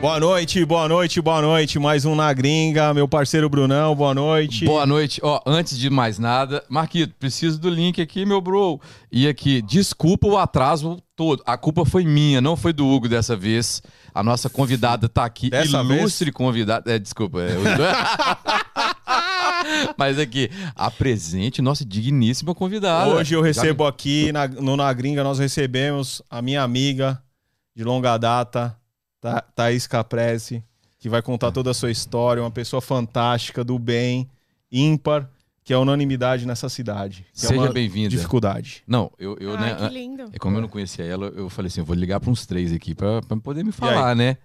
Boa noite, boa noite, boa noite. Mais um na gringa, meu parceiro Brunão, boa noite. Boa noite. Ó, antes de mais nada, Marquito, preciso do link aqui, meu bro. E aqui, desculpa o atraso todo. A culpa foi minha, não foi do Hugo dessa vez. A nossa convidada tá aqui, Dessa ilustre convidada. É, desculpa. É, dois- Mas aqui, apresente nossa digníssima convidada. Hoje eu recebo aqui na- no Na Gringa, nós recebemos a minha amiga de longa data, Tha- Thaís Caprese, que vai contar toda a sua história, uma pessoa fantástica, do bem, ímpar, que é unanimidade nessa cidade. que é Seja uma bem-vinda. Dificuldade. Não, eu, eu Ai, né? que lindo. É como eu não conhecia ela, eu falei assim, eu vou ligar para uns três aqui pra poder me falar, né?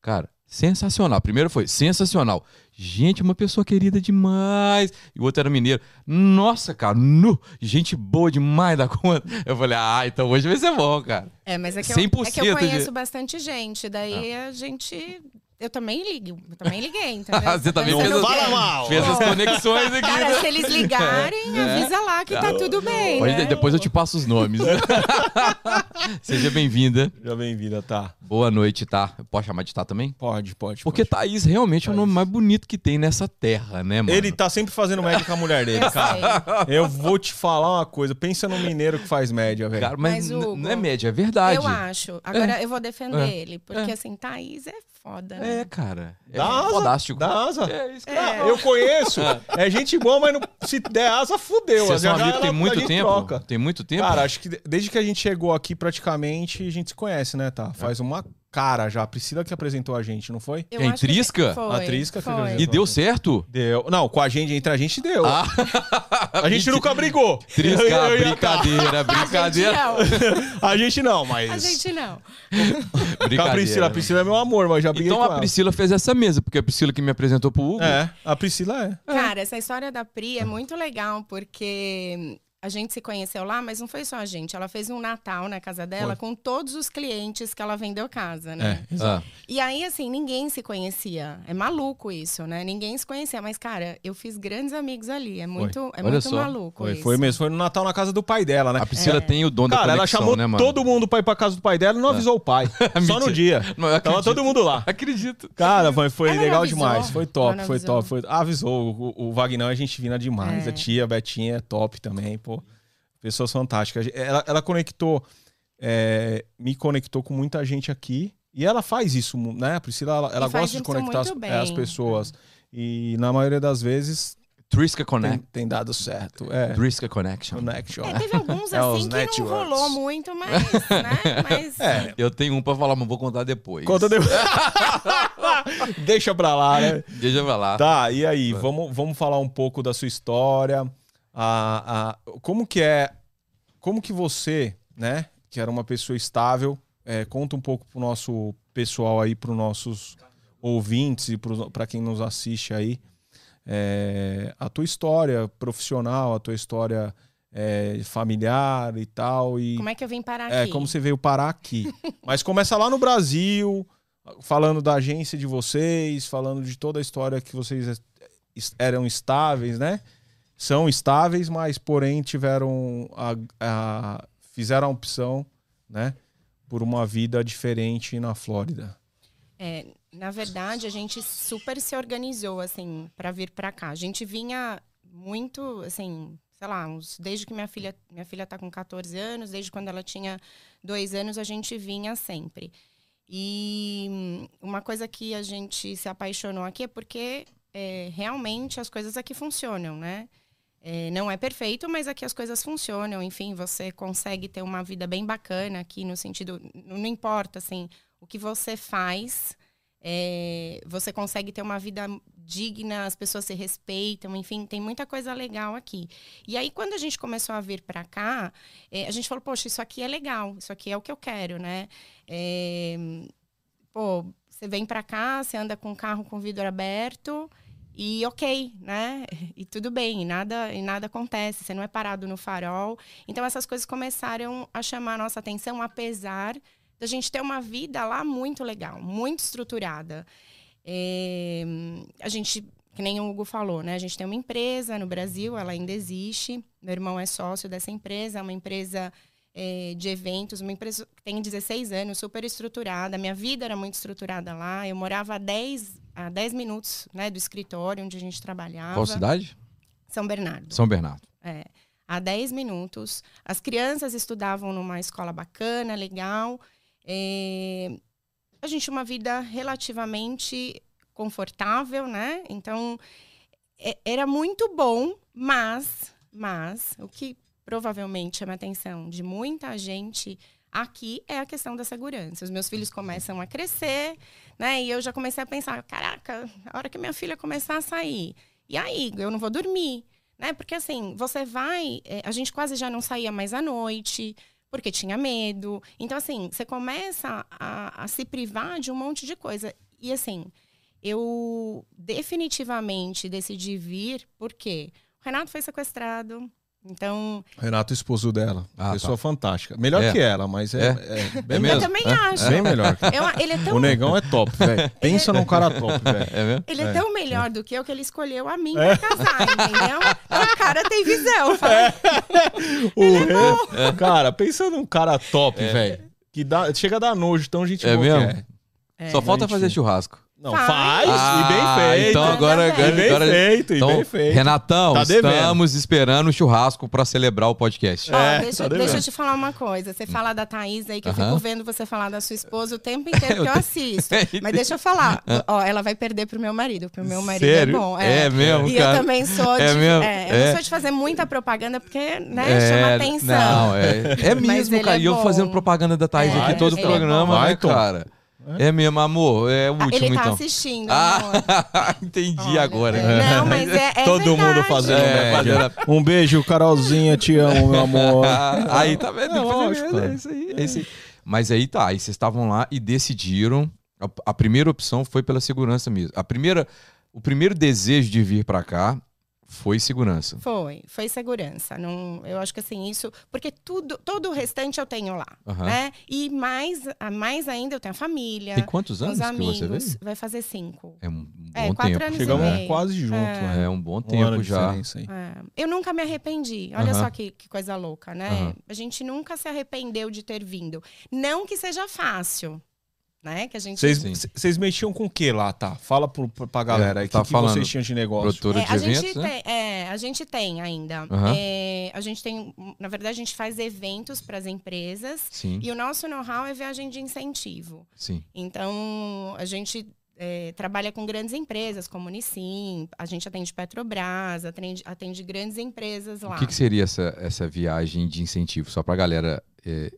Cara, sensacional. Primeiro foi sensacional. Gente, uma pessoa querida demais. E o outro era mineiro. Nossa, cara, nu, gente boa demais da conta. Eu falei, ah, então hoje vai ser bom, cara. É, mas é que, eu, 100% é que eu conheço de- bastante gente. Daí a gente. Eu também ligo. Eu também liguei, entendeu? Você também Pensando fez quê? mal! Fez as conexões aqui. Cara, né? se eles ligarem, avisa lá que tá tudo bem. Pode- né? Depois eu te passo os nomes. Seja bem-vinda. Já bem-vinda, tá? Boa noite, tá? Pode chamar de tá também? Pode, pode. Porque pode. Thaís realmente é o nome mais bonito que tem nessa terra, né, mano? Ele tá sempre fazendo média com a mulher dele, Eu cara. sei. Eu vou te falar uma coisa. Pensa no mineiro que faz média, velho. Cara, mas, Mas, Hugo, não é média, é verdade. Eu acho. Agora eu vou defender É. ele. Porque É. assim, Thaís é foda, né? É, cara. É Dá asa, fodástico. dá asa. É isso que É. Eu conheço. É gente boa, mas não- se der asa, fudeu. Vocês Já são já amigos tem muito gente tempo? troca. Tem muito tempo? Cara, acho que de- desde que a gente chegou aqui, praticamente, a gente se conhece, né, tá? Faz uma cara já. A Priscila que apresentou a gente, não foi? Eu acho que Trisca? Foi, A Trisca que foi. apresentou. e deu certo? Deu. Não, com a gente, entre a gente deu. Ah, a gente nunca brigou. Trisca, Eu- eu ia brincadeira, A gente brincadeira. não. tá. A gente não, mas. A gente não. Com a brincadeira. Priscila. A Priscila é meu amor, mas já briguei Então com a ela. Priscila fez essa mesa, porque a Priscila que me apresentou pro Hugo. É, a Priscila é. Cara, essa história da Pri é muito legal, porque a gente se conheceu lá, mas não foi só a gente. Ela fez um Natal na casa dela com todos os clientes que ela vendeu casa, né? É, exato. Ah, E aí, assim, ninguém se conhecia. É maluco isso, né? Ninguém se conhecia. Mas, cara, eu fiz grandes amigos ali. É muito, é Olha muito só. maluco Foi, isso. foi mesmo. Foi no Natal na casa do pai dela, né? a Priscila tem o dom da Cara, ela chamou né, mano? todo mundo pra ir pra casa do pai dela e não avisou o pai. Só no dia. Não, Tava todo mundo lá. Acredito. Cara, foi, foi Ela legal demais. Foi top, foi avisou. top. Foi... Ah, avisou. O, o Vagnão é gente fina demais. É. A tia, a Betinha é top também, pô. Pessoas fantásticas. Ela, ela conectou, é, me conectou com muita gente aqui. E ela faz isso, né? A Priscila, ela, ela gosta de conectar as, é, as pessoas. E na maioria das vezes Trisca tem, Connect. tem dado certo. É, Trisca Connection. connection. É, teve alguns É, assim que networks. não rolou muito, mas, né? Mas É. Eu tenho um pra falar, mas vou contar depois. Conta de... Deixa pra lá, né? Deixa pra lá. Tá, e aí, vamos, vamos falar um pouco da sua história. A, a, como que é. Como que você, né, que era uma pessoa estável, é, conta um pouco pro nosso pessoal aí, pros nossos ouvintes e pra quem nos assiste aí, é, a tua história profissional, a tua história é, familiar e tal. E como é que eu vim parar é, aqui? como você veio parar aqui. Mas começa lá no Brasil, falando da agência de vocês, falando de toda a história que vocês es- eram estáveis, né? São estáveis, mas porém tiveram a, a- fizeram a opção, né? Por uma vida diferente na Flórida. É, na verdade, a gente super se organizou, assim, para vir para cá. A gente vinha muito, assim, sei lá, uns- desde que minha filha, minha filha tá com 14 anos, desde quando ela tinha dois anos, a gente vinha sempre. E uma coisa que a gente se apaixonou aqui é porque é, realmente as coisas aqui funcionam, né? É, não é perfeito, mas aqui as coisas funcionam. Enfim, você consegue ter uma vida bem bacana aqui, no sentido. Não importa, assim, o que você faz, é, você consegue ter uma vida digna, as pessoas se respeitam, enfim, tem muita coisa legal aqui. E aí, quando a gente começou a vir para cá, é, a gente falou, poxa, isso aqui é legal, isso aqui é o que eu quero, né? É, pô, você vem para cá, você anda com o carro com vidro aberto e ok, né? E tudo bem, e nada, e nada acontece, você não é parado no farol. Então essas coisas começaram a chamar a nossa atenção, apesar da gente ter uma vida lá muito legal, muito estruturada. É, a gente, que nem o Hugo falou, né? A gente tem uma empresa no Brasil, ela ainda existe. Meu irmão é sócio dessa empresa, é uma empresa é, de eventos, uma empresa que tem 16 anos, super estruturada. Minha vida era muito estruturada lá. Eu morava a 10, a 10 minutos né, do escritório onde a gente trabalhava. Qual cidade? São Bernardo. São Bernardo. É, a 10 minutos. As crianças estudavam numa escola bacana, legal. É, a gente tinha uma vida relativamente confortável, né? Então, é, era muito bom, mas, mas, o que provavelmente chama a atenção de muita gente aqui é a questão da segurança. Os meus filhos começam a crescer, né? E eu já comecei a pensar, caraca, a hora que minha filha começar a sair, e aí, eu não vou dormir, né? Porque assim, você vai, é, a gente quase já não saía mais à noite, porque tinha medo. Então, assim, você começa a, a se privar de um monte de coisa. E assim, eu definitivamente decidi vir porque o Renato foi sequestrado, então. Renato, esposo dela. Ah, pessoa tá. fantástica. Melhor É. que ela, mas é, É? é bem É eu melhor. também É? acho. Bem melhor. Eu- ele é tão O negão é top, velho. Pensa num cara top, velho. É? Ele é, É, tão melhor do que eu que ele escolheu a mim pra casar, entendeu? Então, o cara tem visão. É. O Re- Cara, pensa num cara top, velho. Que dá, chega a dar nojo, tão gente É boa que mesmo? É. Só falta fazer churrasco. Não, Faz. faz, Ah, e bem feito. Então agora, E E bem agora feito, e então, bem feito. Renatão, Tá devendo. estamos esperando o churrasco para celebrar o podcast. É, deixa, tá deixa eu te falar uma coisa. Você fala da Thaís aí, que eu Aham. fico vendo você falar da sua esposa o tempo inteiro que eu assisto. Mas deixa eu falar. Ó, ela vai perder pro meu marido, porque o meu marido Sério? é bom. É mesmo, E cara? eu também sou de. É mesmo? é, eu É. não sou de fazer muita propaganda, porque, né, chama atenção. Não, é, é mesmo, cara. é E eu fazendo propaganda da Thaís É, aqui todo o é programa, né, Vai, Tom. cara? É mesmo, amor. É o Ah, último, Ele tá então. assistindo, amor. Ah, entendi Olha, agora. é, Não, mas é, é Todo mundo verdade. fazendo É. Um beijo, Carolzinha, te amo, meu amor. Aí tá vendo? É lógico, é, cara. isso aí, é isso aí. Mas aí tá, aí vocês estavam lá e decidiram. A, a primeira opção foi pela segurança mesmo. A primeira, o primeiro desejo de vir pra cá foi segurança. Foi, foi segurança. Não, eu acho que assim, isso. Porque tudo, todo o restante eu tenho lá. Aham. Né? E mais, a- mais ainda eu tenho a família. Tem quantos anos os que amigos. você veio? Vai fazer cinco. É um É, bom quatro tempo. anos Chegamos e meio. quase junto, É. né? É um bom ano tempo já. É, eu nunca me arrependi. Olha Aham. só que, que coisa louca, né? Aham. A gente nunca se arrependeu de ter vindo. Não que seja fácil, né? Que a gente. Vocês mexiam com o que lá, tá? Fala pro, pra galera aí. O tá que, que falando. vocês tinham de negócio? Produtora É, de a eventos, gente né? tem, é, a gente tem ainda. Aham. É, a gente tem, na verdade, a gente faz eventos para as empresas Sim, e o nosso know-how é viagem de incentivo. sim. Então, a gente é, trabalha com grandes empresas como Unicim, a gente atende Petrobras, atende, atende grandes empresas lá. O que, que seria essa, essa viagem de incentivo? Só pra galera é,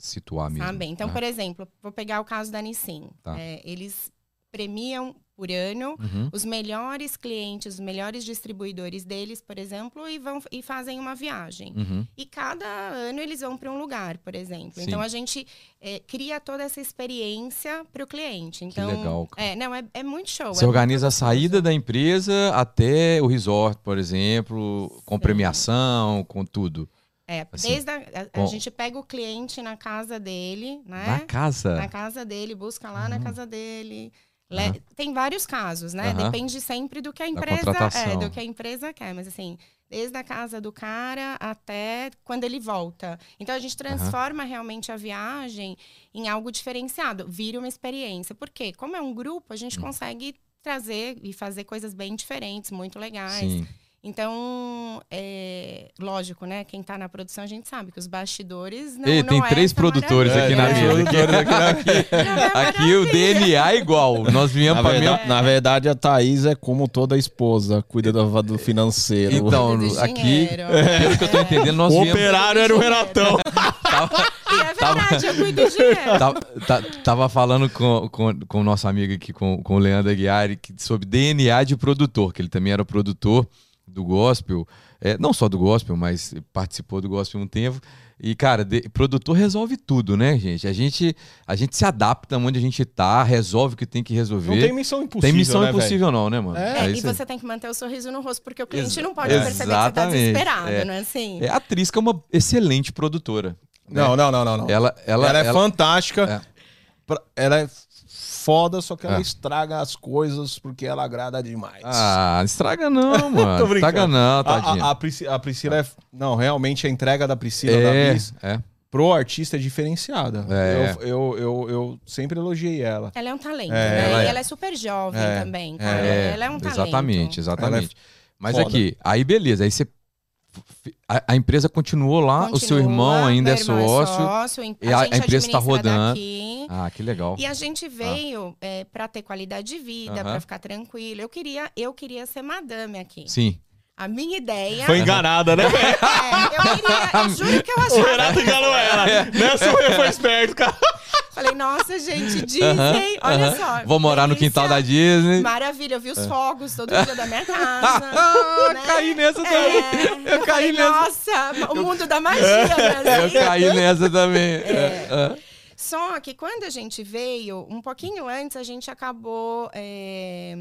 situar mesmo. Sabe? Então, né? por exemplo, vou pegar o caso da Nissin. Tá. É, eles premiam por ano Uhum. os melhores clientes, os melhores distribuidores deles, por exemplo, e vão e fazem uma viagem. Uhum. E cada ano eles vão para um lugar, por exemplo. Sim. Então a gente é, cria toda essa experiência para o cliente. Então, legal, cara. É, não, é, é muito show. Você é organiza a saída da empresa até o resort, por exemplo, com Sim. premiação, com tudo. É, assim, desde a, a- a gente pega o cliente na casa dele, né? Na casa. Na casa dele, busca lá na Uhum. casa dele. Le- Aham. Tem vários casos, né? Aham. Depende sempre do que a empresa é, do que a empresa quer, mas assim, desde a casa do cara até quando ele volta. Então a gente transforma realmente a viagem em algo diferenciado, vira uma experiência. Por quê? Como é um grupo, a gente Hum. consegue trazer e fazer coisas bem diferentes, muito legais. Sim. Então, é, lógico, né? Quem tá na produção, a gente sabe que os bastidores não, Ei, não tem é três produtores aqui na É, mesa. produtores aqui na- Não é Aqui o DNA é igual. Nós viemos Na pra verdade, mesmo. na verdade, a Thaís é como toda esposa, cuida do, do financeiro. Então, de aqui, dinheiro. pelo que eu tô entendendo, nós o viemos. operário era o Renatão. E é verdade, eu cuido do dinheiro. Tava, tá- tava falando com, com, com o nosso amigo aqui, com, com o Leandro Aguiar, que- sobre DNA de produtor, que ele também era produtor do gospel, é, não só do gospel, mas participou do gospel um tempo. E, cara, de- produtor resolve tudo, né, gente? A gente, a gente se adapta onde a gente tá, resolve o que tem que resolver. Não tem missão impossível. Tem missão né, impossível, não, né, mano? É, É, e você tem que manter o sorriso no rosto, porque o cliente Exa- não pode perceber que você tá desesperado, é. não é assim? É, a Trisca é uma excelente produtora. né? Não, não, não, não. não. Ela, ela, Ela, é ela- fantástica. É. Pra- Ela é foda, só que ela É. estraga as coisas porque ela agrada demais. Ah, estraga não, mano. estraga não, A- tadinha. a, a, Prisci- a Priscila é. Não, realmente a entrega da Priscila, da é, Bis, é. pro artista é diferenciada. É. Eu, eu, eu, eu sempre elogiei ela. Ela é um talento, É, né? ela e é. ela é super jovem É, também, cara. É, ela é um talento. Exatamente, exatamente. Mas foda. aqui, aí beleza, aí você. A, a empresa continuou lá, o seu irmão Continua, ainda é irmão sócio. sócio, e a- a gente empresa tá administra rodando. daqui. Ah, que legal. E a gente veio é, para ter qualidade de vida, Aham. pra ficar tranquilo. Eu queria, eu queria ser madame aqui. Sim. A minha ideia. Foi enganada, né? É, eu queria, eu juro que eu achava. enganou ela. Nessa foi, foi esperto, cara. Falei, nossa, gente, Disney, Aham, olha aham. só. Vou morar no quintal da Disney. Maravilha, eu vi os fogos todo dia da minha casa. Né? caí nessa também. É, Eu eu caí falei, nessa. nossa, o mundo da magia, Eu Brasil. caí nessa também. É. É. Só que quando a gente veio, um pouquinho antes, a gente acabou. é,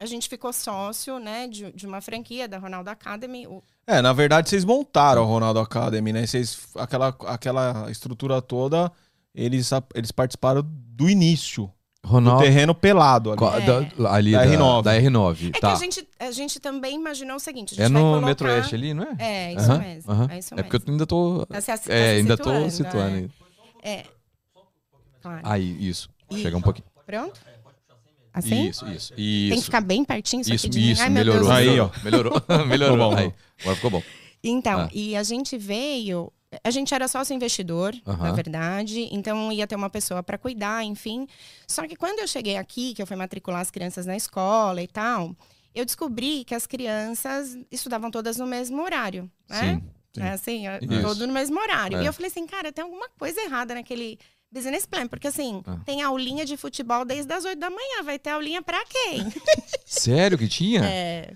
a gente ficou sócio, né, de, de uma franquia da Ronaldo Academy. O- É, na verdade, vocês montaram a Ronaldo Academy, né? Vocês, aquela, aquela estrutura toda, eles, eles participaram do início. Do Ronaldo. terreno pelado ali. É. da- ali Da da, R9. da R9. É tá. que a gente, a gente também imaginou o seguinte: a gente É vai no colocar... Metro Oeste ali, não é? É, isso mesmo. É isso É mesmo. porque eu ainda tô. Tá se- tá se É, ainda tô situando, situando. é. É. Claro. Aí, isso. E- Chega um pouquinho. Pronto? Assim? Isso, isso. Tem que Isso. ficar bem pertinho isso, Isso, isso, Ai, melhorou. Deus. Aí, melhorou, Melhorou. melhorou. Ficou bom. Aí, agora ficou bom. Então, Ah. e a gente veio. A gente era sócio investidor, Aham. na verdade, então ia ter uma pessoa para cuidar, enfim. Só que quando eu cheguei aqui, que eu fui matricular as crianças na escola e tal, eu descobri que as crianças estudavam todas no mesmo horário, né? Sim. Sim. É assim, é, Isso. todo no mesmo horário. É. E eu falei assim, cara, tem alguma coisa errada naquele business plan, porque assim, Ah. tem aulinha de futebol desde as 8 da manhã, vai ter aulinha para quem? Sério que tinha? É,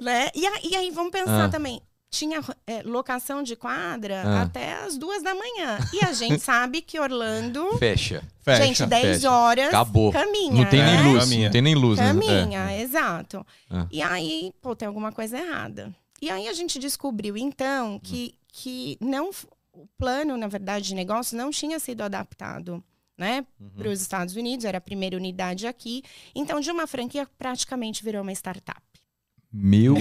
né? e, e aí, vamos pensar Ah. também. Tinha é, locação de quadra Ah. até as duas da manhã. E a gente sabe que Orlando, Fecha. Fecha. gente, 10 fecha. horas Acabou. caminha. Não tem nem né? luz. Caminha. Não tem nem luz. né? Caminha, exato. Ah. E aí, pô, tem alguma coisa errada. E aí a gente descobriu, então, que, que não, o plano, na verdade, de negócio não tinha sido adaptado. Né, Uhum. para os Estados Unidos, era a primeira unidade aqui. Então, de uma franquia, praticamente virou uma startup. Meu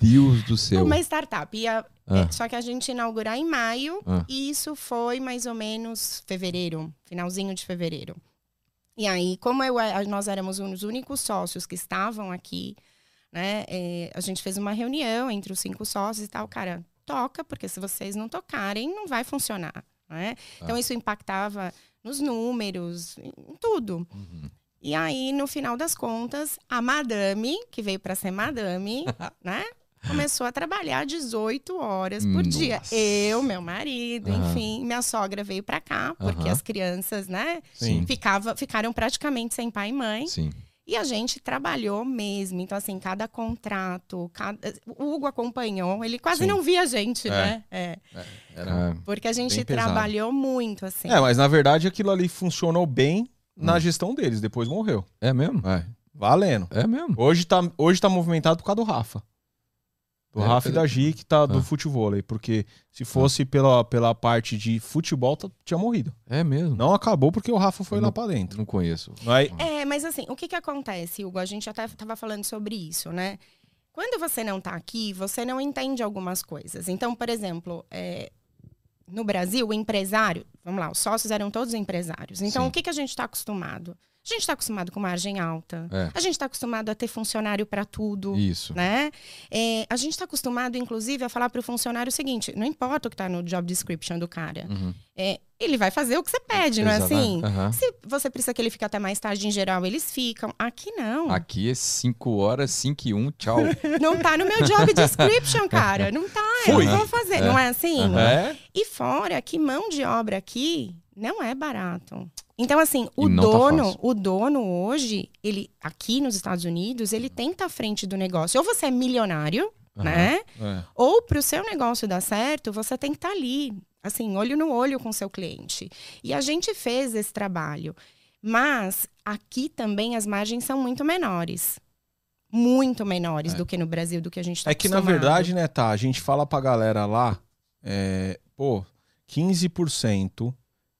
Deus do céu. Uma startup. Ia, Ah. é, só que a gente ia inaugurar em maio, Ah. e isso foi mais ou menos fevereiro, finalzinho de fevereiro. E aí, como eu, nós éramos os únicos sócios que estavam aqui, né? é, a gente fez uma reunião entre os cinco sócios e tal, cara, toca, porque se vocês não tocarem, não vai funcionar. Né? Então, isso impactava nos números, em tudo. Uhum. E aí, no final das contas, a madame, que veio para ser madame, né? Começou a trabalhar 18 horas por dia. Nossa. Eu, meu marido, Aham. enfim, minha sogra veio para cá, porque Aham. as crianças, né, Sim. ficava, ficaram praticamente sem pai e mãe. Sim. E a gente trabalhou mesmo. Então, assim, cada contrato, cada... o Hugo acompanhou, ele quase Sim. não via a gente, É. né? É. Era- Porque a gente trabalhou muito, assim. É, mas na verdade aquilo ali funcionou bem Hum. na gestão deles, depois morreu. É mesmo? É. Valendo. É mesmo. Hoje tá, hoje tá movimentado por causa do Rafa. Do É, Rafa e da Gi, que tá do Ah. futevôlei. Porque se fosse pela, pela parte de futebol, tá- tinha morrido. É mesmo. Não acabou porque o Rafa foi Eu lá não- pra dentro. Não conheço. Aí, É, mas assim, o que que acontece, Hugo? A gente até estava falando sobre isso, né? Quando você não está aqui, você não entende algumas coisas. Então, por exemplo, é, no Brasil, o empresário, vamos lá, os sócios eram todos empresários. Então, Sim. o que, que a gente está acostumado? A gente está acostumado com margem alta. É. A gente está acostumado a ter funcionário para tudo. Isso. Né? É, a gente está acostumado, inclusive, a falar para o funcionário o seguinte: não importa o que está no job description do cara, Uhum. é, ele vai fazer o que você pede, não é assim? Aham. Se você precisa que ele fique até mais tarde, em geral, eles ficam. Aqui não. Aqui é 5 horas, 5 e 1, tchau. Não tá no meu job description, cara. Não tá. Eu Fui. não vou fazer. Não é assim? É? E fora que mão de obra aqui não é barato. Então, assim, o tá dono, fácil. o dono hoje, ele aqui nos Estados Unidos, ele tem que estar à frente do negócio. Ou você é milionário, Aham. né? É. Ou para o seu negócio dar certo, você tem que estar ali, assim, olho no olho com o seu cliente. E a gente fez esse trabalho. Mas aqui também as margens são muito menores. Muito menores É. do que no Brasil, do que a gente está É que na verdade, né, tá? A gente fala pra galera lá, é, pô, 15%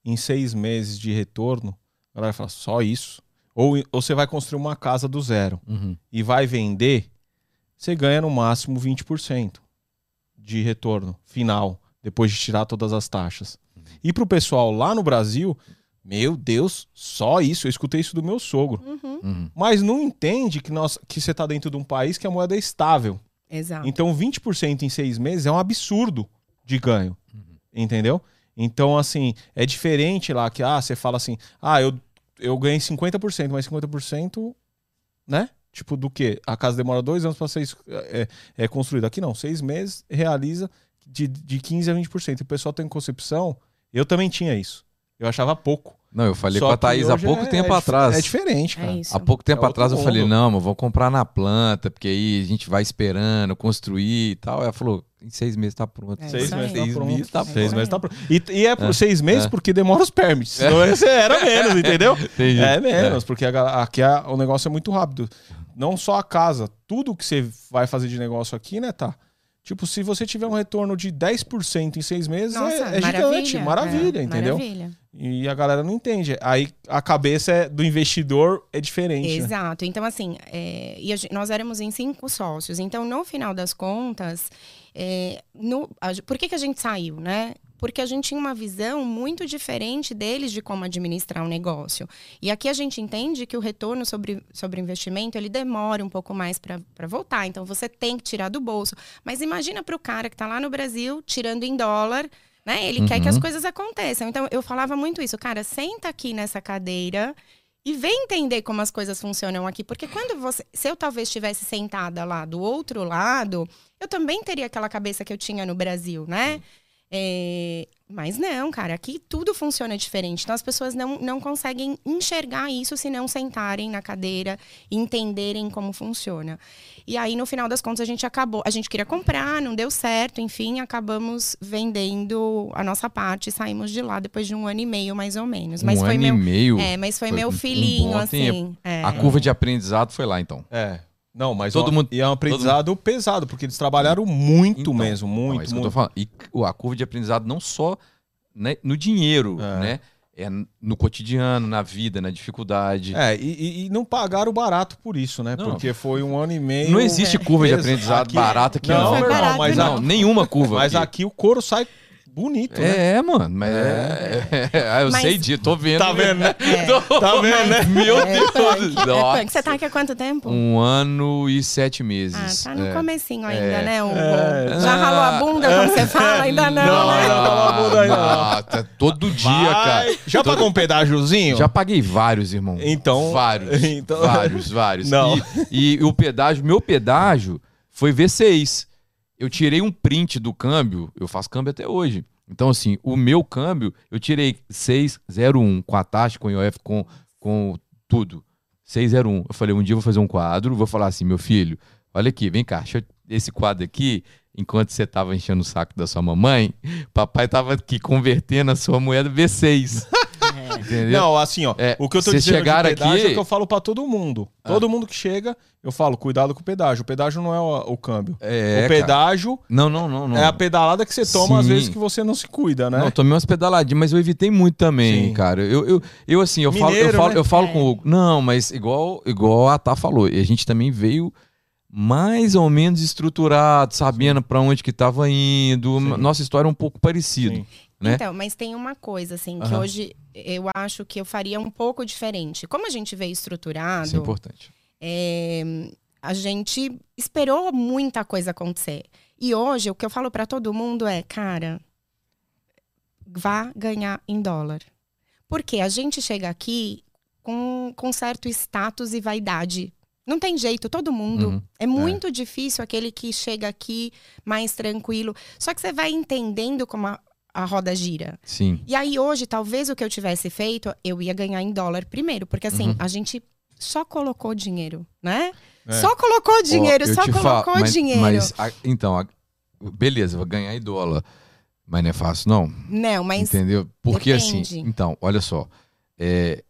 em seis meses de retorno. A galera fala, só isso? Ou, ou você vai construir uma casa do zero Uhum. e vai vender, você ganha no máximo 20% de retorno final, depois de tirar todas as taxas. Uhum. E pro pessoal lá no Brasil, meu Deus, só isso. Eu escutei isso do meu sogro. Uhum. Uhum. Mas não entende que, nós, que você tá dentro de um país que a moeda é estável. Exato. Então, 20% em seis meses é um absurdo de ganho. Entendeu? Então, assim, é diferente lá que, ah, você fala assim, ah, eu, eu ganhei 50%, mas 50%, né? Tipo, do quê? A casa demora dois anos para ser é, é, construída. Aqui não, seis meses realiza de, de 15% a 20%. O pessoal tem concepção, eu também tinha isso. Eu achava pouco. Não, eu falei Só com a Thaís há pouco é- tempo é atrás. É diferente, cara. É isso. Há pouco tempo É atrás eu falei, não, mas vamos comprar na planta, porque aí a gente vai esperando, construir e tal. Ela falou, em seis meses tá pronto. É Seis isso meses tá Seis pronto. meses tá Seis meses tá pronto. E, e é por É. seis meses É. porque demora os permits. Esse era menos, entendeu? Entendi. É menos, porque a aqui a- o negócio é muito rápido. Não só a casa, tudo que você vai fazer de negócio aqui, né, tá? Tipo, se você tiver um retorno de 10% em seis meses, Nossa, é, é gigante, maravilha, É, entendeu? Maravilha. E a galera não entende. Aí a cabeça é- do investidor é diferente. né? Exato. Então, assim, é, nós éramos em cinco sócios. Então, no final das contas, é, no- a por que, que a gente saiu, né? Porque a gente tinha uma visão muito diferente deles de como administrar o negócio. E aqui a gente entende que o retorno sobre, sobre investimento ele demora um pouco mais para voltar. Então você tem que tirar do bolso. Mas imagina para o cara que está lá no Brasil tirando em dólar. Né? Ele quer que as Uhum. coisas aconteçam. Então eu falava muito isso, cara, senta aqui nessa cadeira e vem entender como as coisas funcionam aqui. Porque quando você. Se eu talvez estivesse sentada lá do outro lado, eu também teria aquela cabeça que eu tinha no Brasil, né? É, mas não, cara, aqui tudo funciona diferente. Então as pessoas não, não conseguem enxergar isso se não sentarem na cadeira e entenderem como funciona. E aí, no final das contas, a gente acabou. A gente queria comprar, não deu certo, enfim, acabamos vendendo a nossa parte e saímos de lá depois de um ano e meio, mais ou menos. Mas um foi ano meu. e meio. É, mas foi, Foi meu um filhinho, bom assim. é. A curva de aprendizado foi lá, então. É. Não, mas Todo ó, mundo- e é um aprendizado pesado, porque eles trabalharam muito Então, mesmo, Não, muito, é isso que eu tô muito. falando. E o- a curva de aprendizado não só né, no dinheiro, É. né? É no cotidiano, na vida, na dificuldade. É, e, e- não pagaram barato por isso, né? Não. Porque foi um ano e meio. Não existe curva de aprendizado aqui- barata que Não, não. Barato, mas, não, nenhuma curva. mas aqui. aqui o couro sai bonito, né? É, mano, mas é. é, eu Mas- sei disso, tô vendo. Tá vendo, né? É. Tô- Tá vendo, né? Meu É Deus! punk, é punk. Você tá aqui há quanto tempo? Um ano e sete Ah, meses. tá no é. comecinho ainda, É. né, Hugo? É. Já ralou a bunda, como você fala? Ainda não, Não, né? não ralou a bunda ainda não. Ah, tá todo dia, Vai. cara. Já Todo- pagou um pedágiozinho? Já paguei vários, irmão. Então- Vários. então- Vários, vários. Não. E, e o pedágio, meu pedágio foi V6. Eu tirei um print do câmbio, eu faço câmbio até hoje. Então, assim, o meu câmbio, eu tirei 601 com a taxa, com o IOF, com, com tudo. 601. Eu falei, um dia eu vou fazer um quadro, vou falar assim, meu filho, olha aqui, vem cá, deixa eu- esse quadro aqui, enquanto você tava enchendo o saco da sua mamãe, papai tava aqui convertendo a sua moeda V6. Entendeu? Não, assim, ó. É, o que eu tô dizendo chegaram de pedágio aqui- é o que eu falo pra todo mundo. Todo mundo que chega, eu falo, cuidado com o pedágio. O pedágio não é o, o câmbio. É, o cara. pedágio Não, não, não, não. é a pedalada que você toma às Sim. vezes que você não se cuida, né? Não, eu tomei umas pedaladinhas, mas eu evitei muito também, Sim. cara. Eu, eu, eu assim, eu falo, eu Mineiro, falo, né? eu falo É. com o Hugo. Não, mas igual, igual a Tá falou, a gente também veio mais ou menos estruturado, sabendo pra onde que tava indo. Sim. Nossa história é um pouco parecida. Sim. né? Então, mas tem uma coisa, assim, que hoje eu acho que eu faria um pouco diferente. Como a gente veio estruturado, Isso é importante. é, a gente esperou muita coisa acontecer. E hoje, o que eu falo pra todo mundo é, cara, vá ganhar em dólar. Porque a gente chega aqui com, com certo status e vaidade. Não tem jeito, todo mundo. Uhum. É muito difícil aquele que chega aqui mais tranquilo. Só que você vai entendendo como a, a roda gira. Sim. E aí, hoje, talvez o que eu tivesse feito, eu ia ganhar em dólar primeiro. Porque assim, Uhum. a gente só colocou dinheiro, né? É. Só colocou dinheiro, eu só colocou mas- dinheiro. Mas, a- então, a- beleza, vou ganhar em dólar. Mas não é fácil, não. Não, mas Entendeu? Porque depende. assim, então, olha só. é,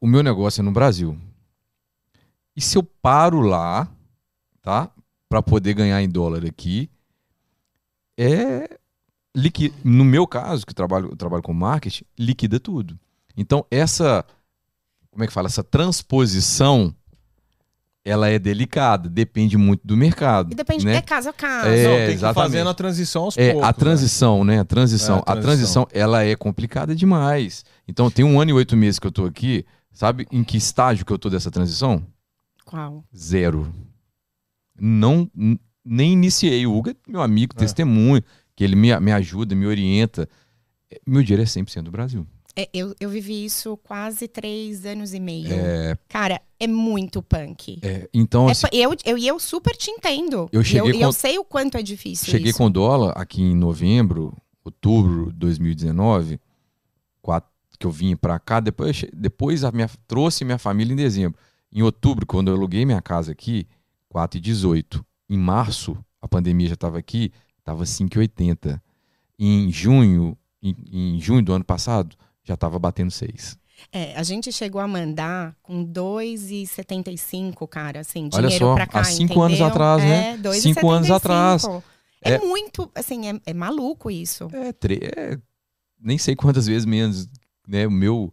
o meu negócio é no Brasil. E se eu paro lá, tá? Pra poder ganhar em dólar aqui, é. Liqui- No meu caso, que eu trabalho, eu trabalho com marketing, liquida tudo. Então, essa. Como é que fala? Essa transposição ela é delicada, depende muito do mercado. E depende, né? é caso a caso. É, Não, tem que ir exatamente. fazendo a transição aos É, poucos. a transição, né? A transição. É, a a transição. transição, ela é complicada demais. Então, tem um ano e oito meses que eu tô aqui. Sabe em que estágio que eu tô dessa transição? Qual? Zero. Não, nem iniciei. O Hugo é meu amigo, É. testemunho, que ele me, me ajuda, me orienta. É, Meu dinheiro é 100% do Brasil. É, eu, eu vivi isso quase três anos e meio. É, Cara, é muito punk. é, então, É assim, eu, eu, e eu super te entendo. Eu cheguei eu, e eu com- sei o quanto é difícil cheguei isso. com dólar aqui em novembro, outubro de 2019, quatro, que eu vim pra cá. Depois, depois a minha, trouxe minha família em dezembro. Em outubro, quando eu aluguei minha casa aqui, 4,18. Em março, a pandemia já estava aqui, estava 5,80. Em junho, em, em junho do ano passado, já estava batendo 6. É, a gente chegou a mandar com 2,75, cara, assim, Olha dinheiro só, pra cá, há cinco anos entendeu? atrás, né? É, 2,75. Cinco anos atrás. É, É- muito, assim, é, é maluco isso. É, tre- é, nem sei quantas vezes menos, né? O meu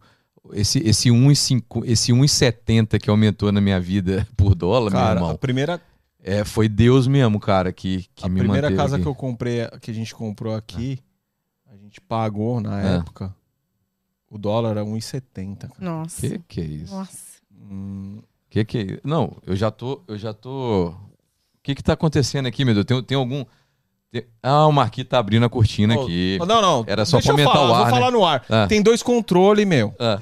esse esse 1,5 esse 1,70 que aumentou na minha vida por dólar, meu Cara, a irmão. primeira, É, foi Deus mesmo, cara, que, que a me primeira manteve casa aqui. que eu comprei, que a gente comprou aqui, a gente pagou na Ah. época, o dólar era 1,70. cara. Nossa. Que que é isso? Nossa. Hum, Que que é isso? Não, eu já tô, eu já tô O que que tá acontecendo aqui, meu Deus? Tem, tem algum Ah, o Marquinhos tá abrindo a cortina Ô, aqui. Não, não. Era só deixa eu pra aumentar falar, o ar, Vou né? falar no ar. Ah. Tem dois controles, meu. Ah,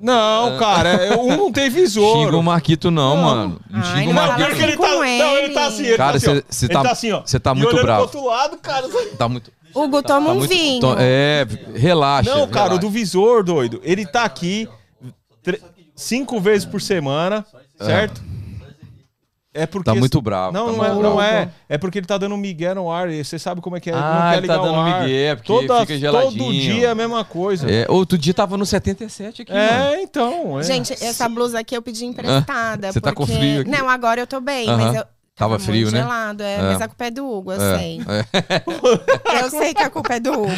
Não, cara, é- um não tem visor. xinga o Marquito não, Não. mano. Não Ai, xinga o não, Não, Marquito. porque ele tá, não, ele tá assim, ele Cara, tá assim, ó. você- tá- tá assim, ó. você tá muito bravo. pro outro lado, cara. Tá muito Hugo, toma tá um muito- vinho. Então, é, relaxa. Não, cara, o relaxa. do visor, doido. Ele tá aqui tre- cinco vezes por semana, certo? É porque. Tá muito bravo. Não, tá não, muito é, bravo. não é. É porque ele tá dando um migué no ar. E você sabe como é que é. ele não Ah, quer ele tá ligar o dando ar. migué, porque Toda, fica geladinho. Todo dia é a mesma coisa. É, outro dia tava no 77 aqui, mano. É, então. é. Gente, essa blusa aqui eu pedi emprestada. Você tá com porque- frio aqui? Não, agora eu tô bem, Aham. mas eu. Tava tava frio, muito né? gelado, é, É. mas a culpa é do Hugo, eu É, sei. Eu sei que a culpa é do Hugo.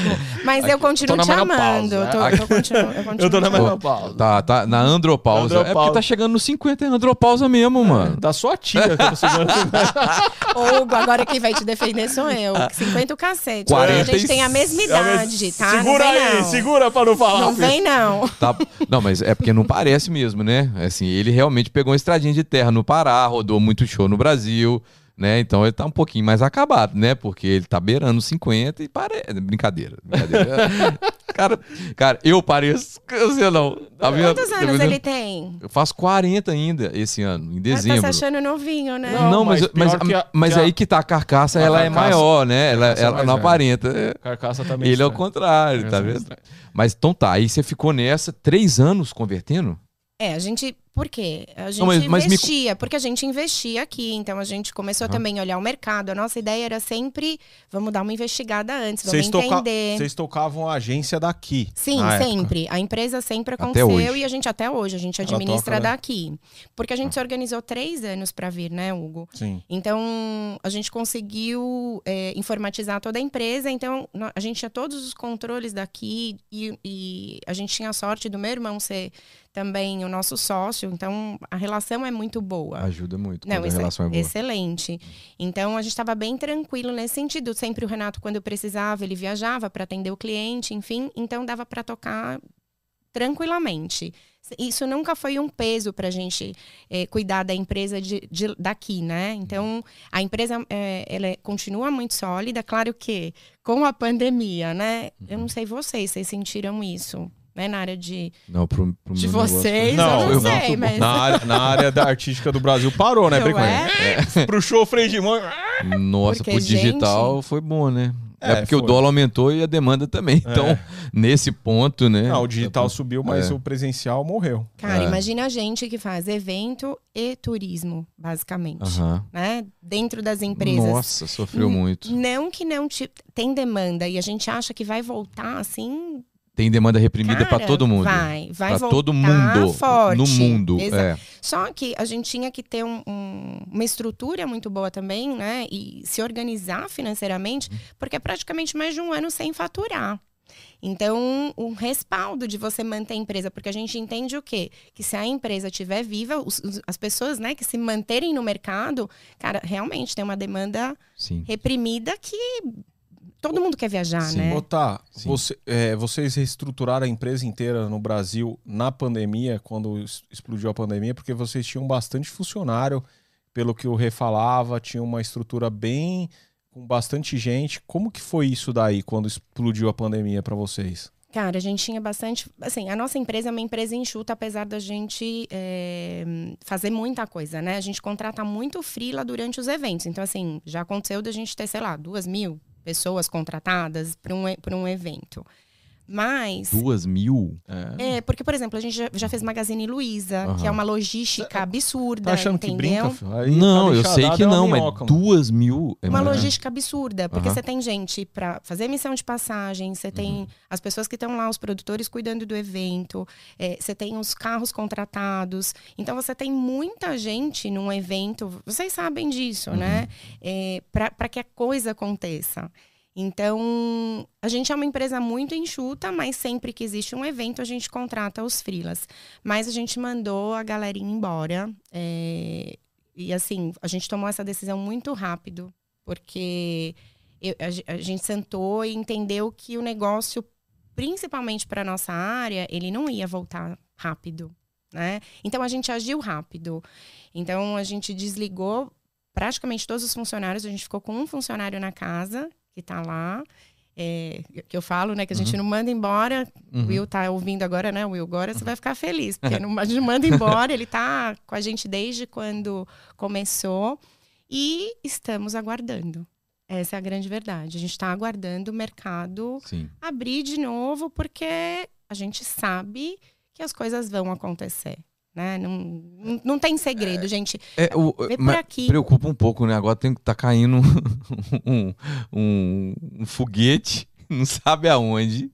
Mas eu continuo tô na te amando. né? Eu, tô, eu, continuo, eu continuo Eu tô na menopausa. Tá, tá na andropausa. É porque Andropausa. tá chegando nos 50, é andropausa mesmo, mano. Da sua tia que eu tô Hugo, agora quem vai te defender sou eu. 50 o cacete. 40 A gente tem a mesma idade, tá? Não Segura vem, aí, não. segura pra não falar. Não vem, não. Tá- Não, mas é porque não parece mesmo, né? Assim, ele realmente pegou uma estradinha de terra no Pará, rodou muito show no Brasil, né? Então ele tá um pouquinho mais acabado, né? Porque ele tá beirando os 50 e parece. Brincadeira. brincadeira. cara, cara, eu pareço. Você não. Tá vendo? Quantos anos ele tem? Eu faço 40 ainda esse ano, em Tá dezembro. se achando novinho, né? Não, Não, mas, mas mas, a- mas a- aí que tá a carcaça, a ela é carcaça- maior, né? Ela, é ela não velha. aparenta. É. Carcaça também. Ele é o contrário, tá vendo? Mas então tá, aí você ficou nessa três anos convertendo? É, a gente. Por quê? A gente Não, mas- mas me- investia, porque a gente investia aqui, então a gente começou Aham. também a olhar o mercado. A nossa ideia era sempre, vamos dar uma investigada antes, vamos toca... entender. Vocês tocavam a agência daqui. Sim, na época. sempre. A empresa sempre aconteceu e a gente até hoje, a gente administra toca, né? daqui. Porque a gente se organizou três anos para vir, né, Hugo? Sim. Então, a gente conseguiu é, informatizar toda a empresa. Então, a gente tinha todos os controles daqui e, e a gente tinha a sorte do meu irmão ser também o nosso sócio. Então, a relação é muito boa. Ajuda muito Não, a relação é boa. excelente. Então a gente estava bem tranquilo nesse sentido. Sempre o Renato, quando precisava, ele viajava para atender o cliente, enfim. Então dava para tocar tranquilamente. Isso nunca foi um peso para a gente eh, cuidar da empresa de, de- daqui, né? Então a empresa eh, ela é- continua muito sólida. Claro que com a pandemia, né? Eu não sei vocês, vocês sentiram isso, né? Na área de, Não, pro, pro de vocês, foi- eu não eu- sei, mas Na área, na área da artística do Brasil parou, né, Não Brequim? é? Pro show freio de mão. Nossa, Porque, pro digital foi bom, né? É, É, porque o foi. dólar aumentou e a demanda também. Então, É. nesse ponto, né? Não, o digital subiu, mas É. o presencial morreu. Cara, É. imagina a gente que faz evento e turismo, basicamente, Aham. né? Dentro das empresas. Nossa, sofreu muito. Não que não te... tem demanda e a gente acha que vai voltar assim, Tem demanda reprimida pra cara, todo mundo. Vai, vai Pra todo mundo. forte. No mundo. É. Só que a gente tinha que ter um- um- uma estrutura muito boa também, né? E se organizar financeiramente, porque é praticamente mais de um ano sem faturar. Então, um respaldo de você manter a empresa, porque a gente entende o quê? Que se a empresa estiver viva, os, os, as pessoas, né, que se manterem no mercado, cara, realmente tem uma demanda Sim. reprimida que todo mundo quer viajar, Sim. né? Tá, Sim. você, é, vocês reestruturaram a empresa inteira no Brasil na pandemia, quando explodiu a pandemia, porque vocês tinham bastante funcionário, pelo que o Rê falava, tinha uma estrutura bem com bastante gente. Como que foi isso daí quando explodiu a pandemia para vocês? Cara, a gente tinha bastante. Assim, a nossa empresa é uma empresa enxuta, apesar da gente é, fazer muita coisa, né? A gente contrata muito freela durante os eventos. Então, assim, já aconteceu da gente ter, sei lá, duas mil pessoas contratadas para um, pra um evento. Mas. Duas mil? É, porque, por exemplo, a gente já, já fez Magazine Luiza, que é uma logística absurda. Tá achando que entendeu? brinca? filho? Aí Não, tá eu sei que é uma não, mas minhoca, mano. duas mil é uma mais- logística absurda, porque Aham. você tem gente para fazer emissão de passagem, você tem Uhum. as pessoas que estão lá, os produtores cuidando do evento, é, você tem os carros contratados. Então você tem muita gente num evento, vocês sabem disso, né? Uhum. para que a coisa aconteça. Então, a gente é uma empresa muito enxuta, mas sempre que existe um evento, a gente contrata os freelas. Mas a gente mandou a galerinha embora. é, e assim, a gente tomou essa decisão muito rápido, porque eu- a, a gente sentou e entendeu que o negócio, principalmente para nossa área, ele não ia voltar rápido. Né? Então a gente agiu rápido. Então a gente desligou praticamente todos os funcionários. A gente ficou com um funcionário na casa que está lá. é, que eu falo, né? Que a gente não manda embora. Uhum. O Will tá ouvindo agora, né, Will? Agora você vai ficar feliz, porque não, a gente manda embora. Ele tá com a gente desde quando começou. E estamos aguardando. Essa é a grande verdade. A gente está aguardando o mercado Sim. abrir de novo, porque a gente sabe que as coisas vão acontecer. Né? Não, não, tem segredo, gente. É, o, Vê por mas aqui. preocupa um pouco, né? Agora tem que tá caindo um, um, um foguete, não sabe aonde.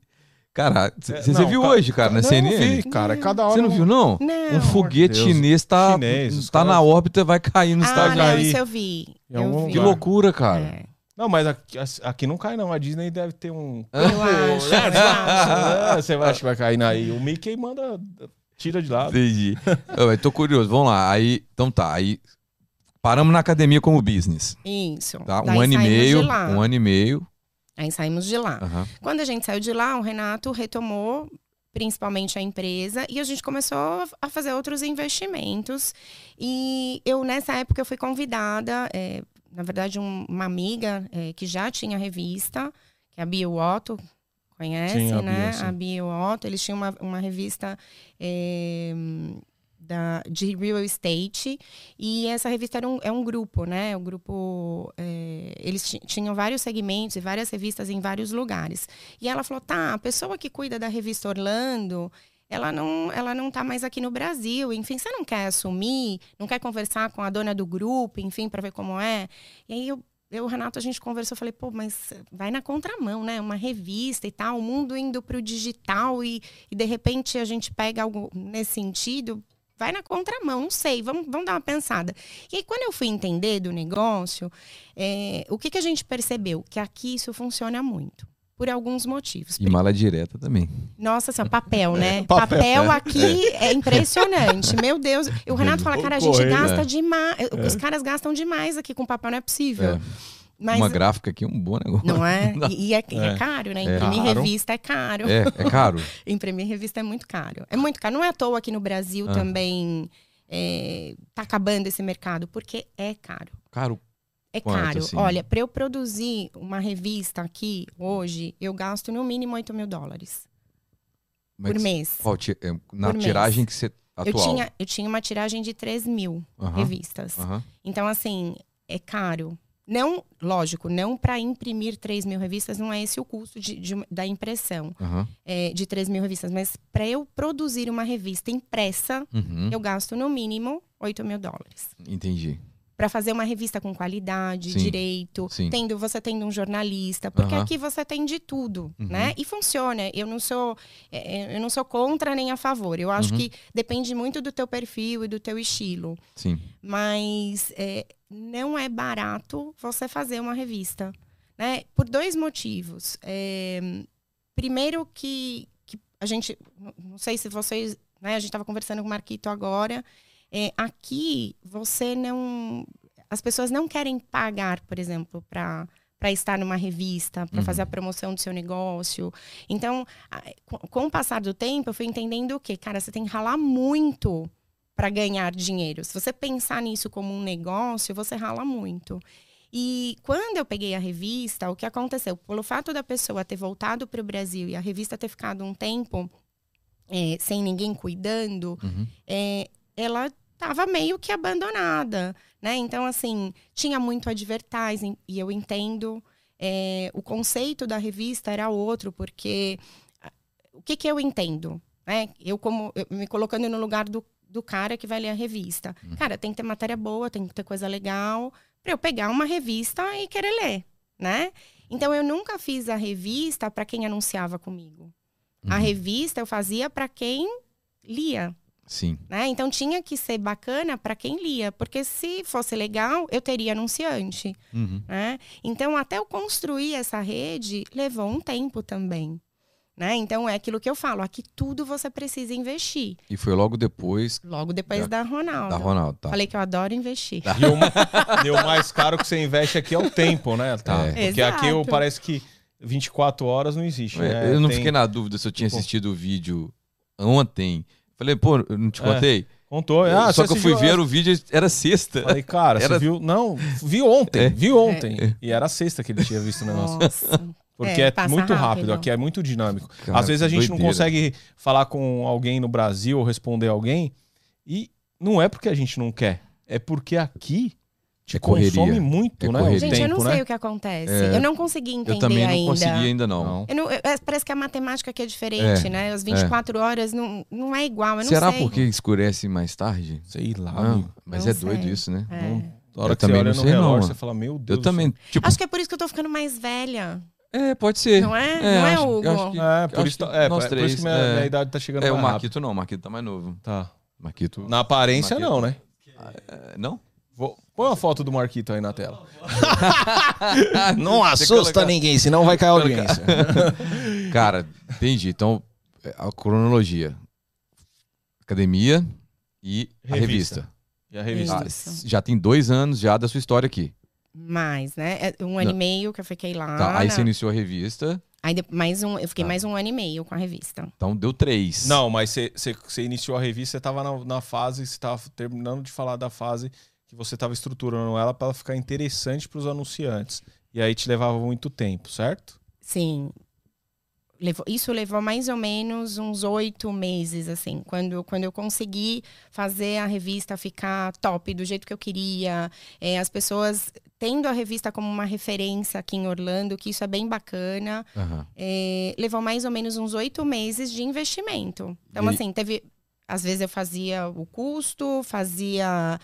Cara, É, você viu ca- hoje, cara, na Não, CNN? Eu vi, cara. Cada hora. Você não viu, não? Não. Um foguete Deus. chinês tá, Chinês, tá caras- na órbita, vai cair nos Ah, Estados não, isso eu vi. Em algum Eu vi. Que loucura, cara. É, Não, mas aqui, aqui não cai, não. A Disney deve ter um. eu acho, eu acho. É, você acha que vai cair aí? O Mickey manda. Tira de lado. Entendi. Eu, eu tô curioso, vamos lá. Aí, então tá, aí paramos na academia como business, Isso. tá? Um ano e meio, um ano e meio. Aí saímos de lá. Aham. Quando a gente saiu de lá, o Renato retomou principalmente a empresa e a gente começou a fazer outros investimentos. E eu, nessa época, eu fui convidada, é, na verdade, um- uma amiga é, que já tinha revista, que é a Bio Otto, conhece, Sim, a né? Sim. a Bio Otto. Eles tinham uma, uma revista é, da, de real estate. E essa revista era um, é um grupo, né? O grupo. é, eles ti- tinham vários segmentos e várias revistas em vários lugares. E ela falou: tá, a pessoa que cuida da revista Orlando. Ela não, ela não tá mais aqui no Brasil. Enfim, você não quer assumir? Não quer conversar com a dona do grupo, enfim, para ver como é? E aí eu, eu, o Renato, a gente conversou, eu falei, pô, mas vai na contramão, né? Uma revista e tal, o mundo indo pro digital e, e de repente a gente pega algo nesse sentido, vai na contramão, não sei, vamos, vamos dar uma pensada. E aí, quando eu fui entender do negócio, é, o que, que a gente percebeu? Que aqui isso funciona muito. Por alguns motivos. E mala direta também. Nossa senhora, papel, né? papel, papel aqui é impressionante. Meu Deus. E o Renato fala, cara, a gente gasta é. demais. Os caras gastam demais aqui com papel, não é possível. É. Mas Uma gráfica aqui é um bom negócio. não é? E, e é, é É. caro, né? É. Imprimir revista é caro. É, é caro. Imprimir revista é muito caro. É muito caro. Não é à toa aqui no Brasil Ah. também é, tá acabando esse mercado, porque é caro. Caro. É Quanto, caro. assim? Olha, para eu produzir uma revista aqui hoje, eu gasto no mínimo 8 mil dólares Mas por mês. qual é, na Por mês. tiragem que você Eu atual. tinha, eu tinha uma tiragem de 3 mil revistas. Então, assim, é caro. Não, lógico, não para imprimir 3 mil revistas, não é esse o custo de, de da impressão aham. é, de 3 mil revistas, mas para eu produzir uma revista impressa, Uhum, eu gasto no mínimo 8 mil dólares. Entendi. Para fazer uma revista com qualidade, Sim, direito, sim. tendo você tendo um jornalista, porque Aham. aqui você tem de tudo, Uhum. né? E funciona. Eu não sou é, é, eu não sou contra nem a favor. Eu acho Uhum. que depende muito do teu perfil e do teu estilo. Sim. Mas é, não é barato você fazer uma revista, né? Por dois motivos. É, primeiro que, que a gente, não sei se vocês, né, a gente estava conversando com o Marquito agora, é, aqui você não, as pessoas não querem pagar, por exemplo, para para estar numa revista, para uhum. fazer a promoção do seu negócio. Então, com o passar do tempo, eu fui entendendo o que, cara, você tem que ralar muito para ganhar dinheiro. Se você pensar nisso como um negócio, você rala muito. E quando eu peguei a revista, o que aconteceu? Pelo fato da pessoa ter voltado para o Brasil e a revista ter ficado um tempo é, sem ninguém cuidando, uhum. é, ela estava meio que abandonada, né? Então, assim, tinha muito advertising, e eu entendo. É, o conceito da revista era outro, porque o que, que eu entendo? Né? Eu, como eu, me colocando no lugar do, do cara que vai ler a revista. Uhum. Cara, tem que ter matéria boa, tem que ter coisa legal, para eu pegar uma revista e querer ler, né? Então eu nunca fiz a revista para quem anunciava comigo. Uhum. A revista eu fazia para quem lia. Sim. Né? Então tinha que ser bacana para quem lia, porque se fosse legal, eu teria anunciante. Uhum. Né? Então, até eu construir essa rede, levou um tempo também. Né? Então é aquilo que eu falo, aqui tudo você precisa investir. E foi logo depois. Logo depois da, da Ronaldo. Da Ronaldo, tá. Falei que eu adoro investir. E o, e o mais caro que você investe aqui é o tempo, né? Tá. É. Porque Exato. aqui eu, parece que 24 horas não existe. É, né? Eu não Tem... fiquei na dúvida se eu tinha tipo assistido o vídeo ontem. Falei, pô, não te é. contei? Contou. Ah, Só que eu fui ver o vídeo, era sexta. Falei, cara, era... você viu? Não, vi ontem, é. vi ontem. É. E era sexta que ele tinha visto o negócio. Nossa. Porque é, é muito rápido. rápido. aqui é muito dinâmico. Cara, Às vezes a gente doideira. não consegue falar com alguém no Brasil ou responder alguém, e não é porque a gente não quer, é porque aqui te é consome muito, é né? Gente, tempo, eu não sei né? o que acontece. É. Eu não consegui entender ainda. Eu também não ainda. consegui ainda, não. não. não eu, é, parece que a matemática aqui é diferente, é. né? As 24 horas não, não é igual, Será sei. porque escurece mais tarde? Sei lá. Não, mas é doido isso, né? É. Não, a hora eu que também você olha não sei, relógio, não. você fala, meu Deus. Eu também. Tipo... Acho que é por isso que eu tô ficando mais velha. É, pode ser. Não é? É, não é, acho, Hugo? Que, é, por isso, é, nós três, por isso que minha, é. minha idade tá chegando É, o Marquito não, o Marquito tá mais novo. Tá. Marquito... Na aparência Marquito. não, né? Ah, é, não? Vou... Põe uma foto do Marquito aí na tela. não assusta ninguém, senão vai cair a audiência. Cara, entendi. Então, é, a cronologia. Academia e a revista. revista. E a revista. Ah, já tem dois anos já da sua história aqui mais, né? É um ano Não. e meio que eu fiquei lá. Tá, aí você iniciou a revista. Aí mais um, eu fiquei tá. mais um ano e meio com a revista. Então deu três. Não, mas você, iniciou a revista, você estava na, na fase, você estava terminando de falar da fase que você estava estruturando ela para ela ficar interessante para os anunciantes. E aí te levava muito tempo, certo? Sim. Levou, isso levou mais ou menos uns oito meses, assim, quando, quando eu consegui fazer a revista ficar top, do jeito que eu queria. É, as pessoas tendo a revista como uma referência aqui em Orlando, que isso é bem bacana. Uhum. É, levou mais ou menos uns oito meses de investimento. Então, e... assim, teve. Às vezes eu fazia o custo, fazia.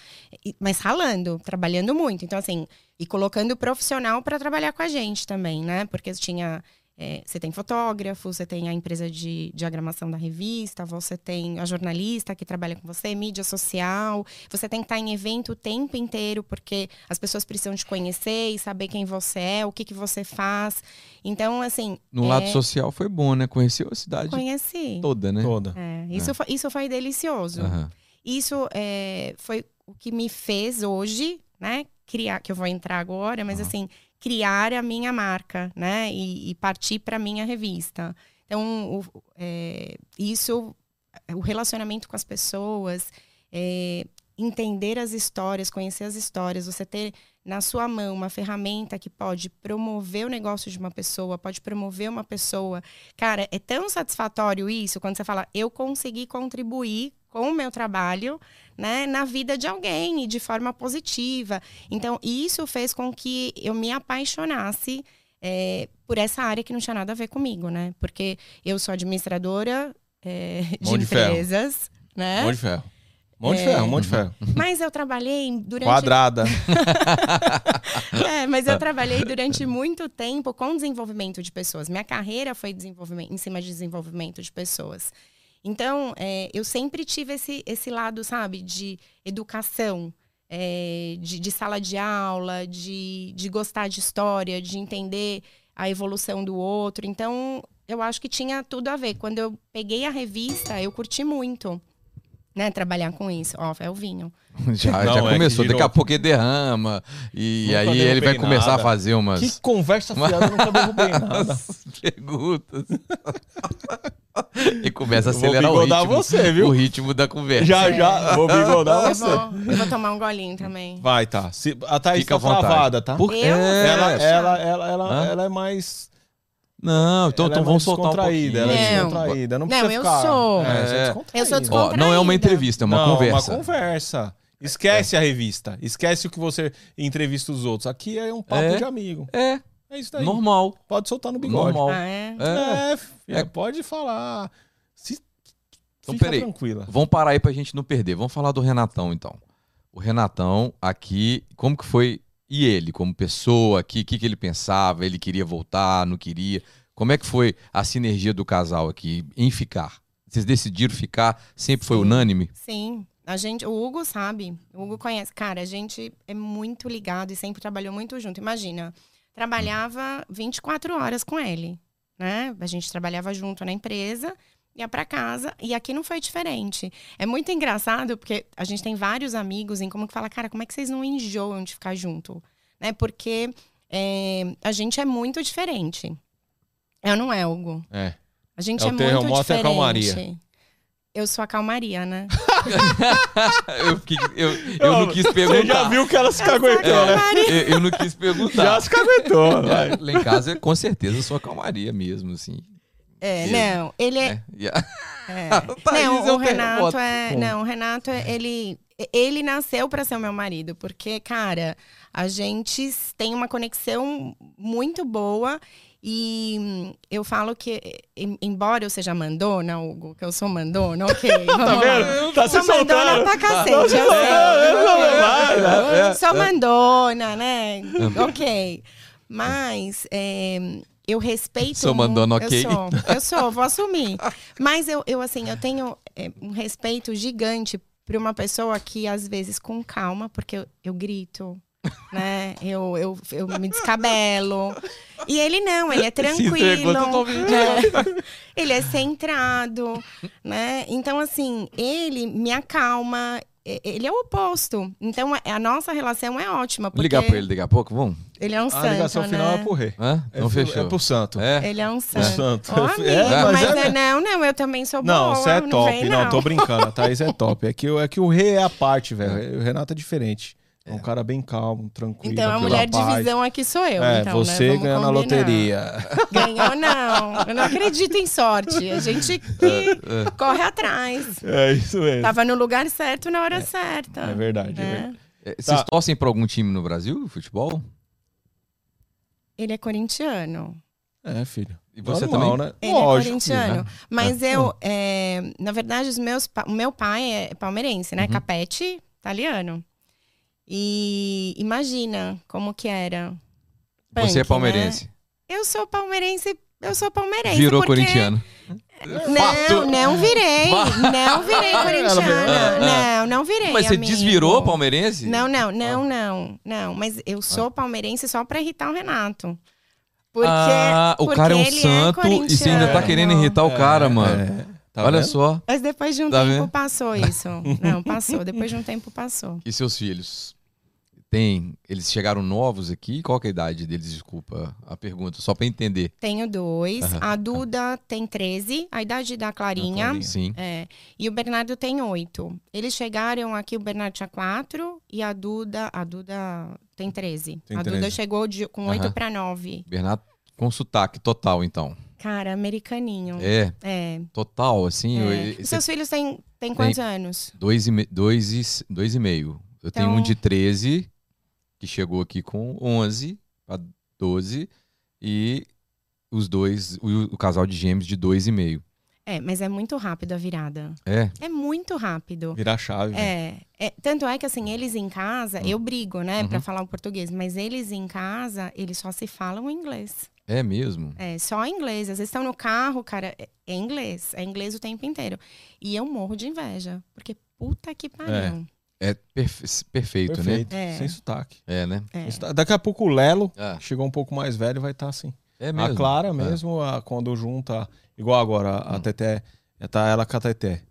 Mas ralando, trabalhando muito. Então, assim, e colocando o profissional para trabalhar com a gente também, né? Porque tinha é, você tem fotógrafo, você tem a empresa de diagramação da revista, você tem a jornalista que trabalha com você, mídia social. Você tem que estar em evento o tempo inteiro, porque as pessoas precisam te conhecer e saber quem você é, o que, que você faz. Então, assim. No é... lado social foi bom, né? Conheceu a cidade Conheci. toda, né? Toda. É, isso, é. Foi, isso foi delicioso. Uhum. Isso é, foi o que me fez hoje, né? Criar, que eu vou entrar agora, mas uhum. assim criar a minha marca, né? E, e partir para a minha revista. Então, o, é, isso, o relacionamento com as pessoas, é, entender as histórias, conhecer as histórias, você ter na sua mão uma ferramenta que pode promover o negócio de uma pessoa, pode promover uma pessoa. Cara, é tão satisfatório isso quando você fala, eu consegui contribuir com o meu trabalho né, na vida de alguém e de forma positiva. Então, isso fez com que eu me apaixonasse é, por essa área que não tinha nada a ver comigo, né? Porque eu sou administradora é, de, de empresas, ferro. né? Mão de ferro. Mão de é, ferro, mão de ferro. Mas eu trabalhei durante. Quadrada. é, mas eu trabalhei durante muito tempo com desenvolvimento de pessoas. Minha carreira foi desenvolvimento, em cima de desenvolvimento de pessoas. Então, é, eu sempre tive esse, esse lado, sabe, de educação, é, de, de, sala de aula, de, de gostar de história, de entender a evolução do outro. Então, eu acho que tinha tudo a ver. Quando eu peguei a revista, eu curti muito. Né, trabalhar com isso. Ó, é o vinho. Já, Não, já é que começou. Daqui a pouco ele derrama. E Nunca aí ele derrubei vai começar nada. a fazer umas, Que conversa fiada, eu nunca derrubei nada. perguntas. e começa a acelerar o bigodar ritmo, você, viu? o ritmo da conversa. Já, É. já, vou bigodar você. vou, eu vou tomar um golinho também. Vai, tá. Se, a Thaís Fica tá travada, tá? Por... Eu? É, Ela, ela, ela, ela, ela é mais. Não, então, ela então é vamos soltar um pouquinho. Ela é Não. descontraída. Não, Não, precisa eu ficar. sou. É, é É. Eu sou Ó, descontraída. não é uma entrevista, é uma Não, conversa. uma conversa. Esquece a revista. Esquece o que você entrevista os outros. Aqui é um papo É. de amigo. É, É isso daí. normal. Pode soltar no bigode. Normal. Ah, é? É. É, filha, É. pode falar. Se... Então, Fica peraí. tranquila. Vamos parar aí pra gente não perder. Vamos falar do Renatão, então. O Renatão aqui, como que foi? E ele, como pessoa o que, que ele pensava? Ele queria voltar, não queria? Como é que foi a sinergia do casal aqui em ficar? Vocês decidiram ficar? Sempre foi Sim. unânime? Sim. A gente, o Hugo sabe, o Hugo conhece. Cara, a gente é muito ligado e sempre trabalhou muito junto. Imagina, trabalhava 24 horas com ele, né? A gente trabalhava junto na empresa, ia para casa e aqui não foi diferente. É muito engraçado porque a gente tem vários amigos em como que fala, cara, como é que vocês não enjoam de ficar junto, né? Porque é, a gente é muito diferente. Eu não é, Hugo. É. A gente É é, o muito terremoto e a diferente. calmaria. Eu sou a calmaria, né? eu, fiquei- eu- eu não quis perguntar. Você já viu que ela se Eu sou a caguetou, né? calmaria. Eu, eu não quis perguntar. Já se caguetou. vai. Lá em casa, com certeza, sua calmaria mesmo, assim. É, não, ele é. É. E a- é. Não, é o um Renato é. Não, o Renato, é- ele. Ele nasceu para ser o meu marido, porque, cara, a gente tem uma conexão muito boa. E hum, eu falo que, em- embora eu seja mandona, Hugo, que eu sou mandona, ok. Tá vamos lá. vendo? Tá se Sou mandona soltando. pra cacete, eu sei. Vai, vai. É, Sou é. mandona, né? ok. Mas é, eu respeito. Sou mandona, mu- ok. Eu sou, eu sou, vou assumir. Mas eu, eu assim, eu tenho é, um respeito gigante para uma pessoa que, às vezes, com calma, porque eu, eu grito. Né? Eu, eu, eu me descabelo. E ele não, ele é tranquilo. totalmente. É. Ele é centrado, né? Então, assim, ele me acalma. Ele é o oposto. Então, a a nossa relação é ótima. Vou Porque ligar pra ele daqui a pouco, vamos? Ele é um A santo, ligação né? final é pro rei. Hã? É Não pro- fechou. É pro santo. É? Ele é um Pro santo. santo. Ô, amigo, É, mas, mas é- é- não, não, eu também sou Não, boa. você é não top. vem, não. não. tô brincando. A Thaís é top. É que, o- é que o rei é a parte, velho. O Renato é diferente. É um cara bem calmo, tranquilo. Então, a pela mulher de paz. visão aqui sou eu. É, então, né? você Vamos ganhou na loteria. Ganhou, não. Eu não acredito em sorte. A gente que corre atrás. É isso mesmo. Tava no lugar certo na hora certa. É verdade, é né? verdade. É, Vocês Tá. torcem pra algum time no Brasil, futebol? Ele é corintiano. É, filho. E você Normal, também? né? Ele Lógico. é corintiano. né? Mas eu, é, na verdade, os meus, o meu pai é palmeirense, né? Uhum. Capete, italiano. E imagina como que era. Você é Punk, palmeirense. né? Eu sou palmeirense, eu sou palmeirense. Virou porque... corintiano. Não, não virei. Não virei corintiana. Não, não virei. Mas você amigo. desvirou palmeirense? Não, não, não, não, não. Mas eu sou palmeirense só pra irritar o Renato. Porque, ah, o porque cara é um ele santo e você ainda tá querendo irritar o cara, mano. É, tá Olha vendo? só. Mas depois de um Tá tempo vendo? passou isso. Não, passou. Depois de um tempo passou. E seus filhos? Tem. Eles chegaram novos aqui? Qual que é a idade deles? Desculpa a pergunta, só pra entender. Tenho dois. Aham. A Duda tem 13, a idade da Clarinha. Clarinha. Sim. É, e o Bernardo tem oito. Eles chegaram aqui, o Bernardo tinha quatro e a Duda, a Duda tem 13. Tem a 13. Duda chegou de, com oito para nove. Bernardo com sotaque total, então. Cara, americaninho. É, É. total, assim. é. eu- você- seus filhos têm, têm quantos anos? Dois e, me- dois e, dois e meio. Eu tenho um Então- de 13, que chegou aqui com 11 para 12, e os dois, o, o casal de gêmeos de dois e meio. É, mas é muito rápido a virada. É, É muito rápido. Virar chave. É, é, tanto é que assim, eles em casa, eu brigo, né, pra Uhum. falar o português, mas eles em casa, eles só se falam inglês. é mesmo. É, só inglês. Às vezes estão no carro, cara, é, é inglês. É inglês o tempo inteiro. E eu morro de inveja. Porque puta que pariu. É perfe- perfeito, Perfeito. É. Sem sotaque. né? É, né? É. Sotaque. Daqui a pouco o Lelo Ah. chegou um pouco mais velho vai estar assim. É mesmo? A Clara mesmo, a- quando junta, igual agora, a Hum. Teté, tá ela com a Teté.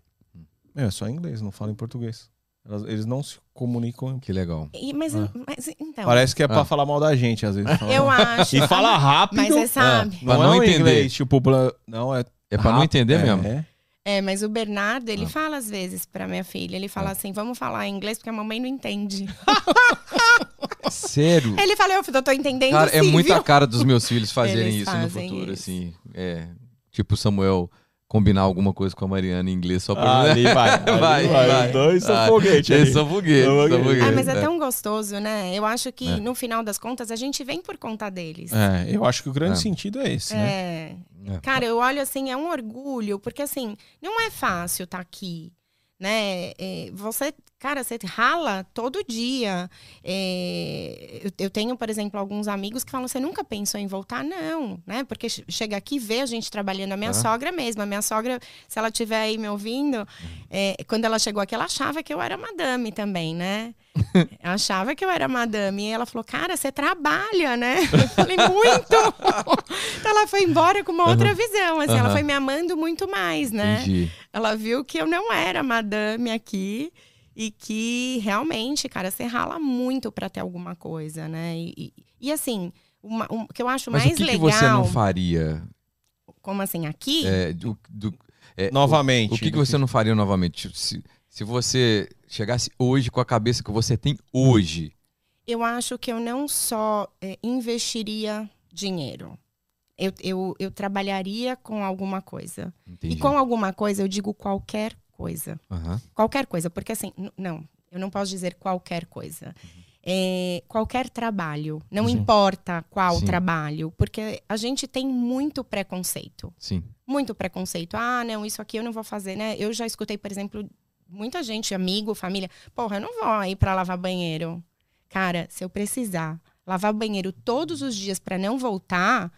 Meu, é só inglês, não fala em português. Elas- eles não se comunicam. Que legal. E- mas, Ah. mas então, Parece que é pra Ah. falar mal da gente, às vezes. Eu acho. E fala rápido. Mas você sabe. Pra Não, não é entender. inglês, tipo, não, é. É pra não rápido, entender é, mesmo. é. É, mas o Bernardo, ele Ah. fala às vezes pra minha filha, ele fala assim, vamos falar inglês porque a mamãe não entende. Sério? Ele fala, eu eu tô entendendo Cara, é sim, muita viu? cara dos meus filhos fazerem Eles isso no futuro, isso. assim. É. Tipo o Samuel combinar alguma coisa com a Mariana em inglês só pra. Ah, ali vai. ali Vai, vai. vai. Os dois são Vai. foguete. Eles são foguetes, São são foguetes. foguetes. Ah, mas é é. tão gostoso, né? Eu acho que É. no final das contas a gente vem por conta deles. É, eu acho que o grande É. sentido é esse, né? É. É. Cara, eu olho assim, é um orgulho, porque assim, não é fácil estar aqui, né? É, você, cara, você rala todo dia. É, eu, eu tenho, por exemplo, alguns amigos que falam, você nunca pensou em voltar? Não, né? Porque che- chega aqui e vê a gente trabalhando. A minha Ah. sogra mesmo, a minha sogra, se ela estiver aí me ouvindo, é, quando ela chegou aqui, ela achava que eu era madame também, né? achava que eu era madame. E ela falou, cara, você trabalha, né? Eu falei, muito! então ela foi embora com uma outra visão, assim, ela Aham. foi me amando muito mais, né? Entendi. Ela viu que eu não era madame aqui e que realmente, cara, você rala muito pra ter alguma coisa, né? E, e- e, assim, uma- um- o que eu acho Mas mais o que, que legal, você não faria? como assim, aqui, É, do- do- é, Novamente. O, o que, que você não faria novamente? Tipo, Se, se você chegasse hoje com a cabeça que você tem hoje. eu acho que eu não só é, investiria dinheiro. Eu, eu, eu trabalharia com alguma coisa. Entendi. E com alguma coisa, eu digo qualquer coisa. Aham. Qualquer coisa, porque assim, não, eu não posso dizer qualquer coisa. É, qualquer trabalho, não Sim. importa qual Sim. trabalho, porque a gente tem muito preconceito. Sim. Muito preconceito. Ah, não, isso aqui eu não vou fazer, né? Eu já escutei, por exemplo, muita gente, amigo, família, porra, eu não vou aí pra lavar banheiro. Cara, se eu precisar lavar banheiro todos os dias pra não voltar,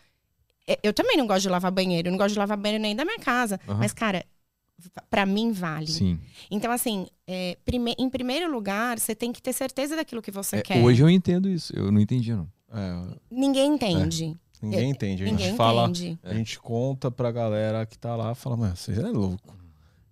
é, eu também não gosto de lavar banheiro, eu não gosto de lavar banheiro nem da minha casa. Aham. Mas, cara, pra mim vale. Sim. Então, assim, é, prime- em primeiro lugar, você tem que ter certeza daquilo que você É, quer. hoje eu entendo isso. Eu não entendi, não. É, Ninguém entende. ninguém É, entende. A gente Ninguém fala, entende. a gente conta pra galera que tá lá, fala, mano, você é louco.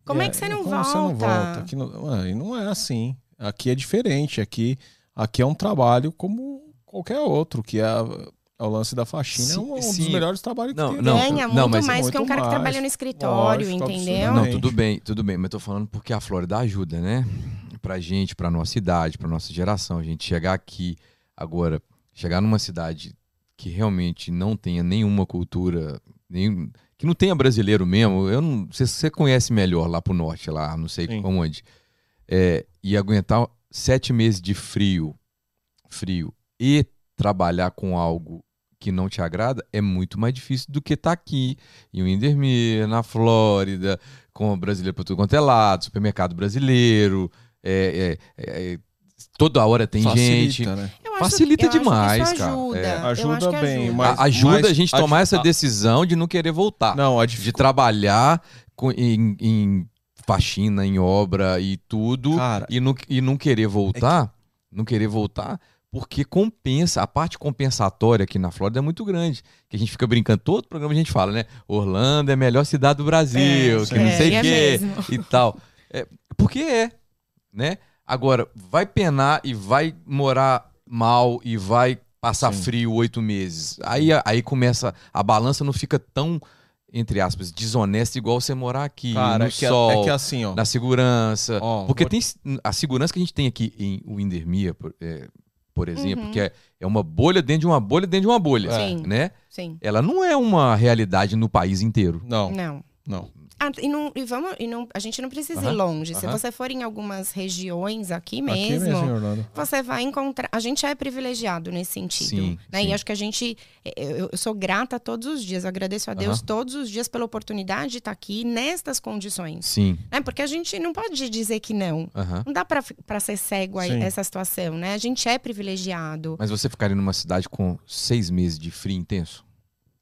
Como E é que você não como Você não volta? volta? Aqui não, mano, e não é assim. Aqui é diferente. Aqui, aqui é um trabalho como qualquer outro, que é, é o lance da faxina. Sim, é um, um dos melhores trabalhos que Não, tem. não, né? Ganha não, muito mas- mais que um muito cara que mais. trabalha no escritório, Lógico, entendeu? Não, tudo bem, tudo bem. Mas eu tô falando porque a Flórida ajuda, né? Pra gente, pra nossa idade, pra nossa geração. A gente chegar aqui agora, chegar numa cidade que realmente não tenha nenhuma cultura, nenhum, que não tenha brasileiro mesmo. Eu não, você, você conhece melhor lá pro norte, lá, não sei Sim. onde. É, e aguentar sete meses de frio, frio e trabalhar com algo que não te agrada é muito mais difícil do que estar aqui em Windermere, na Flórida, com o brasileiro para tudo quanto é lado, supermercado brasileiro, é, é, é, toda hora tem gente. Facilita, né? Eu acho- Facilita que demais, cara. Ajuda. É. Ajuda que bem, ajuda. mas- A- ajuda a gente a- tomar essa decisão de não querer voltar. Não, a De trabalhar com- em, em faxina, em obra e tudo, Cara, e não, e não querer voltar, não querer voltar, porque compensa, a parte compensatória aqui na Flórida é muito grande. Que a gente fica brincando, todo programa a gente fala, né? Orlando é a melhor cidade do Brasil, É, que não é, sei e o é quê mesmo. e tal. É, porque é, né? Agora, vai penar e vai morar mal e vai passar Sim. frio oito meses. Aí, aí começa, a balança não fica tão, entre aspas, desonesta igual você morar aqui, cara, no é que, sol, é que assim, ó. na segurança. Ó, porque vou- tem a segurança que a gente tem aqui em Windermere, é, por exemplo, Uhum. que é, é uma bolha dentro de uma bolha dentro de uma bolha, Sim. né? Sim. Ela não é uma realidade no país inteiro. Não, Não. não. Ah, e não, e vamos, e não, a gente não precisa ir longe. Se você for em algumas regiões aqui Aqui mesmo, mesmo em Orlando. você vai encontrar. A gente é privilegiado nesse sentido. Sim, né? sim. E acho que a gente. Eu, eu sou grata todos os dias, eu agradeço a Deus todos os dias pela oportunidade de estar aqui nestas condições. Sim. Né? Porque a gente não pode dizer que não. Não dá pra ser cego a Sim. essa situação, né? A gente é privilegiado. Mas você ficaria numa cidade com seis meses de frio intenso?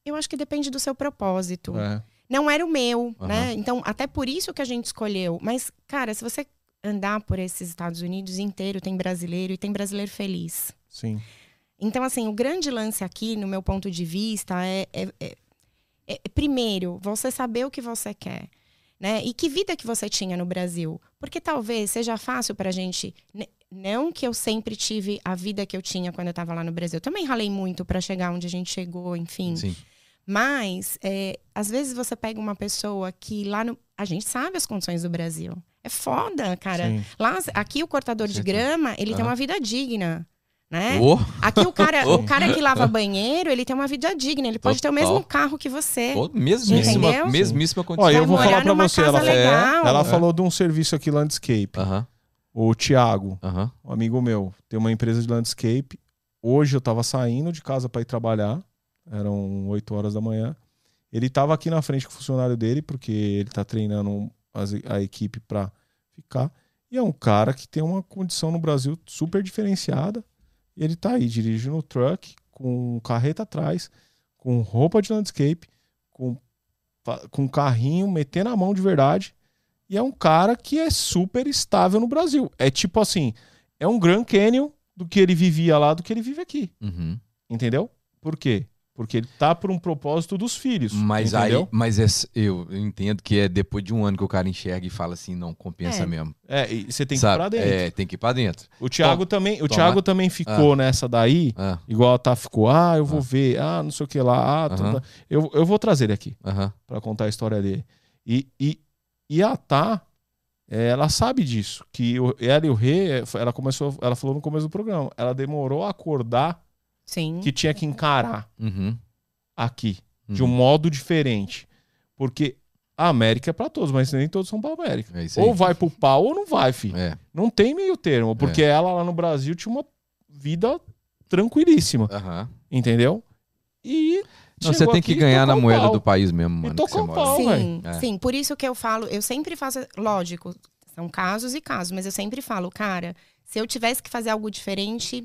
Eu acho que depende do seu propósito. É. Não era o meu, Aham. né? Então, até por isso que a gente escolheu. Mas, cara, se você andar por esses Estados Unidos inteiro, tem brasileiro e tem brasileiro feliz. Sim. Então, assim, o grande lance aqui, no meu ponto de vista, é, é, é, é primeiro, você saber o que você quer. Né? E que vida que você tinha no Brasil? Porque talvez seja fácil para a gente. Não que eu sempre tive a vida que eu tinha quando eu estava lá no Brasil. Eu também ralei muito para chegar onde a gente chegou, enfim. Sim. Mas, é, às vezes você pega uma pessoa que lá no. A gente sabe as condições do Brasil. É foda, cara. Sim. Lá, aqui o cortador de grama, ele tem Aham. uma vida digna. Né? Ô, Aqui o cara, o cara que lava banheiro, ele tem uma vida digna. Ele pode ter o mesmo carro que você. mesmíssima, Entendeu? mesmíssima Ó, condição. eu Vai vou falar pra numa você. Ela, legal. ela É. falou de um serviço aqui, landscape. Aham, O Thiago, aham. um amigo meu, tem uma empresa de landscape. Hoje eu tava saindo de casa para ir trabalhar. Eram 8 horas da manhã. Ele tava aqui na frente com o funcionário dele, porque ele tá treinando as- a equipe para ficar. E é um cara que tem uma condição no Brasil super diferenciada. E ele tá aí dirigindo o truck, com carreta atrás, com roupa de landscape, com, com carrinho, metendo a mão de verdade. E é um cara que é super estável no Brasil. É tipo assim, é um Grand Canyon do que ele vivia lá, do que ele vive aqui. Uhum. Entendeu? Por quê? Porque ele tá por um propósito dos filhos. Mas entendeu? aí, mas é, eu, eu entendo que é depois de um ano que o cara enxerga e fala assim, não, compensa É. mesmo. É, e você tem que ir Sabe? pra dentro. É, tem que ir pra dentro. O Thiago também, o Toma. Thiago também ficou nessa daí, Ah, igual a Tá ficou, ah, eu vou Ah. ver, ah, não sei o que lá, ah, tá, Aham. tá. Eu, eu vou trazer ele aqui aham. pra contar a história dele. E, e, e a Tá, é, ela sabe disso, que ela e o Rê, ela começou, ela falou no começo do programa, ela demorou a acordar Sim. que tinha que encarar Uhum. aqui de um uhum. modo diferente. Porque a América é pra todos, mas nem todos são pra América. É isso aí. Ou vai pro pau ou não vai, filho. É. Não tem meio termo, porque ela lá no Brasil tinha uma vida tranquilíssima, Aham. entendeu? E Não, você chegou tem que aqui e ganhar na tocou o moeda pau. do país mesmo, mano. que tocou você o mora. pau. Sim, velho. É. sim. Por isso que eu falo, eu sempre faço, lógico, são casos e casos, mas eu sempre falo, cara, se eu tivesse que fazer algo diferente,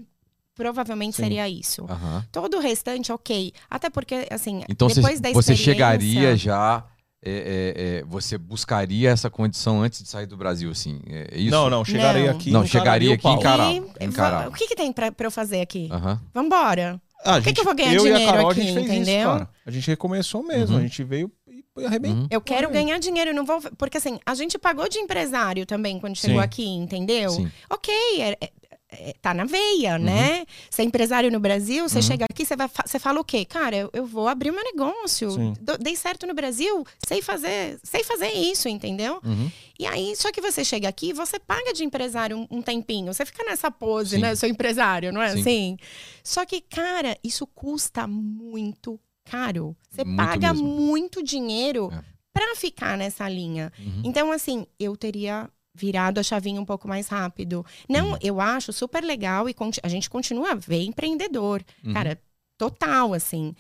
provavelmente Sim. seria isso. Aham. Todo o restante, ok. Até porque, assim, Então você, depois da você experiência... chegaria já. é, é, é, você buscaria essa condição antes de sair do Brasil, assim. É é isso? Não, não, chegarei Não. aqui. Não, chegaria o aqui encarar. E, encarar. o que, que tem pra, pra eu fazer aqui? Aham. Vambora. Ah, a que que eu vou ganhar eu e a dinheiro Carol, aqui, a gente fez entendeu? Isso, cara. A gente recomeçou mesmo. Uhum. A gente veio e arrebentou. Uhum. Eu quero ganhar dinheiro, eu não vou. Porque assim, a gente pagou de empresário também quando chegou Sim. aqui, entendeu? Sim. Ok, é- é- tá na veia, né? Você é empresário no Brasil, você Uhum. chega aqui, você, vai, você fala o quê? Cara, eu, eu vou abrir o meu negócio. Sim. Dei certo no Brasil, sei fazer, sei fazer isso, entendeu? Uhum. E aí, só que você chega aqui, você paga de empresário um, tempinho. Você fica nessa pose, Sim. né? Eu sou empresário, não é Sim. assim? Só que, cara, isso custa muito caro. Você Muito paga mesmo. muito dinheiro É. pra ficar nessa linha. Uhum. Então, assim, eu teria virado a chavinha um pouco mais rápido. Não, Uhum. eu acho super legal e a gente continua a ver empreendedor. Uhum. Cara, total, assim.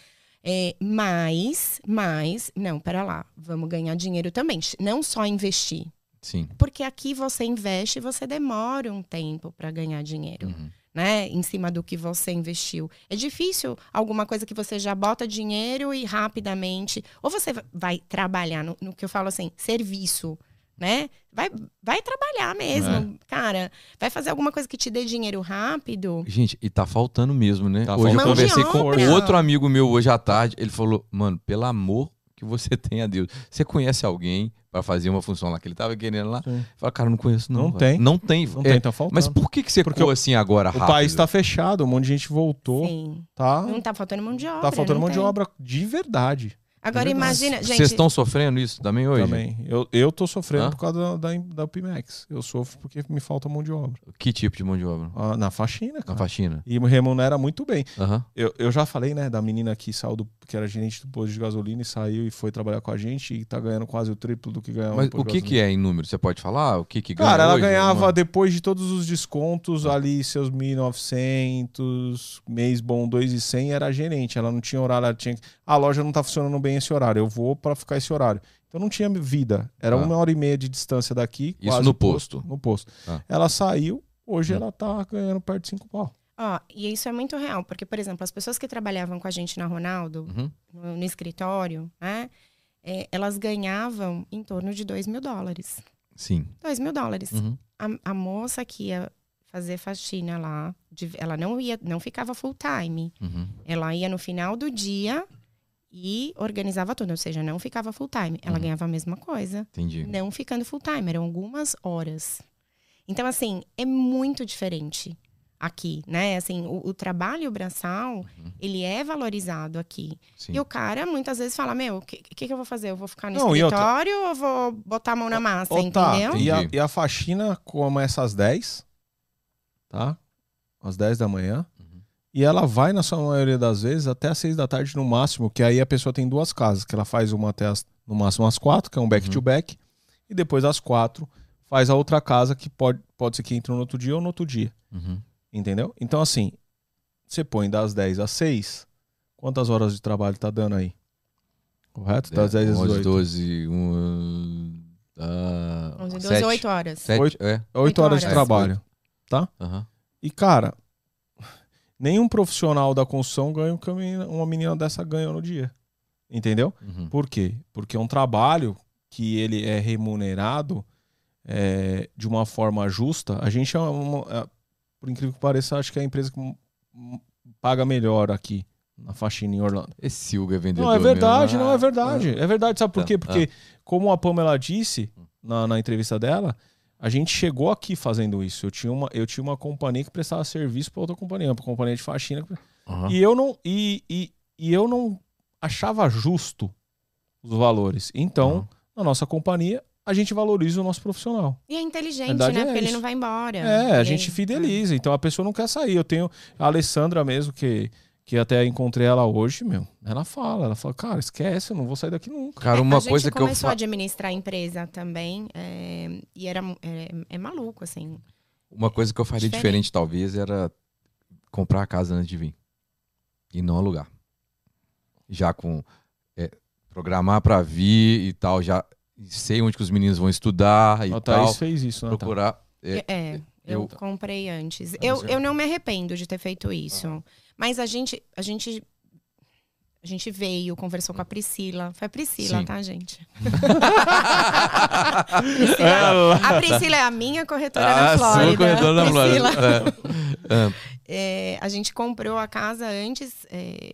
É, mas, mas, não, pera lá, vamos ganhar dinheiro também. Não só investir. Sim. Porque aqui você investe e você demora um tempo para ganhar dinheiro, Uhum. né? Em cima do que você investiu. É difícil alguma coisa que você já bota dinheiro e rapidamente. Ou você vai trabalhar no, no que eu falo assim, serviço, né? Vai, vai trabalhar mesmo, É. cara. Vai fazer alguma coisa que te dê dinheiro rápido. Gente, e tá faltando mesmo, né? Tá hoje eu conversei de com obra. outro amigo meu hoje à tarde. Ele falou, mano, pelo amor que você tem a Deus. Você conhece alguém pra fazer uma função lá que ele tava querendo lá? Sim. Fala, cara, não conheço não. Não velho." tem. Não tem. Não É, tem, tá faltando. Mas por que, que você Porque ficou o- assim agora o rápido? país tá fechado, um monte de gente voltou. Sim. Tá, Não tá faltando mão de obra. tá faltando mão de tem. obra de verdade. Agora É imagina, gente. Vocês estão sofrendo isso também hoje? Também. Eu, eu tô sofrendo Hã? por causa da, da, da Pimex. Eu sofro porque me falta mão de obra. Que tipo de mão de obra? Ah, na faxina, Na cara. faxina? E remunera muito bem. Eu, eu já falei, né, da menina que saiu do, que era gerente do posto de gasolina e saiu e foi trabalhar com a gente e tá ganhando quase o triplo do que ganhava Mas o que, que é em número? Você pode falar? O que, que ganha Cara, ela hoje? ganhava Uma- depois de todos os descontos ali seus 1.900, mês bom 2.100, era gerente. Ela não tinha horário, ela tinha a loja não tá funcionando bem esse horário. Eu vou pra ficar esse horário. Então não tinha vida. Era Ah. uma hora e meia de distância daqui, Isso quase no posto, posto. no posto. Ah. Ela saiu, hoje Hum. ela tá ganhando perto de 5 pau. Ó, e isso é muito real, porque, por exemplo, as pessoas que trabalhavam com a gente na Ronaldo, Uhum. no, no escritório, né? é, elas ganhavam em torno de 2 mil dólares. Sim. 2 mil dólares. Uhum. A, a moça que ia fazer faxina lá. Ela não ia, não ficava full time. Uhum. Ela ia no final do dia e organizava tudo, ou seja, não ficava full time. Ela uhum. ganhava a mesma coisa. Entendi. Não ficando full time, eram algumas horas. Então, assim, é muito diferente aqui, né? Assim, o, o trabalho braçal, uhum. ele é valorizado aqui. Sim. E o cara muitas vezes fala, meu, o que, que, que, eu vou fazer? Eu vou ficar no Não, escritório outra... ou vou botar a mão na massa, entendeu? E a, e a faxina começa às 10, tá? Às 10 da manhã. E ela vai, na sua maioria das vezes, até às 6 da tarde no máximo, que aí a pessoa tem duas casas, que ela faz uma até as, no máximo às 4, que é um back-to-back, uhum. -back, e depois às 4 faz a outra casa, que pode, pode ser que entre no outro dia ou no outro dia. Uhum. Entendeu? Então, assim, você põe das 10 às 6, quantas horas de trabalho tá dando aí? Correto? Das é, 10 às 18. 12, 1, uh, 11, 12, 8 horas. 7, 8, é. 8, 8 horas, horas de trabalho. Tá? Uhum. E, cara, nenhum profissional da construção ganha o que uma menina dessa ganha no dia. Entendeu? Uhum. Por quê? Porque é um trabalho que ele é remunerado é, de uma forma justa. A gente é uma, é, por incrível que pareça, acho que é a empresa que paga melhor aqui na faxina em Orlando. Esse Hugo é vendedor. Não, é verdade, mesmo. não, é verdade. Ah. É verdade, sabe por tá, quê? Porque, como a Pamela disse na, na entrevista dela, a gente chegou aqui fazendo isso. Eu tinha uma, eu tinha uma companhia que prestava serviço para outra companhia, uma companhia de faxina. Uhum. E eu não e, e, e, eu não achava justo os valores. Então, uhum. na nossa companhia, a gente valoriza o nosso profissional. E é inteligente, né? É Porque ele não vai embora. É, a gente fideliza. Então a pessoa não quer sair. Eu tenho a Alessandra mesmo, que, que até encontrei ela hoje, meu. Ela fala, ela fala, cara, esquece, eu não vou sair daqui nunca. Cara, uma a coisa que eu começou a administrar a empresa também é, e era é, é, maluco, assim. Uma coisa que eu faria diferente. diferente, talvez, era comprar a casa antes de vir. E não alugar. Já com... É, programar para vir e tal, já sei onde que os meninos vão estudar e a tal. fez isso, né? Procurar. É, é eu, eu, comprei antes. Eu, eu não me arrependo de ter feito isso. Ah. Mas a gente, a gente a gente veio, conversou com a Priscila. Foi a Priscila, Sim. tá, gente? Priscila, a Priscila é a minha corretora ah, na Flórida. Sua corretora na Flórida. É. É. é, a gente comprou a casa antes. É,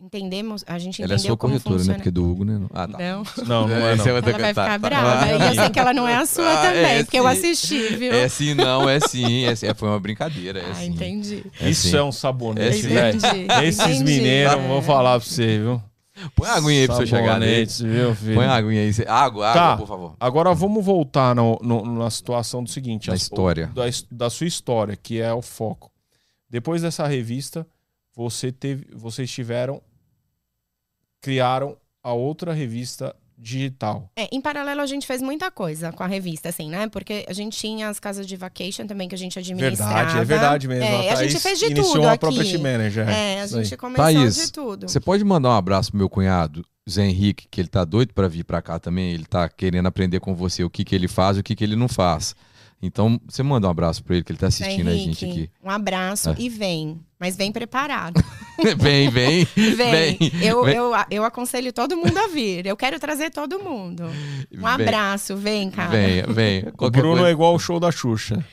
entendemos, a gente ela é entendeu é sua corretora, né? Porque é do Hugo, né? Ah, tá. Não, não, não é não. Ela vai ficar brava. Ah, e eu sei que ela não é a sua ah, também, é porque sim. eu assisti, viu? É sim, não, é sim. É sim. Foi uma brincadeira. É ah, sim. entendi. É Isso sim. é um sabonete, velho. Esses mineiros, vou falar pra você, viu? Põe a aguinha aí pra você chegar nele. Viu, filho? Põe a aguinha aí. Água, água, tá. por favor. Agora vamos voltar no, no, na situação do seguinte. Da as, história. Da, da sua história, que é o foco. Depois dessa revista, você teve, vocês tiveram criaram a outra revista digital. É, em paralelo a gente fez muita coisa com a revista, assim, né? Porque a gente tinha as casas de vacation também que a gente administrava. Verdade, é verdade mesmo. É, a, a gente fez de tudo a aqui. Property Manager. É, a gente começou Thaís, de tudo. Você pode mandar um abraço pro meu cunhado, Zé Henrique, que ele tá doido para vir para cá também. Ele tá querendo aprender com você o que que ele faz e o que que ele não faz. Então, você manda um abraço para ele, que ele tá assistindo Henrique, a gente aqui. Um abraço é. e vem. Mas vem preparado. vem, vem. Vem. Eu, vem. Eu, eu aconselho todo mundo a vir. Eu quero trazer todo mundo. Um vem. abraço, vem, cara. Vem, vem. o Bruno coisa. é igual o show da Xuxa.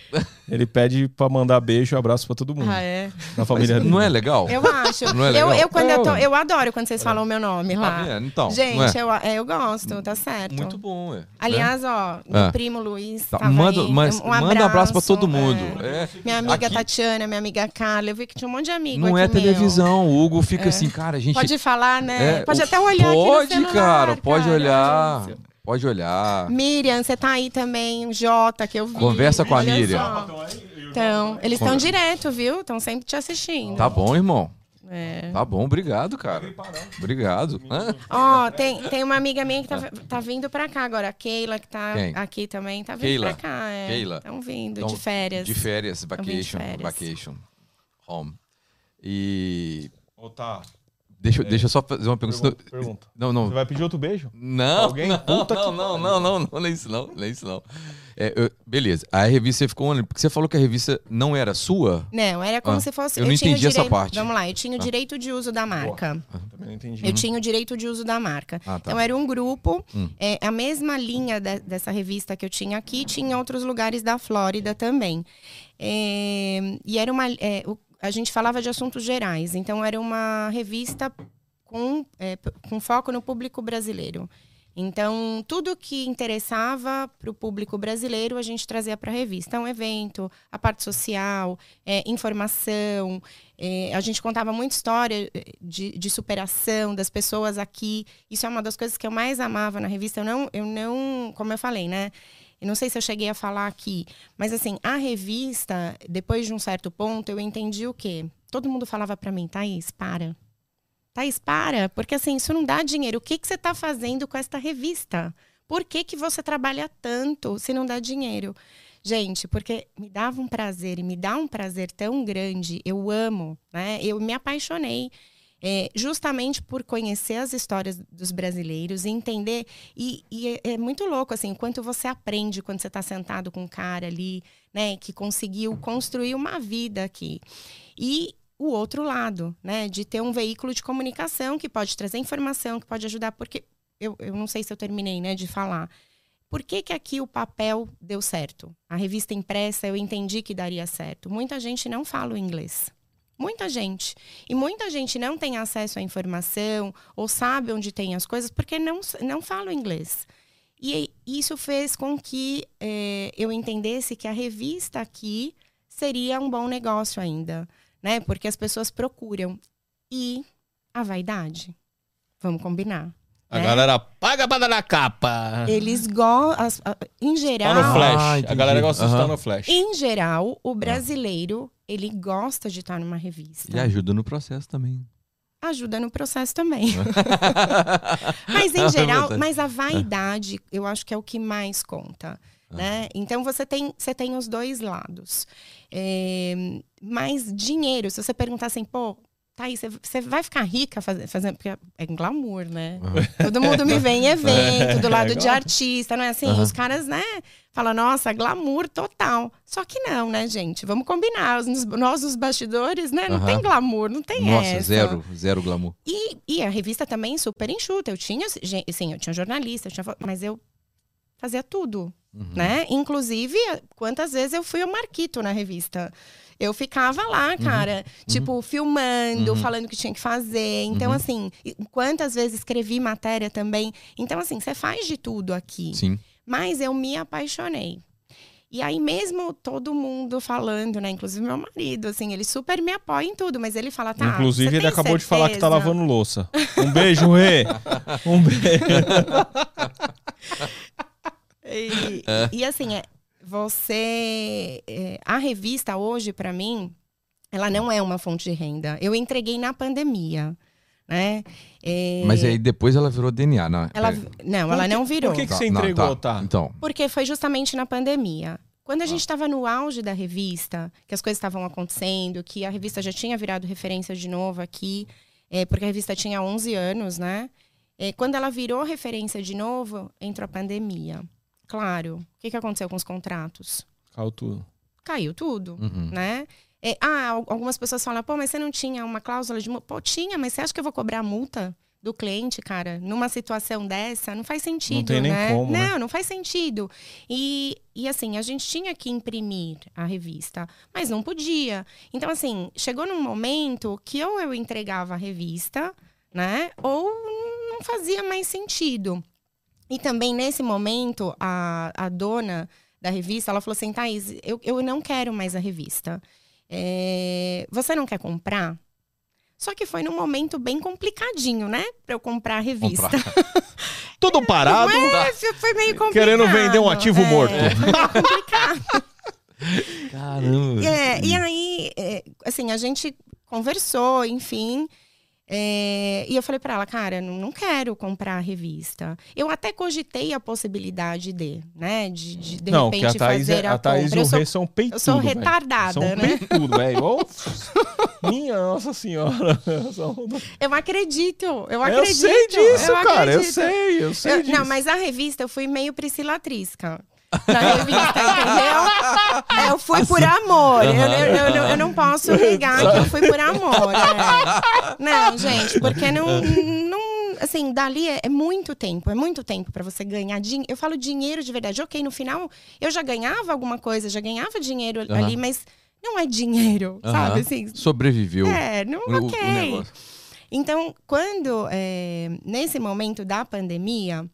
Ele pede pra mandar beijo e abraço pra todo mundo. Ah, é? Na família Mas não é legal? Eu acho. Não é legal? Eu, eu, quando eu, tô, eu adoro quando vocês falam o meu nome lá. Ah, então, Gente, é? eu, é, eu gosto, tá certo. Muito bom, é. Aliás, ó, meu é. primo Luiz. Tá, manda, aí, mas, um abraço, manda um abraço pra todo mundo. É. Minha amiga Aqui... Tatiana, minha amiga Carla. Eu vi que tinha um monte de amigo Não é televisão. O Hugo fica é. assim, cara, a gente. Pode falar, né? É, pode até olhar. Pode, celular, cara, pode olhar. Pode olhar. Miriam, você tá aí também, Jota, que eu vi. Conversa com a Miriam. Então, eles estão direto, viu? Estão sempre te assistindo. Tá bom, irmão. É. Tá bom, obrigado, cara. Obrigado. Ó, oh, tem, tem uma amiga minha que tá, tá vindo pra cá agora. A Keila, que tá Quem? aqui também, tá vindo Keila. pra cá. É. Keila. Estão vindo, de férias. De férias, vacation. De férias. Vacation. Home. E. Ô, tá. Deixa, eu- deixa eu só fazer uma pergunta. Pergunta, pergunta. Não, não. Você vai pedir outro beijo? Não, Alguém? não, Puta não, que não, pariu. não, não, não, não é isso não, não é isso não. É, eu- beleza, a revista você ficou onde? Porque você falou que a revista não era sua? Não, era como Ah, se fosse. eu não tinha o entendi essa parte. Vamos lá, eu tinha o Ah. direito de uso da marca. Também não entendi. Eu tinha o direito de uso da marca. Ah, tá. Então era um grupo, Hum. é, a mesma linha de- dessa revista que eu tinha aqui, tinha em outros lugares da Flórida também. É, e era uma. é, o- a gente falava de assuntos gerais, então era uma revista com, é, com foco no público brasileiro. Então, tudo que interessava para o público brasileiro, a gente trazia para a revista. Um evento, a parte social, é, informação. é, a gente contava muita história é, de, de superação das pessoas aqui. Isso é uma das coisas que eu mais amava na revista. Eu não, eu não como eu falei, né? Não sei se eu cheguei a falar aqui, mas assim, a revista, depois de um certo ponto, eu entendi o quê? Todo mundo falava para mim, Thaís, para. Thaís, para, porque assim, isso não dá dinheiro. O que, que você está fazendo com esta revista? Por que, que você trabalha tanto se não dá dinheiro? Gente, porque me dava um prazer e me dá um prazer tão grande. Eu amo, né? Eu me apaixonei é, justamente por conhecer as histórias dos brasileiros e entender. E, e é, é muito louco, assim, quanto você aprende quando você está sentado com um cara ali, né, que conseguiu construir uma vida aqui. E o outro lado, né, de ter um veículo de comunicação que pode trazer informação, que pode ajudar, porque eu, eu não sei se eu terminei, né, de falar. Por que, que aqui o papel deu certo? A revista impressa eu entendi que daria certo. Muita gente não fala o inglês. Muita gente. E muita gente não tem acesso à informação ou sabe onde tem as coisas porque não, não fala inglês. E isso fez com que eh, eu entendesse que a revista aqui seria um bom negócio ainda, né? Porque as pessoas procuram. E a vaidade? Vamos combinar. A né? galera paga pra dar na capa. Eles gostam. Em Tá geral. no flash. Ah, a galera gosta de estar no flash. Em geral, o brasileiro, ele gosta de estar numa revista. E ajuda no processo também. Ajuda no processo também. mas em É geral, mas a vaidade, eu acho que é o que mais conta. Né? Então você tem, você tem os dois lados. É, mas dinheiro, se você perguntar assim, pô, Thaís, você- você vai ficar rica fazendo. fazendo porque é glamour, né? Todo mundo me vê em evento, do lado de glamour. artista, não é assim? Aham. Os caras, né, falam, nossa, glamour total. Só que não, né, gente? Vamos combinar. Os- Nós, os bastidores, né? Não Aham. tem glamour, não tem Nossa, essa. zero, zero glamour. E, e a revista também super enxuta. Eu tinha, sim, eu tinha jornalista, eu tinha, mas eu fazia tudo, Uhum. né? Inclusive, quantas vezes eu fui o Marquito na revista. Eu ficava lá, cara, tipo, filmando, Uhum. falando o que tinha que fazer. Então, Uhum. assim, quantas vezes escrevi matéria também. Então, assim, você faz de tudo aqui. Sim. Mas eu me apaixonei. E aí, mesmo todo mundo falando, né? Inclusive meu marido, assim, ele super me apoia em tudo, mas ele fala, tá. Inclusive, ele acabou de falar que tá certeza? lavando louça. Um beijo, Rê. Um beijo. E, e, assim, é, você. é, a revista hoje, para mim, ela não é uma fonte de renda. Eu entreguei na pandemia, né? É, Mas aí depois ela virou DNA, não? ela, É. não, ela que- não virou. por que que Tá, você não, entregou, tá? Então, Porque foi justamente na pandemia. Quando Ah. a gente estava no auge da revista, que as coisas estavam acontecendo, que a revista já tinha virado referência de novo aqui, é, porque a revista tinha 11 anos, né? É, quando ela virou referência de novo, entrou a pandemia. Claro. O que, que aconteceu com os contratos? Caiu tudo. Caiu tudo, uhum. né? É, ah, al- algumas pessoas falam, pô, mas você não tinha uma cláusula de multa? Pô, tinha, mas você acha que eu vou cobrar a multa do cliente, cara, numa situação dessa? Não faz sentido, tem nem né? como, né? não, não faz sentido. E, e assim, a gente tinha que imprimir a revista, mas não podia. Então, assim, chegou num momento que ou eu entregava a revista, né? Ou não fazia mais sentido. E também, nesse momento, a, a dona da revista, ela falou assim, Thaís, eu, eu não quero mais a revista. É, você não quer comprar? Só que foi num momento bem complicadinho, né? Pra eu comprar a revista. Tudo parado. É, foi meio complicado. Querendo vender um ativo É, morto. meio complicado. Caramba. É, e aí, é, assim, a gente conversou, enfim. É, e eu falei para ela, cara, não, não, quero comprar a revista. Eu até cogitei a possibilidade de, né, de, de, de não, repente que a Thaís, fazer é, a, a Thaís compra. Eu sou, são peitudo, eu sou véio. retardada, são né? Peitudo, velho. Minha nossa senhora. Eu acredito, eu Eu acredito. sei disso, eu cara. Eu acredito. sei, eu sei Eu- disso. não, mas a revista eu fui meio Priscila Trisca. Na revista, entendeu? É, Eu fui por amor. Eu, eu- eu não- eu não posso negar que eu fui por amor. é. Não, gente, porque não. não assim, dali é, é muito tempo, é muito tempo para você ganhar dinheiro. Eu falo dinheiro de verdade. Ok, no final eu já ganhava alguma coisa, já ganhava dinheiro ali, mas não é dinheiro, Aham. sabe? Assim, Sobreviveu. é, não, o, o ok. negócio. Então, quando, é, nesse momento da pandemia,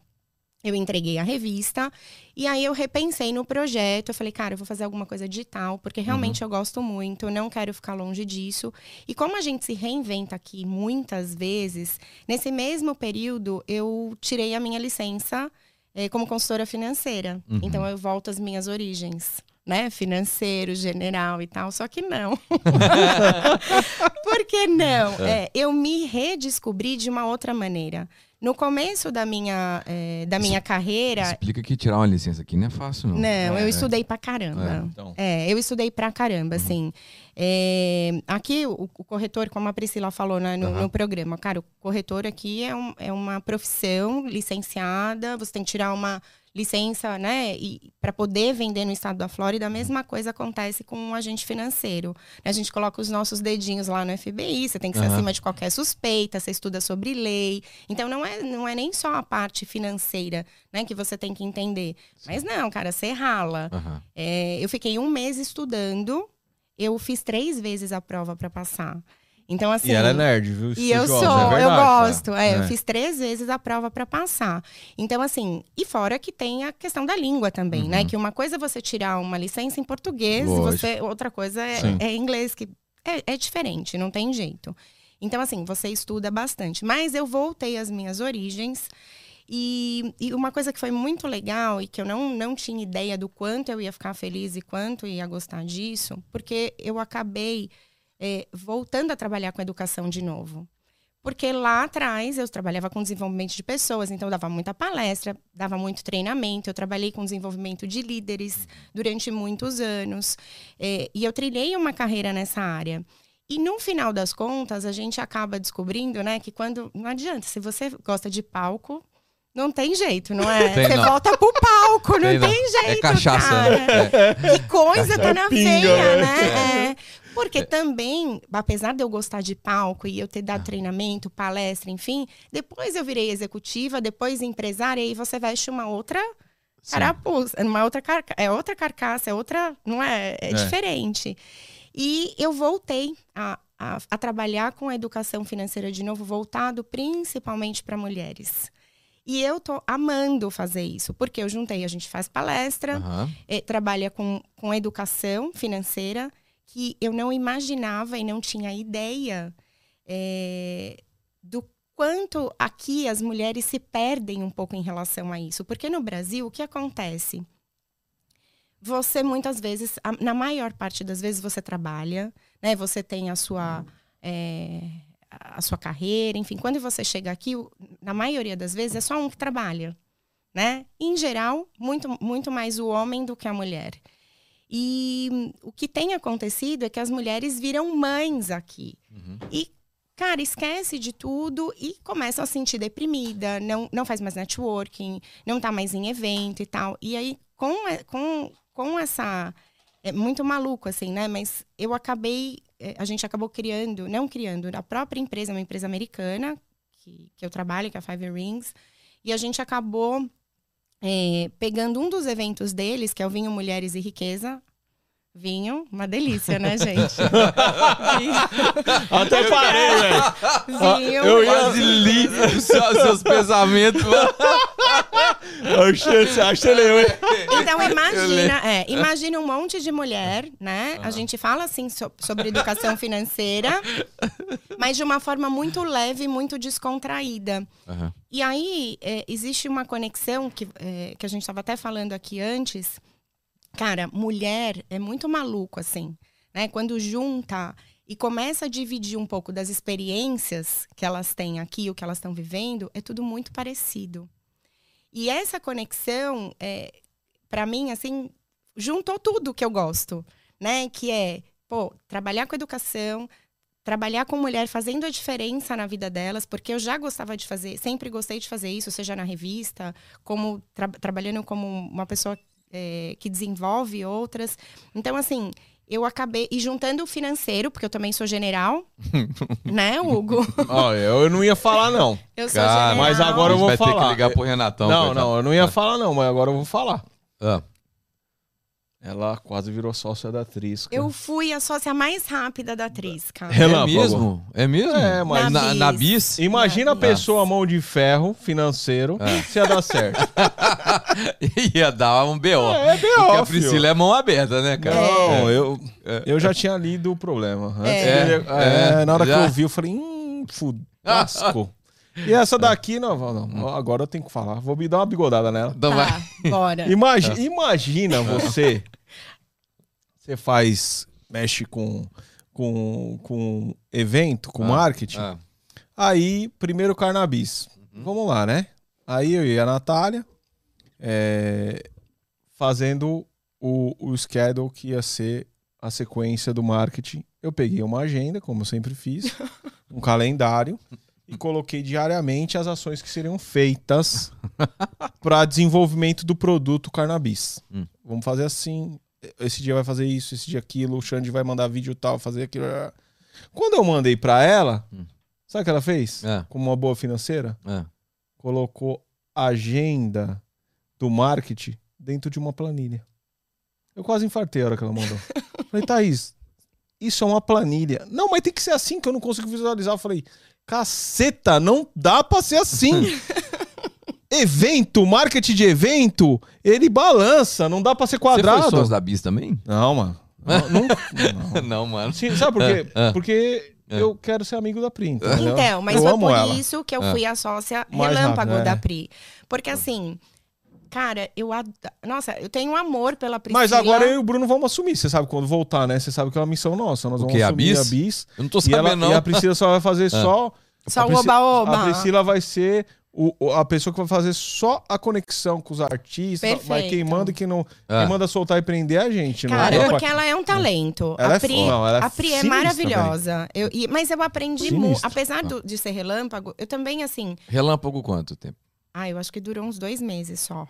eu entreguei a revista e aí eu repensei no projeto. Eu falei, cara, eu vou fazer alguma coisa digital, porque realmente eu gosto muito, eu não quero ficar longe disso. E como a gente se reinventa aqui muitas vezes, nesse mesmo período eu tirei a minha licença eh, como consultora financeira. Uhum. Então eu volto às minhas origens. Né, financeiro, general e tal, só que não. Por que não? É, eu me redescobri de uma outra maneira. No começo da minha, eh, da minha carreira, Explica que tirar uma licença aqui não é fácil, não. não, É, eu é. estudei pra caramba. Então, É, eu estudei pra caramba, assim. É, aqui, o, o corretor, como a Priscila falou né, no, Aham. no programa, cara, o corretor aqui é, um- é uma profissão licenciada, você tem que tirar uma licença, né, e para poder vender no estado da Flórida, a mesma coisa acontece com um agente financeiro. A gente coloca os nossos dedinhos lá no FBI, você tem que ser Aham. acima de qualquer suspeita, você estuda sobre lei. Então, não é, não é nem só a parte financeira, né, que você tem que entender. Mas não, cara, você rala. Aham. É, eu fiquei um mês estudando. Eu fiz três vezes a prova para passar. Então, assim. e ela é nerd, viu? E eu sou, é eu verdade, gosto. cara. É, eu fiz três vezes a prova para passar. Então, assim, e fora que tem a questão da língua também, né? Uhum. Que uma coisa é você tirar uma licença em português, você, outra coisa é, Sim. é inglês, que é, é diferente, não tem jeito. Então, assim, você estuda bastante. Mas eu voltei às minhas origens. E, e uma coisa que foi muito legal e que eu não, não tinha ideia do quanto eu ia ficar feliz e quanto ia gostar disso, porque eu acabei eh, voltando a trabalhar com educação de novo. Porque lá atrás eu trabalhava com desenvolvimento de pessoas, então eu dava muita palestra, dava muito treinamento, eu trabalhei com desenvolvimento de líderes durante muitos anos. eh, e eu trilhei uma carreira nessa área. E no final das contas, a gente acaba descobrindo, né, que quando. Não adianta, se você gosta de palco, não tem jeito, não é? Tem você não. volta pro palco, não Tem tem, não. jeito. É cachaça, cara. né? É. Que coisa tá na veia, né? né? É. Porque também, apesar de eu gostar de palco e eu ter Ah. dado treinamento, palestra, enfim, depois eu virei executiva, depois empresária, e aí você veste uma outra carapuça, uma outra carca é outra carcaça, é outra, não é, é, É. diferente. E eu voltei a, a, a trabalhar com a educação financeira de novo, voltado principalmente para mulheres. E eu tô amando fazer isso, porque eu juntei, a gente faz palestra, eh, trabalha com, com educação financeira, que eu não imaginava e não tinha ideia eh, do quanto aqui as mulheres se perdem um pouco em relação a isso. Porque no Brasil, o que acontece? Você muitas vezes, na maior parte das vezes, você trabalha, né? Você tem a sua. eh, a sua carreira, enfim, quando você chega aqui, na maioria das vezes é só um que trabalha, né? Em geral, muito, muito mais o homem do que a mulher. E o que tem acontecido é que as mulheres viram mães aqui. Uhum. E, cara, esquece de tudo e começam a se sentir deprimida, não, não faz mais networking, não tá mais em evento e tal. E aí, com, com, com essa. É muito maluco, assim, né? Mas eu acabei. eh, A gente acabou criando, não criando, a própria empresa, uma empresa americana, que, que eu trabalho, que é a Five Rings, e a gente acabou eh, pegando um dos eventos deles, que é o Vinho Mulheres e Riqueza. Vinho, uma delícia, né, gente? Até parei, velho. Vinho. eu ia- li seus pensamentos. Achei, legal, hein? Então imagina, é, imagina um monte de mulher, né? A gente fala assim so- sobre educação financeira, mas de uma forma muito leve, muito descontraída. Aham. E aí é, existe uma conexão que, é, que a gente estava até falando aqui antes. Cara, mulher é muito maluco assim, né? Quando junta e começa a dividir um pouco das experiências que elas têm aqui, o que elas estão vivendo, é tudo muito parecido. E essa conexão, é, para mim, assim, juntou tudo que eu gosto, né? Que é, pô, trabalhar com educação, trabalhar com mulher fazendo a diferença na vida delas, porque eu já gostava de fazer, sempre gostei de fazer isso, seja na revista, como tra trabalhando como uma pessoa é, que desenvolve outras. Então, assim, eu acabei e juntando o financeiro, porque eu também sou general, né, Hugo? Ó, eu não ia falar não. Eu sou Cara, general. mas agora eu vou vai ter que falar. ligar pro Renatão. não, não, eu não ia falar não, mas agora eu vou falar. Ah, Ela quase virou sócia da atriz. Eu fui a sócia mais rápida da atriz, cara. é mesmo? É mesmo? É, mas- na, Na na bis. bis? Imagina a Nossa. pessoa mão de ferro financeiro É. se ia dar certo. Ia dar um BO. É, B.O., Porque a filho. Priscila é mão aberta, né, cara? Não, eu, É. eu já tinha lido o problema. Antes É. É, é, na hora já? que eu vi, eu falei, hum, fudasco. E essa daqui, não, não, agora eu tenho que falar. Vou me dar uma bigodada nela. Então vai. Tá, bora. Imagi- Imagina você. Você faz. Mexe com, com, com evento, com Ah, marketing. Ah, Aí, primeiro Carnabis. Vamos lá, né? Aí eu e a Natália é, fazendo o, o schedule que ia ser a sequência do marketing. Eu peguei uma agenda, como eu sempre fiz, um calendário e coloquei diariamente as ações que seriam feitas para desenvolvimento do produto Carnabis. Hum. Vamos fazer assim. Esse dia vai fazer isso, esse dia aquilo, o Xande vai mandar vídeo tal, fazer aquilo. Quando eu mandei para ela, Hum. sabe o que ela fez? É. Como uma boa financeira? é. colocou agenda do marketing dentro de uma planilha. Eu quase infartei a hora que ela mandou. Falei, Thaís, isso é uma planilha. Não, mas tem que ser assim que eu não consigo visualizar. Eu falei, caceta, não dá pra ser assim. evento, marketing de evento, ele balança, não dá pra ser Você foi quadrado. sócio da bis também? Não, mano. Não, não- não. Não, mano. Sim, sabe por quê? É, é. Porque É. eu quero ser amigo da Pri. entendeu? Então, mas eu foi por ela. isso que eu É. fui a sócia relâmpago rápido, é. da Pri. Porque assim, cara, eu ad... Nossa, eu tenho um amor pela Priscila. Mas agora eu e o Bruno vamos assumir. Você sabe quando voltar, né? Você sabe que é uma missão nossa. Nós O vamos quê? A assumir bis? a bis. Eu não tô E, sabendo, ela, não. e a Priscila só vai fazer só. Só a o oba-oba. A Priscila vai ser o, a pessoa que vai fazer só a conexão com os artistas. Mas Perfeito. quem manda e quem não. Ah. Quem manda soltar e prender é a gente. não Cara, é? porque ela é um talento. Ela a é Pri, foda. Não, ela é a Pri é maravilhosa. Eu, e- mas eu aprendi muito. Apesar do- de ser relâmpago, eu também, assim. Relâmpago quanto tempo? Ah, eu acho que durou uns dois meses só.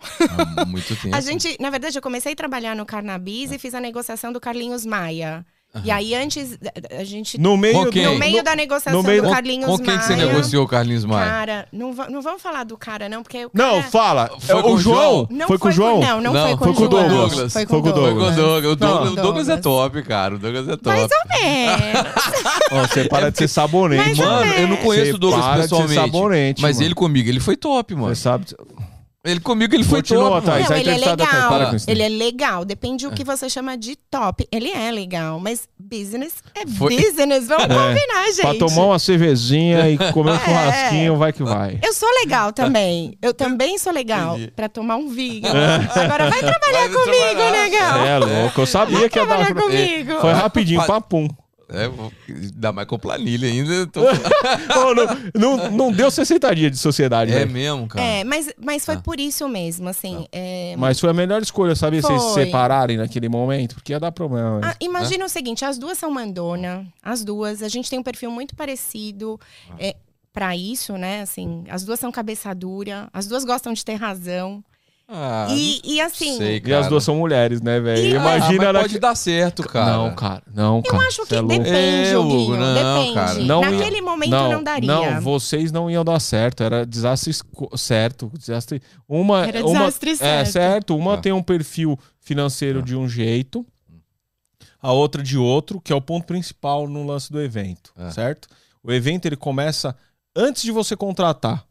Há muito tempo. A gente, na verdade, eu comecei a trabalhar no Carnabis e fiz a negociação do Carlinhos Maia. E aí, antes, a gente. No meio, quem? No meio no- da negociação no meio- do Com- Carlinhos Com quem que você Maia, negociou o Carlinhos Maia? Cara, não, não vamos falar do cara, não, porque o Não, cara... fala. Foi É com o João? Não foi com o João? Não, não, Não, foi com, foi com o João. Douglas. Foi com o o Foi com o Douglas. Douglas. O Douglas, o Não, Douglas é Douglas. top, cara. O Douglas é top. Mais ou menos. Você para de ser sabonete, mano. Mano, eu não conheço Você o Douglas para de ser pessoalmente. sabonete, mas mano. ele comigo, ele foi top, mano. Você sabe. Ele comigo, ele foi Continua, top. Thaís. mano. Aí Não, ele é legal. Ele é legal. Depende do que você chama de top. Ele é legal, mas business é Foi- business. Vamos combinar, gente. Pra tomar uma cervejinha e comer um É. churrasquinho, vai que vai. Eu sou legal também. Eu também sou legal Entendi. pra tomar um vinho. Agora vai trabalhar Vai comigo, trabalhar. legal. É louco, eu sabia que ia dar. Trabalhar comigo. Foi rapidinho, papum. É, vou- ainda mais com planilha ainda. tô- não, não, não deu 60 dias de sociedade, é mesmo, cara. É, mas, mas foi Ah. por isso mesmo, assim. é, Mas foi a melhor escolha, sabia? Vocês se Foi. separarem naquele momento, porque ia dar problema. Ah, mesmo. imagina o seguinte, as duas são mandona, as duas, a gente tem um perfil muito parecido é, para isso, né? Assim, as duas são cabeça dura, as duas gostam de ter razão. Ah, e, e assim, sei, E as duas são mulheres, né, velho? E- Imagina ah, mas na- pode dar certo, cara. Não, cara. Não, cara. eu acho que é depende, É, Hugo, não, depende. cara. Não ia- Naquele momento não, daria. Não, vocês não iam dar certo. Era desastre certo. Desastre. Uma, Era uma, desastre É, certo. certo. Uma Ah. tem um perfil financeiro de um jeito, a outra de outro, que é o ponto principal no lance do evento, É. certo? O evento ele começa antes de você contratar.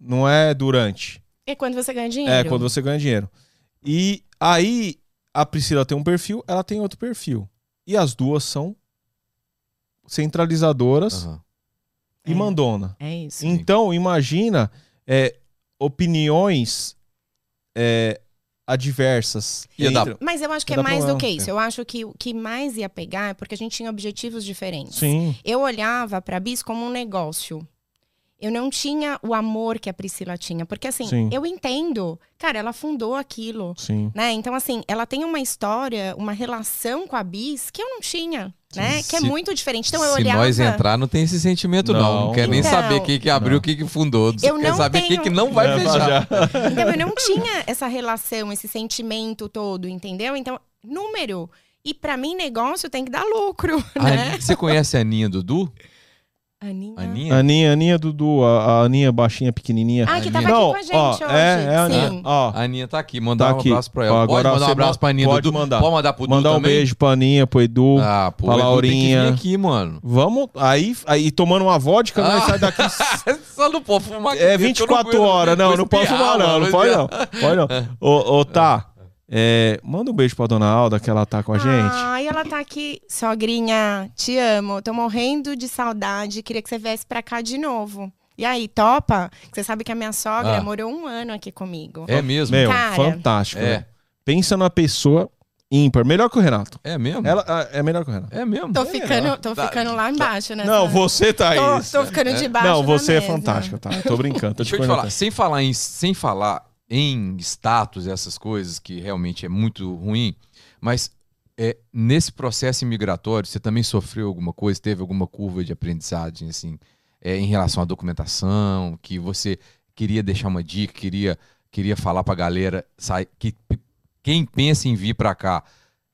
Não é durante. É quando você ganha dinheiro. É quando você ganha dinheiro. E aí a Priscila tem um perfil, ela tem outro perfil. E as duas são centralizadoras Aham. e É. mandona. É isso. Então, imagina é, opiniões é, adversas. Ia dar- entram- Mas eu acho que Ia é mais do problema. que isso. Eu acho que o que mais ia pegar é porque a gente tinha objetivos diferentes. Sim, Eu olhava pra Bis como um negócio. Eu não tinha o amor que a Priscila tinha. Porque, assim, Sim. eu entendo. Cara, ela fundou aquilo. sim. Né? Então, assim, ela tem uma história, uma relação com a Bis que eu não tinha, né? Que é Se- muito diferente. Então, eu Se olhava... nós entrar, não tem esse sentimento, não. Não, Não, quer nem não. saber quem que abriu, Não. quem que fundou. Eu quer não saber quem tenho- que não vai É, fechar. Então, eu não tinha essa relação, esse sentimento todo, entendeu? Então, número. E pra mim, negócio tem que dar lucro, né? A- Você conhece a Aninha Dudu? Aninha. Aninha? Aninha, Aninha Dudu, a, a Aninha baixinha, pequenininha. Ah, que tava Não, aqui com a ó, gente hoje. É, é a Aninha. Sim. Ó, A Aninha tá aqui, mandar Tá um abraço pra ela. Ó, pode agora mandar um abraço pra Aninha pode Dudu? mandar. Pode mandar pro Dudu mandar um também? beijo pra Aninha, pro Edu. Ah, pô, pra Edu tem que vir aqui, mano. Vamos, aí, aí tomando uma vodka, nós Ah. sai daqui. Só não pode fumar aqui É dentro, que eu não 24 vou- horas, não, vou não posso espirrar, fumar, não, não pode não. Pode não. Ô, ô, tá. É, manda um beijo pra dona Alda, que ela tá com a gente. Ai, ela tá aqui. Sogrinha, te amo. Tô morrendo de saudade. Queria que você viesse pra cá de novo. E aí, topa? Você sabe que a minha sogra Ah. morou um ano aqui comigo. É mesmo? Meu, Cara. fantástico. É. né? Pensa numa pessoa ímpar. Melhor que o Renato. É mesmo? Ela ah, é melhor que o Renato. É mesmo? Tô É. ficando, tô Tá- ficando lá embaixo, né? Não, você tá aí. Tô, tô ficando de baixo. Não, você é mesa. fantástica, tá? Tô brincando. Tô Deixa eu te falar, sem falar em, sem falar em status, essas coisas, que realmente é muito ruim, mas é, nesse processo imigratório, você também sofreu alguma coisa, teve alguma curva de aprendizagem, assim, é, em relação à documentação, que você queria deixar uma dica, queria, queria falar pra galera, sai, que, quem pensa em vir pra cá,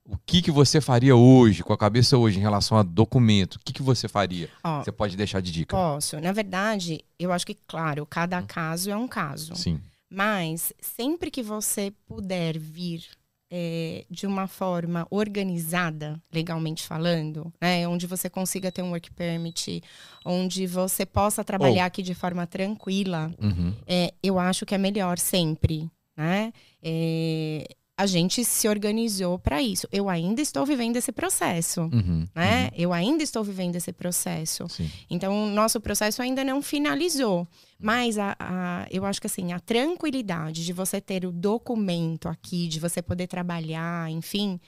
o que, que você faria hoje, com a cabeça hoje, em relação a documento? O que, que você faria? Ó, Você pode deixar de dica. posso. Na verdade, eu acho que, claro, cada caso é um caso. Sim. Mas sempre que você puder vir é, de uma forma organizada, legalmente falando, né, onde você consiga ter um work permit, onde você possa trabalhar aqui de forma tranquila, Uhum. é, eu acho que é melhor sempre, né? É, a gente se organizou para isso. Eu ainda estou vivendo esse processo, Uhum. né? Eu ainda estou vivendo esse processo. Uhum. Sim. Então, o nosso processo ainda não finalizou. Mas a, a- eu acho que assim, a tranquilidade de você ter o documento aqui, de você poder trabalhar, enfim,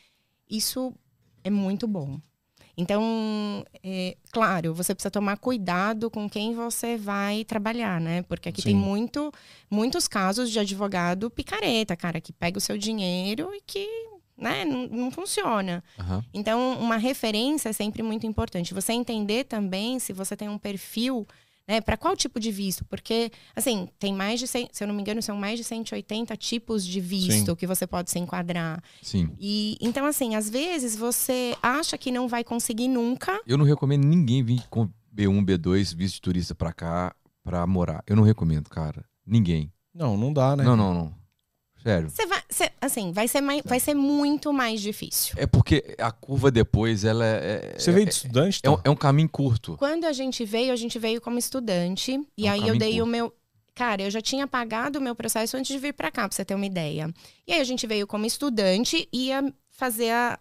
isso é muito bom. Então, é, claro, você precisa tomar cuidado com quem você vai trabalhar, né? Porque aqui tem Sim. muito, muitos casos de advogado picareta, cara, que pega o seu dinheiro e que né, não, não funciona. Aham. Então, uma referência é sempre muito importante. Você entender também se você tem um perfil, né, para qual tipo de visto, porque assim, tem mais de 100, se eu não me engano, são mais de 180 tipos de visto Sim. que você pode se enquadrar. Sim. E então assim, às vezes você acha que não vai conseguir nunca. Eu não recomendo ninguém vir com B1, B2, visto de turista pra cá pra morar. Eu não recomendo, cara. Ninguém. Não, não dá, né? Não, não, não. Sério. Você vai, você- assim, vai ser mais, vai ser muito mais difícil. É porque a curva depois, ela é. Você veio de estudante? é, um, tá? é um caminho curto. Quando a gente veio, a gente veio como estudante. E É um aí eu dei curto. o meu. Cara, eu já tinha pagado o meu processo antes de vir pra cá, pra você ter uma ideia. E aí a gente veio como estudante e ia fazer a,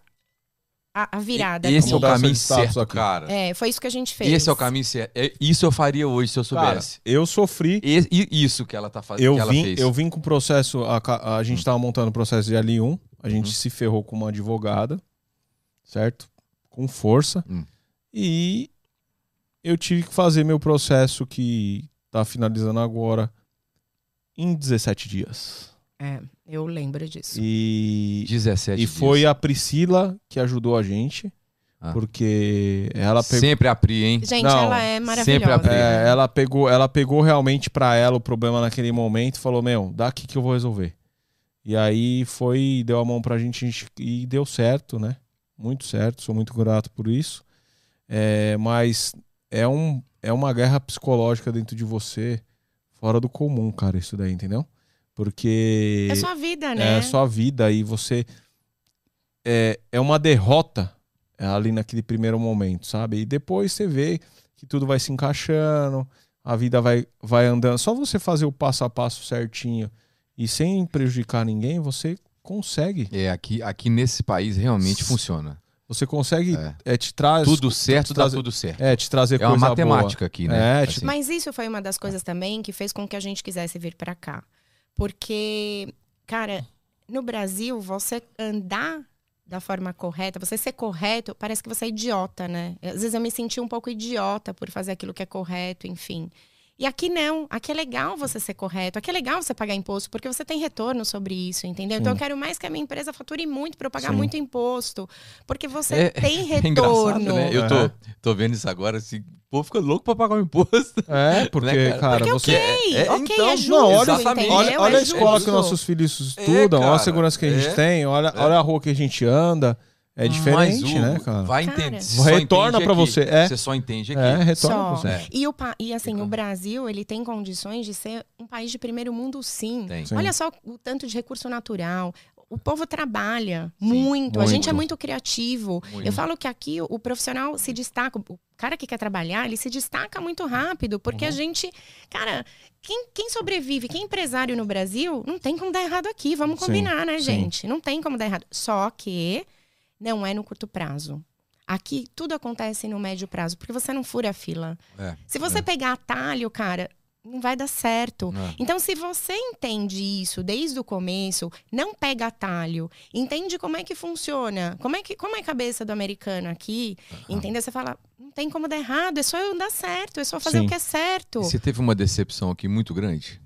a, a virada. E- Esse é o caminho certo, aqui. cara. É, foi isso que a gente fez. Esse é o caminho certo. É- Isso eu faria hoje se eu Cara, soubesse. eu sofri. E- e isso que ela tá fazendo. Eu que ela vim, fez. eu vim com o processo. A, a gente tava montando o processo de L1. A gente Uhum. se ferrou com uma advogada, certo? Com força. Hum. E eu tive que fazer meu processo que tá finalizando agora em 17 dias. É, eu lembro disso. E, 17 e dias. foi a Priscila que ajudou a gente. Ah. Porque ela pegou. Sempre a Pri, hein? Gente, Não, ela é sempre maravilhosa. aprendi. É, ela pegou, ela pegou realmente pra ela o problema naquele momento e falou: Meu, daqui que eu vou resolver. E aí foi, deu a mão pra gente, a gente- e deu certo, né? Muito certo, sou muito grato por isso. É, mas é, um, é uma guerra psicológica dentro de você, fora do comum, cara, isso daí, entendeu? Porque É sua vida, né? é sua vida e você é, é uma derrota ali naquele primeiro momento, sabe? E depois você vê que tudo vai se encaixando, a vida vai, vai andando. Só você fazer o passo a passo certinho e sem prejudicar ninguém, você consegue. É, aqui, aqui nesse país realmente funciona. Você consegue É. é, te traz Tudo certo, dá trazer- tudo certo. é te trazer É uma matemática aqui, né? É, Assim. Mas isso foi uma das coisas também que fez com que a gente quisesse vir pra cá. Porque, cara, no Brasil, você andar da forma correta, você ser correto, parece que você é idiota, né? Às vezes eu me senti um pouco idiota por fazer aquilo que é correto, enfim. E aqui não, aqui é legal você ser correto, aqui é legal você pagar imposto, porque você tem retorno sobre isso, entendeu? Sim. Então eu quero mais que a minha empresa fature muito para eu pagar Sim. muito imposto, porque você é, tem retorno. É né? Eu tô, tô vendo isso agora, assim, o povo fica louco para pagar o imposto. É, porque, né, cara? cara? porque você. Ok, é, ok, então, é justo. Não, olha, olha, olha a é escola que nossos filhos estudam, olha a segurança que a gente tem, olha, olha a rua que a gente anda. É diferente, né, cara? Vai entender. Retorna para você. É. Você só entende aqui. É, retorna só. pra você. É. E, o, e assim, o Brasil, ele tem condições de ser um país de primeiro mundo, sim. sim. Olha só o tanto de recurso natural. O povo trabalha sim, muito. muito. A gente é muito criativo. Muito. Eu falo que aqui o, profissional se destaca. O cara que quer trabalhar, ele se destaca muito rápido. Porque uhum. a gente. Cara, quem, quem, sobrevive, quem é empresário no Brasil, não tem como dar errado aqui. Vamos combinar, sim, né, gente? Não tem como dar errado. Só que não é no curto prazo. Aqui tudo acontece no médio prazo, porque você não fura a fila. É, se você é. pegar atalho, cara, não vai dar certo. É. Então, se você entende isso desde o começo, não pega atalho, entende como é que funciona, como é que como é a cabeça do americano aqui, uhum. entendeu? Você fala, não tem como dar errado, é só eu dar certo, é só fazer Sim. o que é certo. E você teve uma decepção aqui muito grande?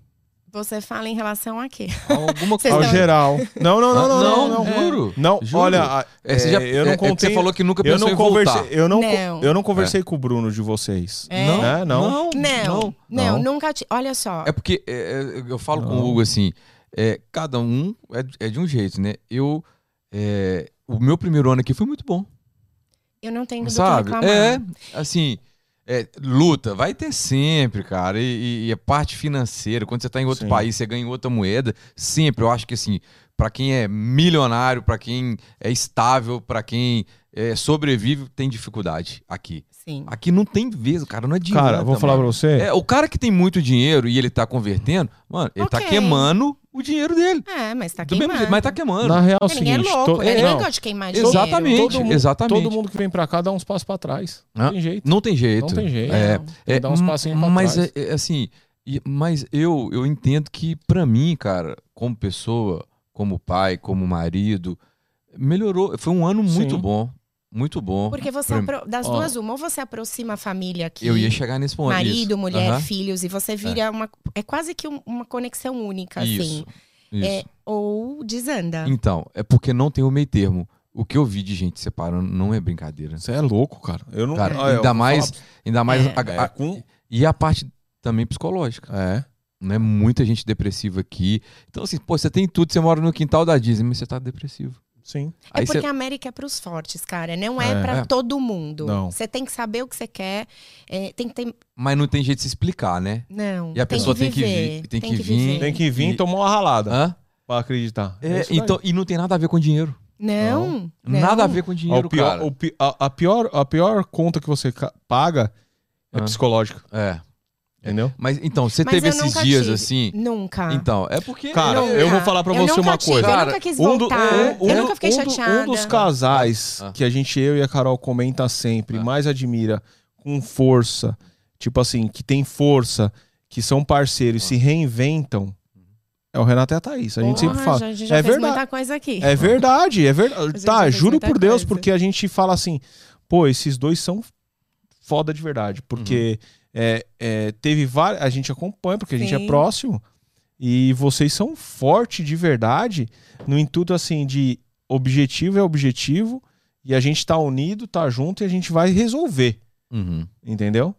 Você fala em relação a quê? Alguma coisa. Ao geral. Não, não, não, não, não, não. Juro. Não, juro. olha, é, já, eu não contei. você falou que nunca pensou eu não em conversei, voltar. Eu não, não. eu não conversei é. com o Bruno de vocês. É. Não, é, não, não, não, não, nunca. Te... Olha só. É porque eu falo com o Hugo assim, cada um é, de um jeito, né? Eu, o meu primeiro ano aqui foi muito bom. Eu não tenho do Sabe? que É, assim, é, luta, vai ter sempre, cara. E, e, a parte financeira, quando você está em outro Sim. país, você ganha outra moeda, sempre. Eu acho que assim, para quem é milionário, para quem é estável, para quem é, sobrevive, tem dificuldade aqui. Sim. Aqui não tem vez, cara, não adianta. Cara, vou falar para você. É, o cara que tem muito dinheiro e ele tá convertendo, mano, ele tá okay. tá queimando o dinheiro dele. É, mas tá queimando. Jeito, mas tá queimando. Na real, é o seguinte... é louco, to... né? Ninguém gosta de queimar dinheiro. Exatamente, todo mundo, exatamente. Todo mundo que vem pra cá dá uns passos pra trás. Não tem jeito. Não tem jeito. Não tem jeito. É, é, dá uns passinhos pra mas trás. Mas, é, é, assim, mas eu, eu entendo que pra mim, cara, como pessoa, como pai, como marido, melhorou. Foi um ano muito Sim. bom. Muito bom. Porque você, apro... das duas, uma, ou você aproxima a família aqui. Eu ia chegar nesse ponto. Marido, isso. mulher, uhum. filhos, e você vira é. uma. É quase que uma conexão única, isso. assim. Isso. É, ou desanda. Então, é porque não tem o meio termo. O que eu vi de gente separando não é brincadeira. Você é louco, cara. Eu não. Cara, é. ainda, mais, ainda mais. É. A, a, com... E a parte também psicológica. É. Né? Muita gente depressiva aqui. Então, assim, pô, você tem tudo, você mora no quintal da Disney, mas você tá depressivo. Sim. É Aí porque cê... a América é para os fortes, cara. Não é, é para é. todo mundo. Você tem que saber o que você quer. É, tem que ter... Mas não tem jeito de se explicar, né? Não. E a pessoa tem que, vir. Tem, tem que, vir. Tem que vir e tomar uma ralada. Hã? Pra acreditar. É, então, e não tem nada a ver com dinheiro. Não, não. Nada a ver com dinheiro, o pior, cara. O, a, a, pior, a pior conta que você paga é psicológica. É. Entendeu? Mas então, você Mas teve esses dias tive. assim? Nunca. Então, é porque. Cara, nunca. eu vou falar pra você uma tive, coisa. Eu nunca quis voltar. Um do, um, eu nunca fiquei um chateada. um dos casais ah. que a gente, eu e a Carol, comenta sempre, ah. mais admira, com força, tipo assim, que tem força, que são parceiros, ah. se reinventam. É o Renato e a Thaís. A gente Porra, sempre fala. A gente já é fez verdade. muita coisa aqui. É verdade, é verdade. Tá, juro por Deus, coisa. porque a gente fala assim, pô, esses dois são foda de verdade. Porque. É, é, teve várias. A gente acompanha, porque a gente é próximo. E vocês são fortes de verdade no intuito assim de objetivo é objetivo e a gente tá unido, tá junto e a gente vai resolver. Uhum. Entendeu?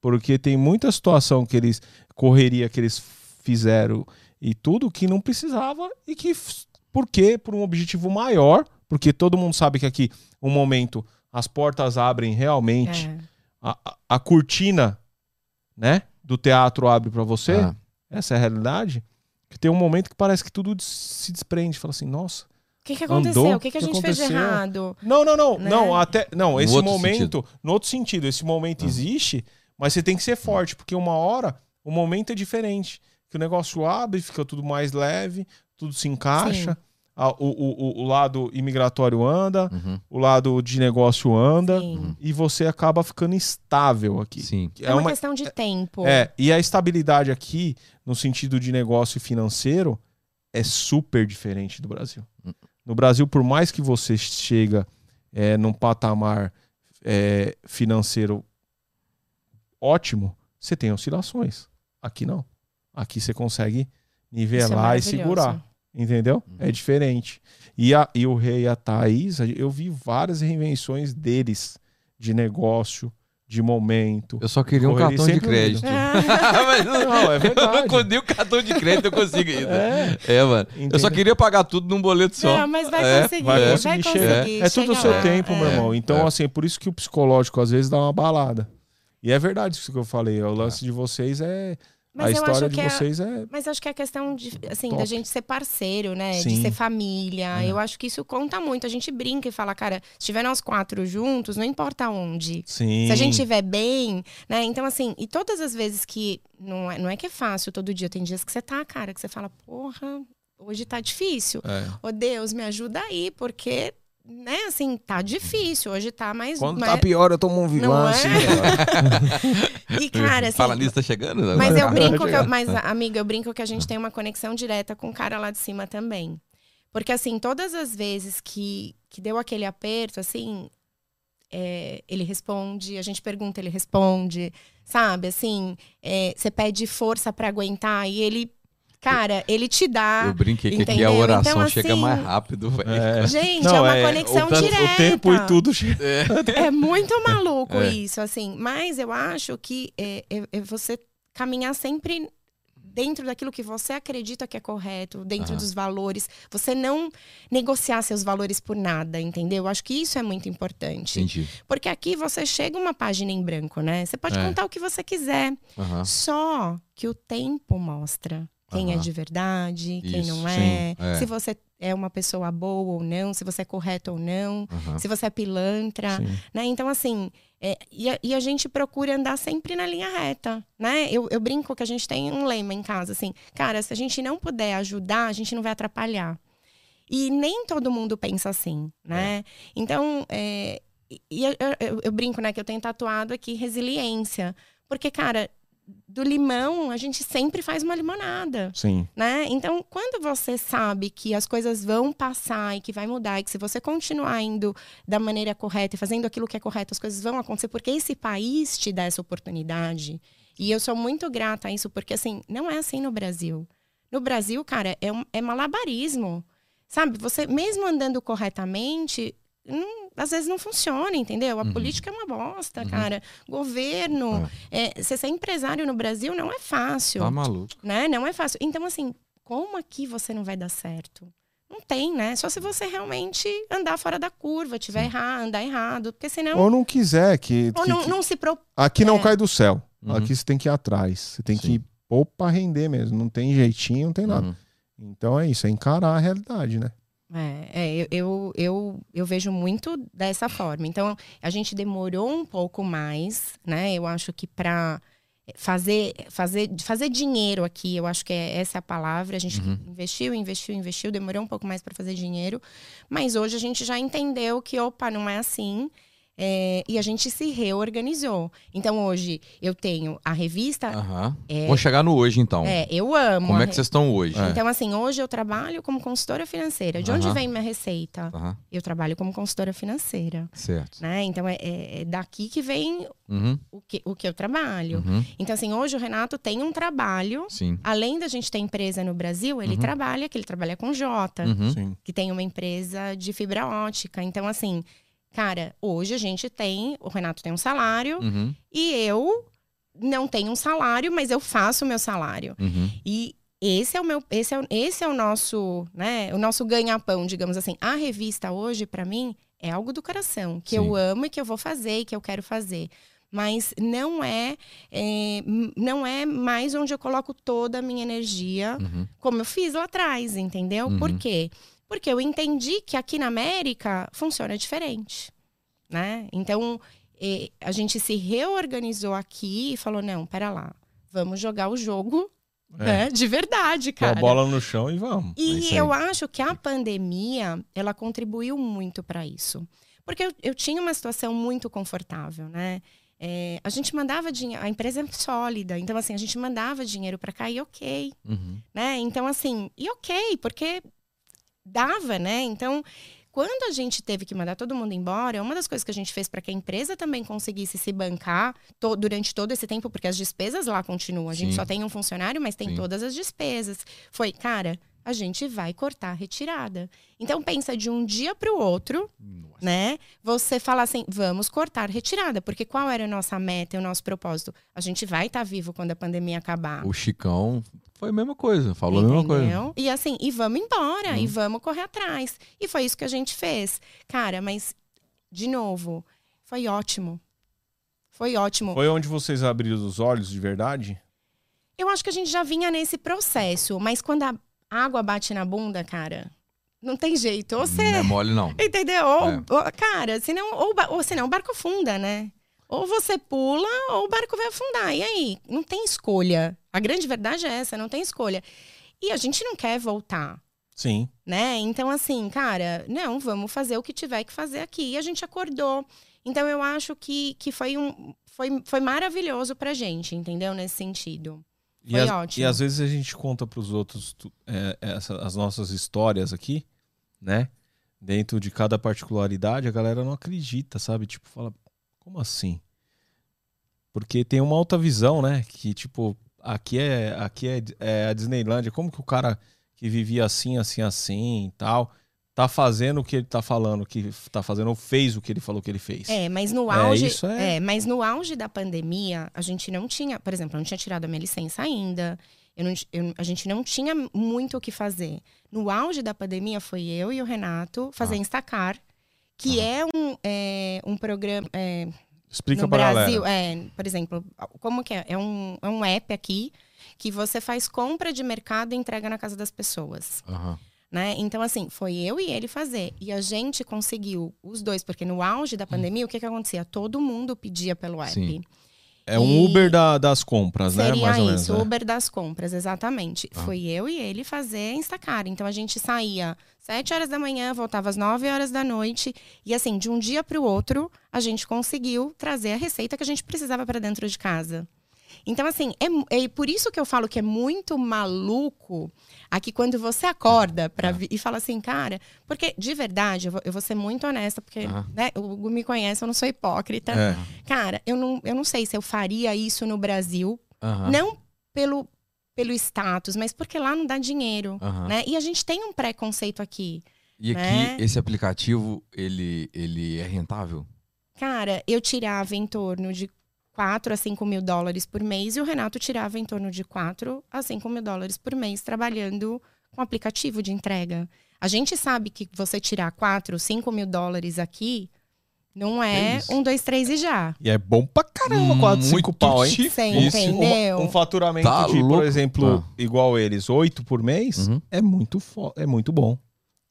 Porque tem muita situação que eles correria que eles fizeram e tudo que não precisava e que por quê? Por um objetivo maior, porque todo mundo sabe que aqui um momento as portas abrem realmente, é. a, a, a cortina né, do teatro abre para você, ah. essa é a realidade, que tem um momento que parece que tudo se desprende, fala assim, nossa, o que, que aconteceu? o que, que a gente aconteceu? fez de errado? Não, não, não, né? não, até não, esse momento, sentido. no outro sentido, esse momento ah. existe, mas você tem que ser forte, porque uma hora o momento é diferente, que o negócio abre, fica tudo mais leve, tudo se encaixa. Sim o, o, o, lado imigratório anda, uhum. o lado de negócio anda, Sim. e você acaba ficando estável aqui. Sim. É, é uma, uma, questão de tempo. É, e a estabilidade aqui, no sentido de negócio financeiro, é super diferente do Brasil. No Brasil, por mais que você chega é, num patamar é, financeiro ótimo, você tem oscilações. Aqui não. Aqui você consegue nivelar é e segurar. Entendeu? Uhum. É diferente. E, a, e o Rei e a Thaís, eu vi várias reinvenções deles de negócio, de momento. Eu só queria um cartão de crédito. Mas não, é verdade. Eu não, o cartão de crédito eu consigo ainda. É, é mano. Entendeu? Eu só queria pagar tudo num boleto só. Não, mas vai é, conseguir. Vai conseguir, vai conseguir É, é tudo o seu lá. tempo, é. meu irmão. Então, é. assim, por isso que o psicológico às vezes dá uma balada. E é verdade isso que eu falei. O lance de vocês é mas a história de é vocês é, é. Mas acho que é a questão de, assim, da gente ser parceiro, né? Sim. De ser família. É. Eu acho que isso conta muito. A gente brinca e fala, cara, se estiver nós quatro juntos, não importa onde. Sim. Se a gente estiver bem, né? Então, assim, e todas as vezes que. Não é, não é que é fácil todo dia, tem dias que você tá, cara, que você fala, porra, hoje tá difícil. É. Ô Deus, me ajuda aí, porque né, assim, tá difícil. Hoje tá mais. Quando mais... tá pior, eu tomo um vilão, assim. É? e, cara, assim. Fala nisso, tá chegando? Né? Mas eu brinco, que eu, mas, amiga, eu brinco que a gente tem uma conexão direta com o cara lá de cima também. Porque, assim, todas as vezes que, que deu aquele aperto, assim, é, ele responde, a gente pergunta, ele responde, sabe? Assim, é, você pede força para aguentar e ele Cara, ele te dá. Eu brinquei que entendeu? aqui a oração então, chega assim, mais rápido, velho. É. Gente, Não, é uma é, conexão o, direta. O tempo e tudo. É, é muito maluco é. isso, assim. Mas eu acho que é, é, você caminhar sempre dentro daquilo que você acredita que é correto, dentro dos valores. Você não negociar seus valores por nada, entendeu? Eu acho que isso é muito importante. Entendi. Porque aqui você chega uma página em branco, né? Você pode contar o que você quiser. Só que o tempo mostra quem uhum. é de verdade, Isso, quem não é, sim, é, se você é uma pessoa boa ou não, se você é correto ou não, uhum. se você é pilantra, né? Então, assim, é, e, a, e, a, gente procura andar sempre na linha reta, né? Eu, eu brinco que a gente tem um lema em casa, assim, cara, se a gente não puder ajudar, a gente não vai atrapalhar. E nem todo mundo pensa assim, né? É. Então, é, e eu, eu, eu brinco, né, que eu tenho tatuado aqui resiliência. Porque, cara, do limão, a gente sempre faz uma limonada. Sim. Né? Então, quando você sabe que as coisas vão passar e que vai mudar, e que se você continuar indo da maneira correta e fazendo aquilo que é correto, as coisas vão acontecer, porque esse país te dá essa oportunidade. E eu sou muito grata a isso, porque assim, não é assim no Brasil. No Brasil, cara, é, um, é malabarismo. Sabe, você mesmo andando corretamente, não, às vezes não funciona, entendeu? A uhum. política é uma bosta, uhum. cara. Governo, é. É, você ser empresário no Brasil não é fácil. Tá maluco. Né? Não é fácil. Então, assim, como aqui você não vai dar certo? Não tem, né? Só se você realmente andar fora da curva, tiver errar, andar errado, porque senão. Ou não quiser que. Ou que, não, não se pro... Aqui não é. cai do céu. Uhum. Aqui você tem que ir atrás. Você tem Sim. que pôr pra render mesmo. Não tem jeitinho, não tem nada. Uhum. Então é isso, é encarar a realidade, né? É, é eu, eu, eu vejo muito dessa forma. Então, a gente demorou um pouco mais, né? Eu acho que para fazer, fazer, fazer dinheiro aqui, eu acho que é, essa é a palavra. A gente uhum. investiu, investiu, investiu, demorou um pouco mais para fazer dinheiro. Mas hoje a gente já entendeu que, opa, não é assim. É, e a gente se reorganizou. Então hoje eu tenho a revista. Uhum. É, Vamos chegar no hoje, então. É, eu amo. Como é que vocês estão hoje? É. Então, assim, hoje eu trabalho como consultora financeira. De uhum. onde vem minha receita? Uhum. Eu trabalho como consultora financeira. Certo. Né? Então é, é, é daqui que vem uhum. o, que, o que eu trabalho. Uhum. Então, assim, hoje o Renato tem um trabalho. Sim. Além da gente ter empresa no Brasil, ele uhum. trabalha, que ele trabalha com Jota, que tem uma empresa de fibra ótica. Então, assim, Cara, hoje a gente tem, o Renato tem um salário uhum. e eu não tenho um salário, mas eu faço o meu salário. Uhum. E esse é o meu, esse é, esse é o nosso, né, o nosso ganha-pão, digamos assim. A revista hoje para mim é algo do coração, que Sim. eu amo e que eu vou fazer e que eu quero fazer. Mas não é, é, não é mais onde eu coloco toda a minha energia, uhum. como eu fiz lá atrás, entendeu? Por uhum. quê? Porque eu entendi que aqui na América funciona diferente, né? Então, a gente se reorganizou aqui e falou, não, pera lá, vamos jogar o jogo é. Né? de verdade, cara. Com a bola no chão e vamos. E é eu acho que a pandemia, ela contribuiu muito para isso. Porque eu, eu tinha uma situação muito confortável, né? É, a gente mandava dinheiro, a empresa é sólida, então assim, a gente mandava dinheiro para cá e ok, Uhum. né? Então assim, e ok, porque dava, né? Então, quando a gente teve que mandar todo mundo embora, uma das coisas que a gente fez para que a empresa também conseguisse se bancar to- durante todo esse tempo, porque as despesas lá continuam. A gente Sim. só tem um funcionário, mas tem Sim. todas as despesas. Foi, cara, a gente vai cortar a retirada. Então pensa de um dia para o outro, Nossa. né? Você fala assim, vamos cortar retirada, porque qual era a nossa meta e o nosso propósito? A gente vai estar vivo quando a pandemia acabar. O Chicão foi a mesma coisa, falou a mesma coisa. Entendeu? E assim, e vamos embora, Uhum. e vamos correr atrás. E foi isso que a gente fez. Cara, mas, de novo, foi ótimo. Foi ótimo. Foi onde vocês abriram os olhos de verdade? Eu acho que a gente já vinha nesse processo, mas quando a água bate na bunda, cara, não tem jeito. Ou você. Não é mole, não. Entendeu? Ou, É. ou- cara, senão, ou, ou senão o barco afunda, né? Ou você pula, ou o barco vai afundar. E aí? Não tem escolha. A grande verdade é essa, não tem escolha. E a gente não quer voltar. Sim. né? Então, assim, cara, não, vamos fazer o que tiver que fazer aqui. E a gente acordou. Então, eu acho que, que foi, um, foi, foi maravilhoso pra gente, entendeu? Nesse sentido. E, Foi as- ótimo. e às vezes a gente conta para os outros é, essa- as nossas histórias aqui, né? Dentro de cada particularidade, a galera não acredita, sabe? Tipo, fala, como assim? Porque tem uma alta visão, né? Que, tipo, aqui é, aqui é, é a Disneylândia. Como que o cara que vivia assim, assim, assim e tal, tá fazendo o que ele tá falando, que tá fazendo, ou fez o que ele falou que ele fez? É, mas no É, auge. isso é- é, mas no auge da pandemia, a gente não tinha, por exemplo, eu não tinha tirado a minha licença ainda. Eu não, eu- a gente não tinha muito o que fazer. No auge da pandemia, foi eu e o Renato fazer Ah. Instacar, que é, um, é um programa. é, Explica no pra Brasil, galera. é, por exemplo, como que é? É um, é um app aqui que você faz compra de mercado e entrega na casa das pessoas, né? Então, assim, foi eu e ele fazer. E a gente conseguiu os dois, porque no auge da pandemia, o que que acontecia? Todo mundo pedia pelo app. Sim. É um E- Uber da- das compras, né? Seria Mais ou menos. isso, né? Uber das compras, exatamente. Ah. Foi eu e ele fazer Instacar. Então a gente saía sete horas da manhã, voltava às 9 horas da noite. E assim, de um dia para o outro, a gente conseguiu trazer a receita que a gente precisava para dentro de casa. Então, assim, é, é por isso que eu falo que é muito maluco aqui quando você acorda pra É. e fala assim, cara, porque de verdade, eu vou, eu vou ser muito honesta, porque né, o Hugo me conhece, eu não sou hipócrita. É. Cara, eu não, eu não sei se eu faria isso no Brasil, não pelo, pelo status, mas porque lá não dá dinheiro, né? E a gente tem um preconceito aqui. E aqui, né? esse aplicativo, ele, ele é rentável? Cara, eu tirava em torno de 4 a 5 mil dólares por mês e o Renato tirava em torno de 4 a 5 mil dólares por mês trabalhando com aplicativo de entrega. A gente sabe que você tirar 4, 5 mil dólares aqui não É é um, dois, três e já. E é bom pra caramba, 4, 5 Muito pau, hein? Você Isso, entendeu? Um, um faturamento Tá de, louco. por exemplo, Ah. igual eles, 8 por mês, Uhum. é muito é muito bom.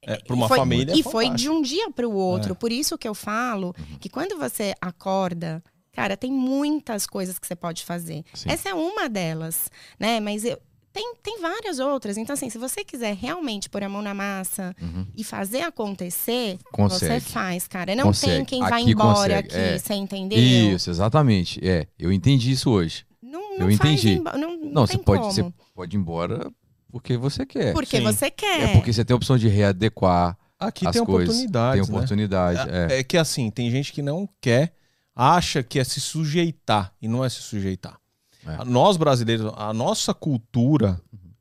É, pra uma E foi- família. E é foi de fantástico. um dia para o outro. É. Por isso que eu falo que quando você acorda, cara, tem muitas coisas que você pode fazer. Sim. Essa é uma delas, né? Mas eu, tem, tem várias outras. Então, assim, se você quiser realmente pôr a mão na massa Uhum. e fazer acontecer, Consegue. você faz, cara. Não Consegue. tem quem vai Aqui embora consegue, aqui, é. você entendeu? Isso, exatamente. É, eu entendi isso hoje. Não, Eu não faz entendi. Não, não, Não, tem você pode, como. você pode ir embora porque você quer. Porque Sim. você quer. É porque você tem a opção de readequar Aqui as tem coisas. oportunidades, Tem né? oportunidade. É. É que assim, tem gente que não quer, acha que é se sujeitar e não é se sujeitar. É. Nós brasileiros, a nossa cultura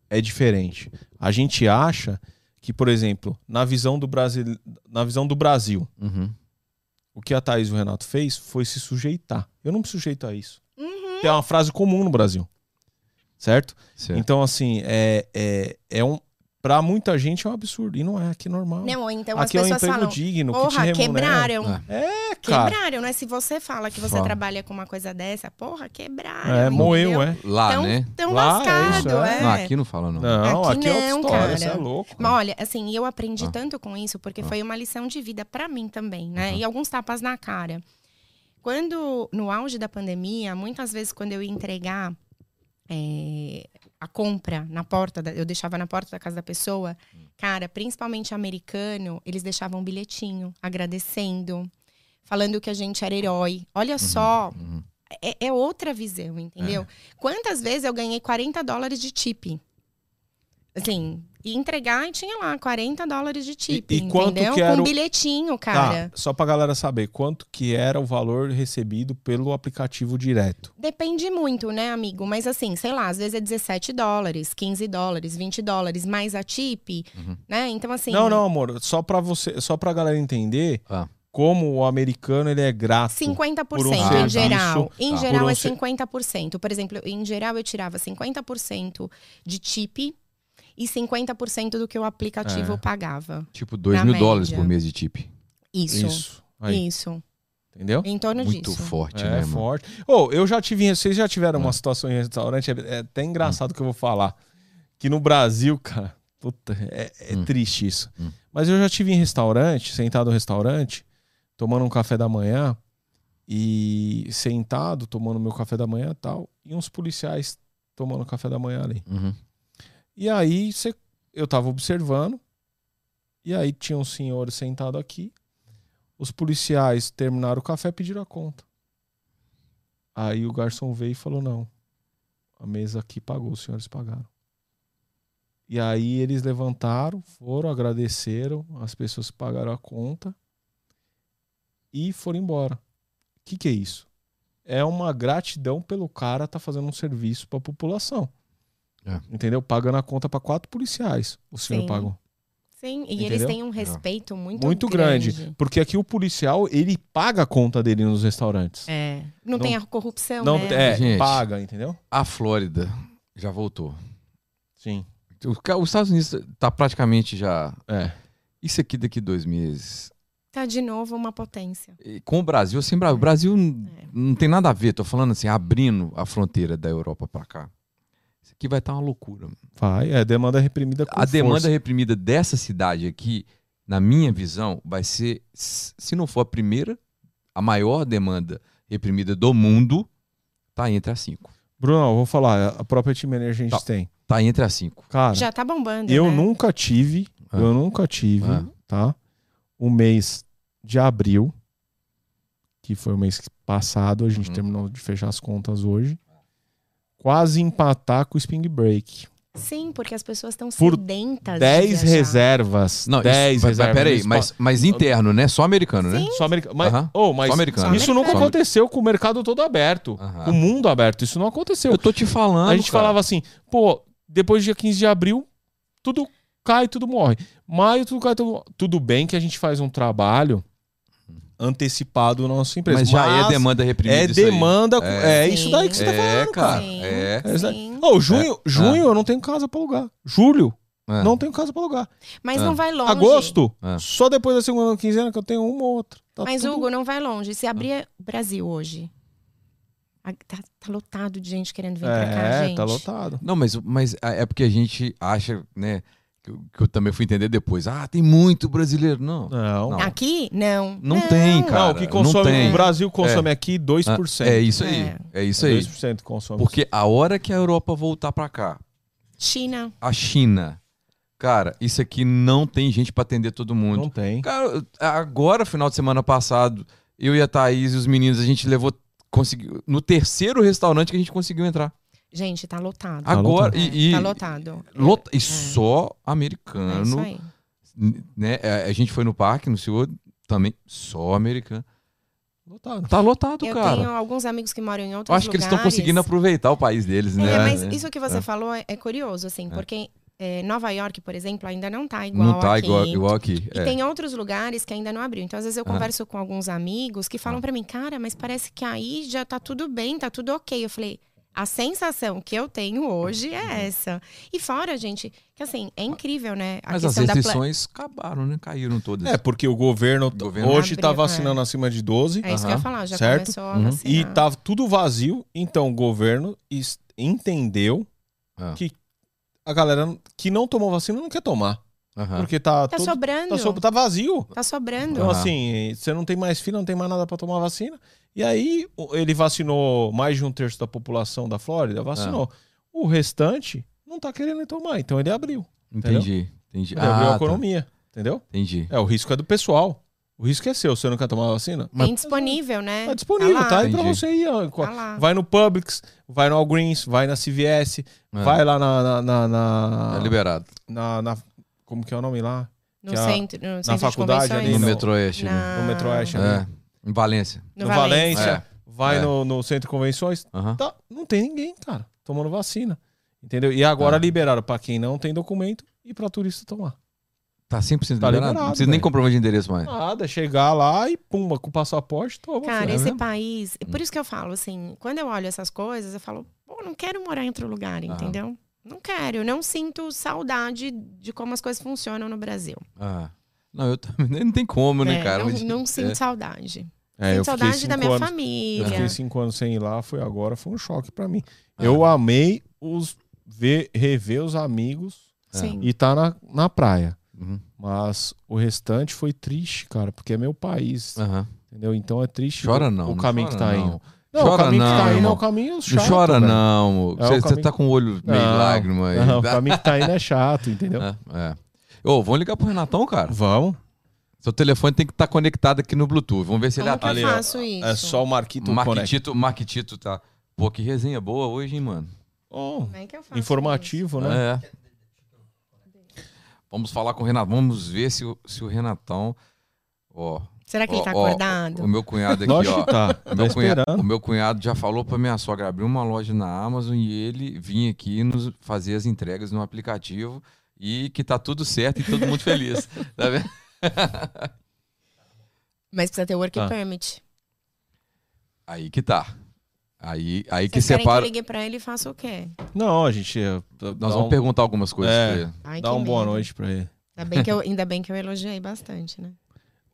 é diferente. A gente acha que, por exemplo, na visão do Brasil, na visão do Brasil, Uhum. o que a Thaís e o Renato fez foi se sujeitar. Eu não me sujeito a isso. Uhum. É uma frase comum no Brasil. Certo? Certo. Então, assim, é, é, é um. Pra muita gente é um absurdo. E não é aqui normal. Não, então aqui é as um pessoas emprego falam, digno, que te porra, remunera. quebraram. É. É, cara. Quebraram, né? Se você fala que você Fala. trabalha com uma coisa dessa, porra, quebraram. É, moeu, entendeu? é. Lá, tão, né? Tão Lá, é lascado, isso, é. é. Não, aqui não fala, não. Não, Aqui aqui, é outra não, história, cara. você é louco. Mas olha, assim, eu aprendi Ah. tanto com isso, porque Ah. foi uma lição de vida pra mim também, né? Uhum. E alguns tapas na cara. Quando, no auge da pandemia, muitas vezes quando eu ia entregar é, a compra na porta, da- eu deixava na porta da casa da pessoa, cara, principalmente americano, eles deixavam um bilhetinho agradecendo, falando que a gente era herói. Olha só Uhum. é, é outra visão, entendeu? Quantas vezes eu ganhei 40 dólares de tip? Assim, e entregar e tinha lá 40 dólares de tip, E- e quanto entendeu? que era Com o- bilhetinho, cara. Tá, só pra galera saber, quanto que era o valor recebido pelo aplicativo direto? Depende muito, né, amigo? Mas assim, sei lá, às vezes é 17 dólares, 15 dólares, 20 dólares, mais a tip, né? Então, assim. Não, não, amor, só pra você, só pra galera entender Ah. como o americano ele é grato. 50% por um em serviço, geral. Em tá. geral Por um é ser- 50%. Por exemplo, em geral eu tirava 50% de tip e 50% do que o aplicativo É. pagava. Tipo, 2 Na mil dólares média. por mês de tip. Isso. Isso. Aí, Isso. entendeu? Em torno Muito disso. forte, É né, mano? forte. Ô, eu já tive, vocês já tiveram uma Ah. situação em restaurante, é, é até engraçado que eu vou falar. Que no Brasil, cara, puta, é, é Hum. triste isso. Hum. Mas eu já tive em restaurante, sentado no restaurante, tomando um café da manhã e sentado, tomando meu café da manhã e tal, e uns policiais tomando café da manhã ali. Uhum. E aí eu tava observando, e aí tinha um senhor sentado aqui. Os policiais terminaram o café e pediram a conta. Aí o garçom veio e falou: não, a mesa aqui pagou, os senhores pagaram. E aí eles levantaram, foram, agradeceram as pessoas que pagaram a conta e foram embora. O que, que é isso? É uma gratidão pelo cara estar fazendo um serviço para a população. É. Entendeu? Pagando a conta para quatro policiais. O senhor Sim. pagou. Sim, e Entendeu? eles têm um respeito muito, Muito grande. Porque aqui o policial, ele paga a conta dele nos restaurantes. É. Não, Não- tem a corrupção, Não, né? é, Gente. paga, entendeu? A Flórida já voltou. Sim. Os Estados Unidos tá praticamente já. É. Isso aqui daqui dois meses. Tá de novo uma potência. E Com o Brasil, assim, o Brasil n- não tem nada a ver. Tô falando assim, abrindo a fronteira da Europa pra cá. Isso aqui vai estar uma loucura. Vai, é demanda reprimida com a demanda força. reprimida dessa cidade aqui, na minha visão, vai ser, se não for a primeira, a maior demanda reprimida do mundo, tá entre as cinco. Bruno, eu vou falar, a própria Team Energy a gente Tá. tem. Tá entre as cinco. Cara, Já tá bombando. eu né? nunca tive, Ah. eu nunca tive, Ah. tá? O mês de abril, que foi o mês passado, a gente Uhum. terminou de fechar as contas hoje, quase empatar com o Spring Break. Sim, porque as pessoas estão sedentas. de 10 viajar. reservas. Não, 10 isso, reservas. peraí, mas, mas interno, né? Só americano, né? Só americano. Mas, oh, mas Só americano. isso Só nunca americano. aconteceu com o mercado todo aberto. O mundo aberto. Isso não aconteceu. Eu tô te falando. a gente cara. falava assim, pô, depois do dia 15 de abril, tudo cai, tudo morre. Maio, tudo cai, tudo morre. Tudo bem que a gente faz um trabalho antecipado na nossa empresa. Mas já é demanda reprimida. É isso aí. demanda. É, É. isso daí que você tá É, falando, cara. cara. Sim, É. É sim. Ô, junho, junho eu não tenho casa pra alugar. Julho, É. não tenho casa pra alugar. Mas Ah. não vai longe. Agosto, Ah. só depois da segunda quinzena que eu tenho uma ou outra. Tá Mas, tudo- Hugo, não vai longe. Se abrir o Brasil hoje, tá, tá lotado de gente querendo vir pra cá, É, gente. tá lotado. Não, mas, mas é porque a gente acha, né? Que eu, que eu também fui entender depois. Ah, tem muito brasileiro. Não. Não. Não. Aqui, não. Não tem, cara. Não, o que consome, não tem. o Brasil consome aqui 2%. É isso aí. É. É isso aí. 2% consome. Porque a hora que a Europa voltar pra cá, China. a China, cara, isso aqui não tem gente pra atender todo mundo. Não tem. Cara, agora, final de semana passado, eu e a Thaís e os meninos, a gente levou. Conseguiu, no terceiro restaurante que a gente conseguiu entrar. Gente, tá lotado. Agora, É, e, e, tá lotado. lota- e É. só É americano. isso aí. né? A a gente foi no parque, no senhor, também só americano. Lotado. Tá lotado, Eu cara. tenho alguns amigos que moram em outros Eu acho que eles estão lugares. conseguindo aproveitar o país deles, né? É, mas isso que você É. falou é, é curioso, assim, É. porque é, Nova York, por exemplo, ainda não tá igual Não tá aqui. igual, igual aqui. E é. tem outros lugares que ainda não abriu. Então, às vezes, eu converso com alguns amigos que falam Ah. pra mim, cara, mas parece que aí já tá tudo bem, tá tudo ok. Eu falei, a sensação que eu tenho hoje Uhum. é essa. E fora, gente, que assim, é incrível, né? A Mas as pla- restrições acabaram, né? Caíram todas. É, porque o governo, O governo hoje tá abriu, vacinando acima de 12 É isso que eu ia falar, já Certo? começou a Uhum. vacinar. e tá tudo vazio. Então o governo entendeu Ah. que a galera que não tomou vacina não quer tomar. Aham. Porque tá, Tá tudo, sobrando. tá, so- tá vazio. Tá sobrando. Então, Aham. assim, você não tem mais fila, não tem mais nada pra tomar vacina. E aí, ele vacinou mais de um terço da população da Flórida, vacinou. Ah. O restante não tá querendo tomar, então ele abriu. Entendi, entendi. Ele abriu a Ah, tá. economia, entendeu? Entendi. É, o risco é do pessoal. O risco é seu, você não quer tomar a vacina? Tem disponível, né? Tá disponível, lá. tá aí pra você ir. ó. Tá. Vai no Publix, vai no Walgreens, vai na CVS, É. vai lá na. na, na, na- Tá liberado. na- na- como que é o nome lá? No que a- centro, no centro faculdade de ali. No não. Metroeste. ali. Na- No Metroeste ali. É. Em Valência. No, No Valência. Valência. Vai É. no, no centro de convenções. Tá, não tem ninguém, cara, tomando vacina. Entendeu? E agora Ah. liberaram pra quem não tem documento e pra turista tomar. Tá 100% Tá liberado. liberado, Não precisa nem velho. comprovante de endereço mais. Nada, chegar lá e pumba, com o passaporte, toma. Cara, filho. esse mesmo? país. Por isso que eu falo, assim, quando eu olho essas coisas, eu falo, pô, não quero morar em outro lugar, Aham. entendeu? Não quero. Eu não sinto saudade de como as coisas funcionam no Brasil. Ah. Não, eu também. Não tem como, né, É, cara? não, Mas- não sinto é. saudade. É, eu sinto saudade da minha anos. Eu família. fiquei cinco anos sem ir lá, foi agora, foi um choque pra mim. Ah. Eu amei os ver, rever os amigos Sim. e tá na, na praia. Uhum. Mas o restante foi triste, cara, porque é meu país, Aham. entendeu? Então é triste Chora o, não. o não caminho chora que tá não. indo. Não, Chora o caminho que não, tá indo é o caminho Não chato. chora, velho. não. É, Você o caminho- tá com o olho meio Não, lágrima aí. Não, o caminho que tá indo é chato, entendeu? É, é. Ô, vamos ligar pro Renatão, cara. Vamos. Seu telefone tem que estar conectado aqui no Bluetooth. Vamos ver se ele Como eu atende. ó, faço isso? É só o Marquito. Marquitito, Marquitito tá. Pô, que resenha boa hoje, hein, mano? Oh, Como é que eu faço informativo, né? É. Vamos falar com o Renatão. Vamos ver se, o- se o Renatão. Ó. isso? Será que ele ó, tá ó, acordado? O meu cunhado aqui, ó. tá. O Tá meu, cunhado, o meu cunhado já falou pra minha sogra abrir uma loja na Amazon e ele vinha aqui nos fazer as entregas no aplicativo e que tá tudo certo e todo mundo feliz. Tá vendo? Mas precisa ter work Tá. permit. Aí que tá. Aí, aí que Vocês querem separa. que eu ligue pra ele e faça o quê? Não, a gente. eh, dá Nós um, vamos perguntar algumas coisas É. pra ele. Ai, Dá que uma boa noite pra ele. Ainda bem, que eu, ainda bem que eu elogiei bastante, né?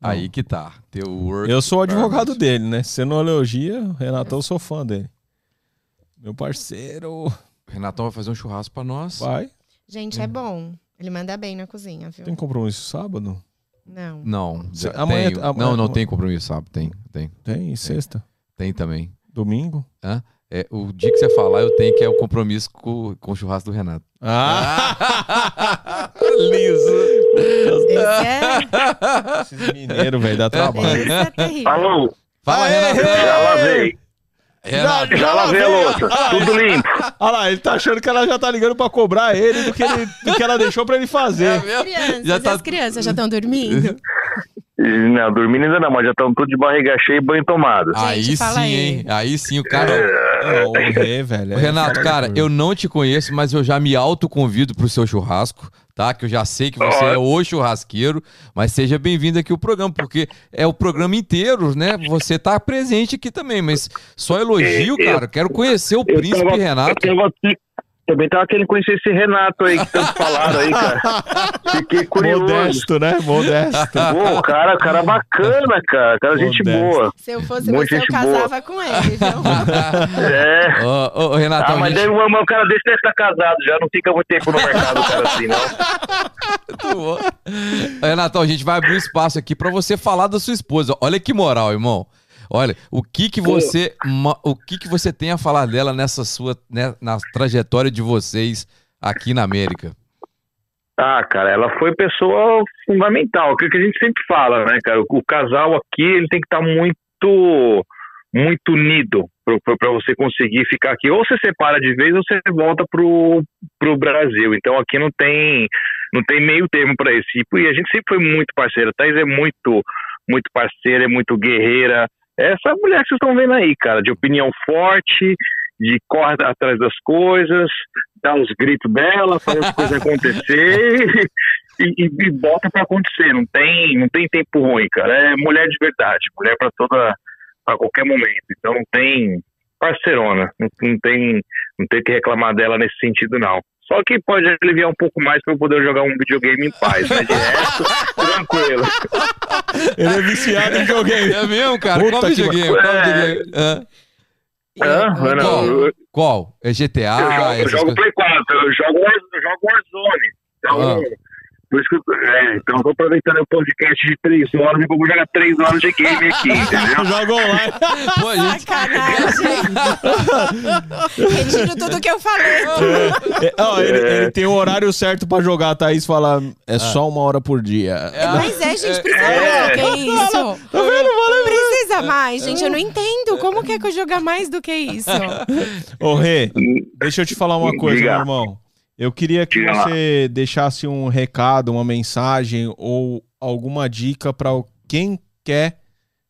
Aí que tá. Teu work. Eu sou o advogado permit. dele, né? Se você não elogia, Renatão, eu sou fã dele. Meu parceiro. O Renatão vai fazer um churrasco pra nós. Vai. Gente, é bom. Ele manda bem na cozinha, viu? Tem compromisso sábado? Não. Não. Se- amanhã- tenho. amanhã- não, não tem compromisso, sabe? Tem, tem. Tem, sexta. Tem também. Domingo? É, o dia que você falar, eu tenho que é o compromisso com, com o churrasco do Renato. Ah! Liso. Esse é, Esses mineiros, velho, dá trabalho. esse é terrível. Alô, Fala, Aê, Renato. já lavei. Renato. Já lavei a louça. Tudo limpo. Olha lá, ele tá achando que ela já tá ligando pra cobrar ele do que, ele, do que ela deixou pra ele fazer. mesmo? Crianças, Já tá- as crianças já estão dormindo? Não, dormindo ainda não, mas já estão tudo de barriga cheia e banho tomado. Aí Gente, sim, aí. hein? Aí sim, o cara. Não, o rei, velho. É Renato, cara, eu não te conheço, mas eu já me autoconvido pro seu churrasco, tá? Que eu já sei que você Ó. é o churrasqueiro, mas seja bem-vindo aqui ao programa, porque é o programa inteiro, né? Você tá presente aqui também, mas só elogio, Eu- cara. Quero conhecer o Eu príncipe tava- Renato. Eu tava também tava querendo conhecer esse Renato aí que tanto falaram aí, cara. Fiquei curioso. Modesto, né? Modesto. Pô, cara, cara bacana, cara. Cara, gente Modesto. boa. Se eu fosse Muita você, eu gente casava com ele, viu? É. Ô, ô, ô, Renatão, Ah, mas gente- deve, um cara desse deve estar casado já, não fica muito tempo no mercado, cara, assim, não. Muito bom. Renatão, a gente vai abrir um espaço aqui pra você falar da sua esposa. Olha que moral, irmão. Olha, o que que você, o que que você tem a falar dela nessa sua, né, na trajetória de vocês aqui na América? Ah, cara, ela foi pessoa fundamental. O que que a gente sempre fala, né, cara? O, casal aqui, ele tem que estar muito, muito unido para você conseguir ficar aqui. Ou você separa de vez ou você volta pro, pro Brasil. Então aqui não tem, não tem meio termo para isso. E, e a gente sempre foi muito parceira. A Thaís é muito, muito parceira, é muito guerreira. Essa mulher que vocês estão vendo aí, cara, de opinião forte, de corre atrás das coisas, dá os gritos dela, faz as coisas acontecer e, e, e bota pra acontecer. Não tem, não tem tempo ruim, cara. É mulher de verdade, mulher pra toda, para qualquer momento. Então não tem parceirona, não, não tem, não tem que reclamar dela nesse sentido não. Só que pode aliviar um pouco mais pra eu poder jogar um videogame em paz, mas de resto, tranquilo. Ele é viciado em videogame. É mesmo, cara? Puta Qual que videogame? ba- Qual É. videogame? Hã? Hã? Eu- Não, Qual? Qual? É GTA? eu jogo, eu jogo? Play 4, eu jogo, eu jogo Warzone. Então, Ah. Por isso que, é, então eu tô aproveitando o podcast de três horas e vou jogar três horas de game aqui, entendeu? Joga online. Pô, gente, Sacanagem. Retiro tudo que eu falei. É, ó, ele, ele tem o horário certo pra jogar. A Thaís fala, é só uma hora por dia. Mas é, gente, precisa mais do que isso. Tá vendo? Precisa mais, gente. Eu não entendo. Como que é que eu jogar mais do que isso? Ô, Rê, deixa eu te falar uma coisa, Diga. meu irmão. Eu queria que Diga lá. você deixasse um recado, uma mensagem ou alguma dica pra quem quer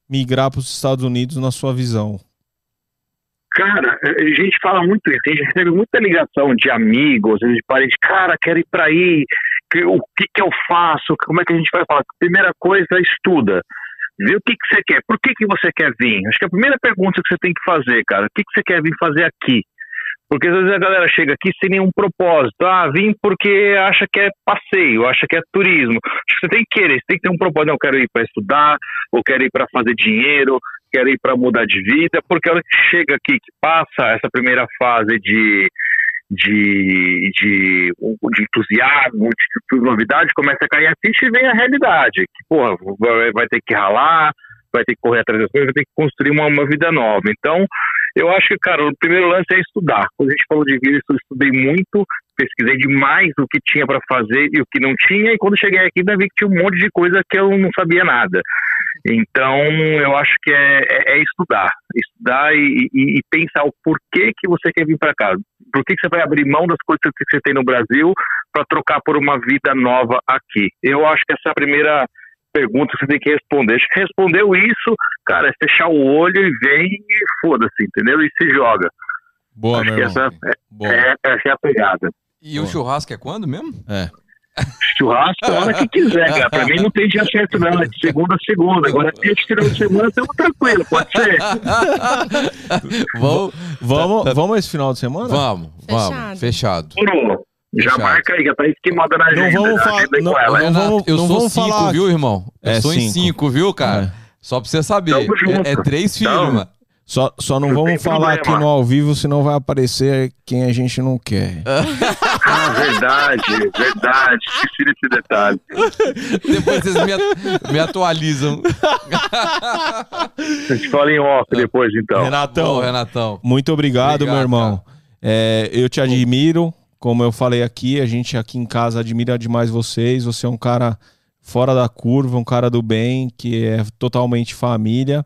migrar para os Estados Unidos na sua visão. Cara, a gente fala muito isso, a gente recebe muita ligação de amigos, de parentes, cara, quero ir pra aí, o que que eu faço, como é que a gente vai falar? Primeira coisa, estuda. Vê o que que você quer, por que que você quer vir? Acho que a primeira pergunta que você tem que fazer, cara, o que que você quer vir fazer aqui? Porque às vezes a galera chega aqui sem nenhum propósito. Ah, vim porque acha que é passeio, acha que é turismo. Acho que você tem que querer, você tem que ter um propósito. Não, eu quero ir para estudar, ou quero ir para fazer dinheiro, quero ir para mudar de vida. Porque a hora que chega aqui, que passa essa primeira fase de, de, de, de entusiasmo, de, de novidade, começa a cair a ficha e vem a realidade. Que, porra, vai, vai ter que ralar, vai ter que correr atrás das coisas, vai ter que construir uma, uma vida nova. Então, eu acho que, cara, o primeiro lance é estudar. Quando a gente falou de vida, eu estudei muito, pesquisei demais o que tinha para fazer e o que não tinha, e quando cheguei aqui, ainda vi que tinha um monte de coisa que eu não sabia nada. Então, eu acho que é, é- é estudar. Estudar e, e- e pensar o porquê que você quer vir para cá. Por que que você vai abrir mão das coisas que você tem no Brasil para trocar por uma vida nova aqui? Eu acho que essa é a primeira pergunta que você tem que responder. Acho que respondeu isso, cara, é fechar o olho e vem e foda-se, entendeu? E se joga. Boa, acho meu essa é, Boa. é, essa é a pegada. E o churrasco é quando mesmo? É. Churrasco a hora que quiser, cara. Pra mim não tem dia certo, não. É de segunda a segunda. Agora, dia de final de semana, estamos tranquilo, pode ser. Vamos, Vamos, vamos esse final de semana? vamos, vamos. Fechado. Fechado. Demorou. Já marca aí, já tá esquimada na Não agenda. vamos já falar- não- com ela. não vamos- eu não sou vamos cinco, falar- viu, irmão? Eu É sou em cinco. cinco, viu, cara? É. Só pra você saber. É, é três filhos, mano. Só, só não Não vamos falar problema. aqui no ao vivo, senão vai aparecer quem a gente não quer. Ah, verdade, verdade. Esqueci desse detalhe. Depois vocês me, at- me atualizam. A gente fala em off depois, então. Renatão, Ô, Renatão. muito obrigado, Obrigado, meu irmão. É, eu te admiro, como eu falei aqui, a gente aqui em casa admira demais vocês. Você é um cara fora da curva, um cara do bem, que é totalmente família.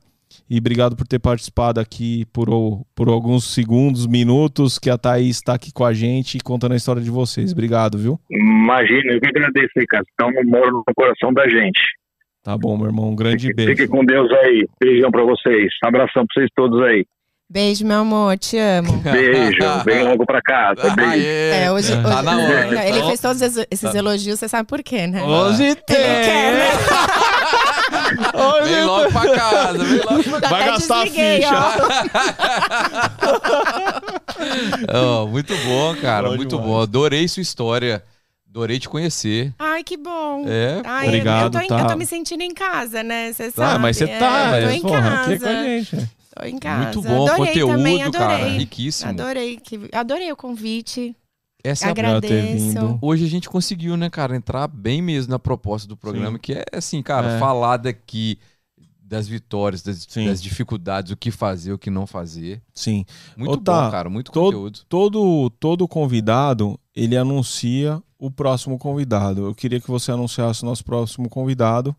E obrigado por ter participado aqui por, por alguns segundos, minutos, que a Thaís está aqui com a gente contando a história de vocês. Obrigado, viu? Imagina, eu que agradeço cara. Então moro no coração da gente. Tá bom, meu irmão. Um grande Fique, beijo. fique com Deus aí. Beijão pra vocês. Abração pra vocês todos aí. Beijo, meu amor. Te amo. Beijo. Vem logo pra casa. Beijo. É, hoje, Tá hoje- na hora. Não, Ele Então, fez todos esses- esses elogios, você sabe por quê, né? Hoje tem! Ele quer, né? Hoje Vem logo pra casa, vem logo pra Já Vai gastar a ficha. Ó, muito bom, cara, Bom muito demais. bom. Adorei sua história. Adorei te conhecer. Ai, que bom. É, Ai, Obrigado, eu, tô em- tá. eu tô me sentindo em casa, né? Você Tá, sabe. mas você é, tá, eu tô é, em porra, casa. aqui é com a gente. Tô em casa. muito bom adorei conteúdo, também, adorei. cara, riquíssimo. Adorei, que, adorei o convite. Essa é a Agradeço. vindo. Hoje a gente conseguiu, né, cara, entrar bem mesmo na proposta do programa, que é assim, cara, É. falar daqui das vitórias, das, Sim. das dificuldades, o que fazer, o que não fazer. Sim. Muito Ô, tá, bom, cara, muito todo- conteúdo. Todo, todo convidado, ele anuncia o próximo convidado. Eu queria que você anunciasse o nosso próximo convidado,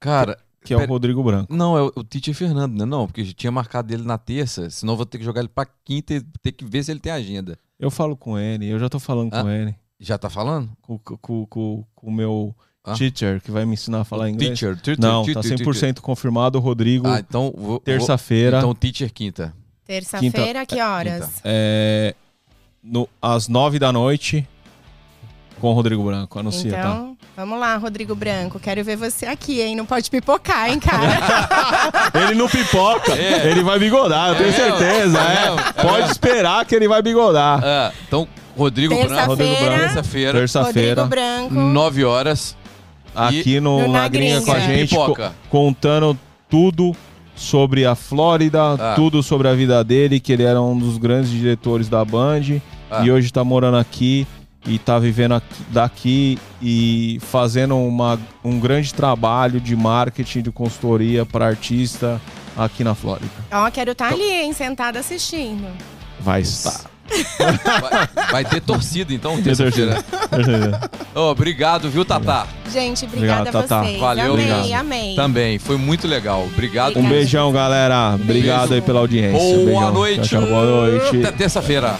Cara, que é o Pera- Rodrigo Branco. não, é o, o Tite Fernando, né? Não, porque eu tinha marcado ele na terça, senão eu vou ter que jogar ele pra quinta e ter que ver se ele tem agenda. Eu falo com ele, eu já tô falando com Ah. ele. Já tá falando? Com, com, com, com- com o meu Ah. teacher, que vai me ensinar a falar inglês. Teacher, teacher, Não, teacher, tá teacher. 100% confirmado, Rodrigo. Ah, então Terça-feira, Então teacher quinta. Terça-feira, que horas? é, no, às nove da noite, com o Rodrigo Branco. Anuncia, tá? Então, vamos lá, Rodrigo Branco. Quero ver você aqui, hein? Não pode pipocar, hein, cara? Ele não pipoca, É. ele vai bigodar, eu tenho É certeza. É é. É Pode esperar que ele vai bigodar. Ah, então, Rodrigo Branco. Terça-feira. Rodrigo Branco. Terça-feira, Terça-feira, Rodrigo Branco. 9 horas. aqui no, No na Na gringa com a gente, co- Pipoca. contando tudo sobre a Flórida, Ah. tudo sobre a vida dele, que ele era um dos grandes diretores da Band Ah. e hoje tá morando aqui e tá vivendo aqui, daqui e fazendo uma, um grande trabalho de marketing, de consultoria para artista aqui na Flórida. Ó, quero estar ali, hein, sentada assistindo. Vai estar. Vai, vai ter torcida, então, terça-feira. Ô, obrigado, viu, Tatá? Gente, obrigada Obrigado, a Tatá. vocês. Valeu, amei, obrigado. amei. Também, foi muito legal. Obrigado. Um beijão, galera. Obrigado aí pela audiência. Boa Beijão. noite. Tchau, tchau. Boa noite. Até terça-feira.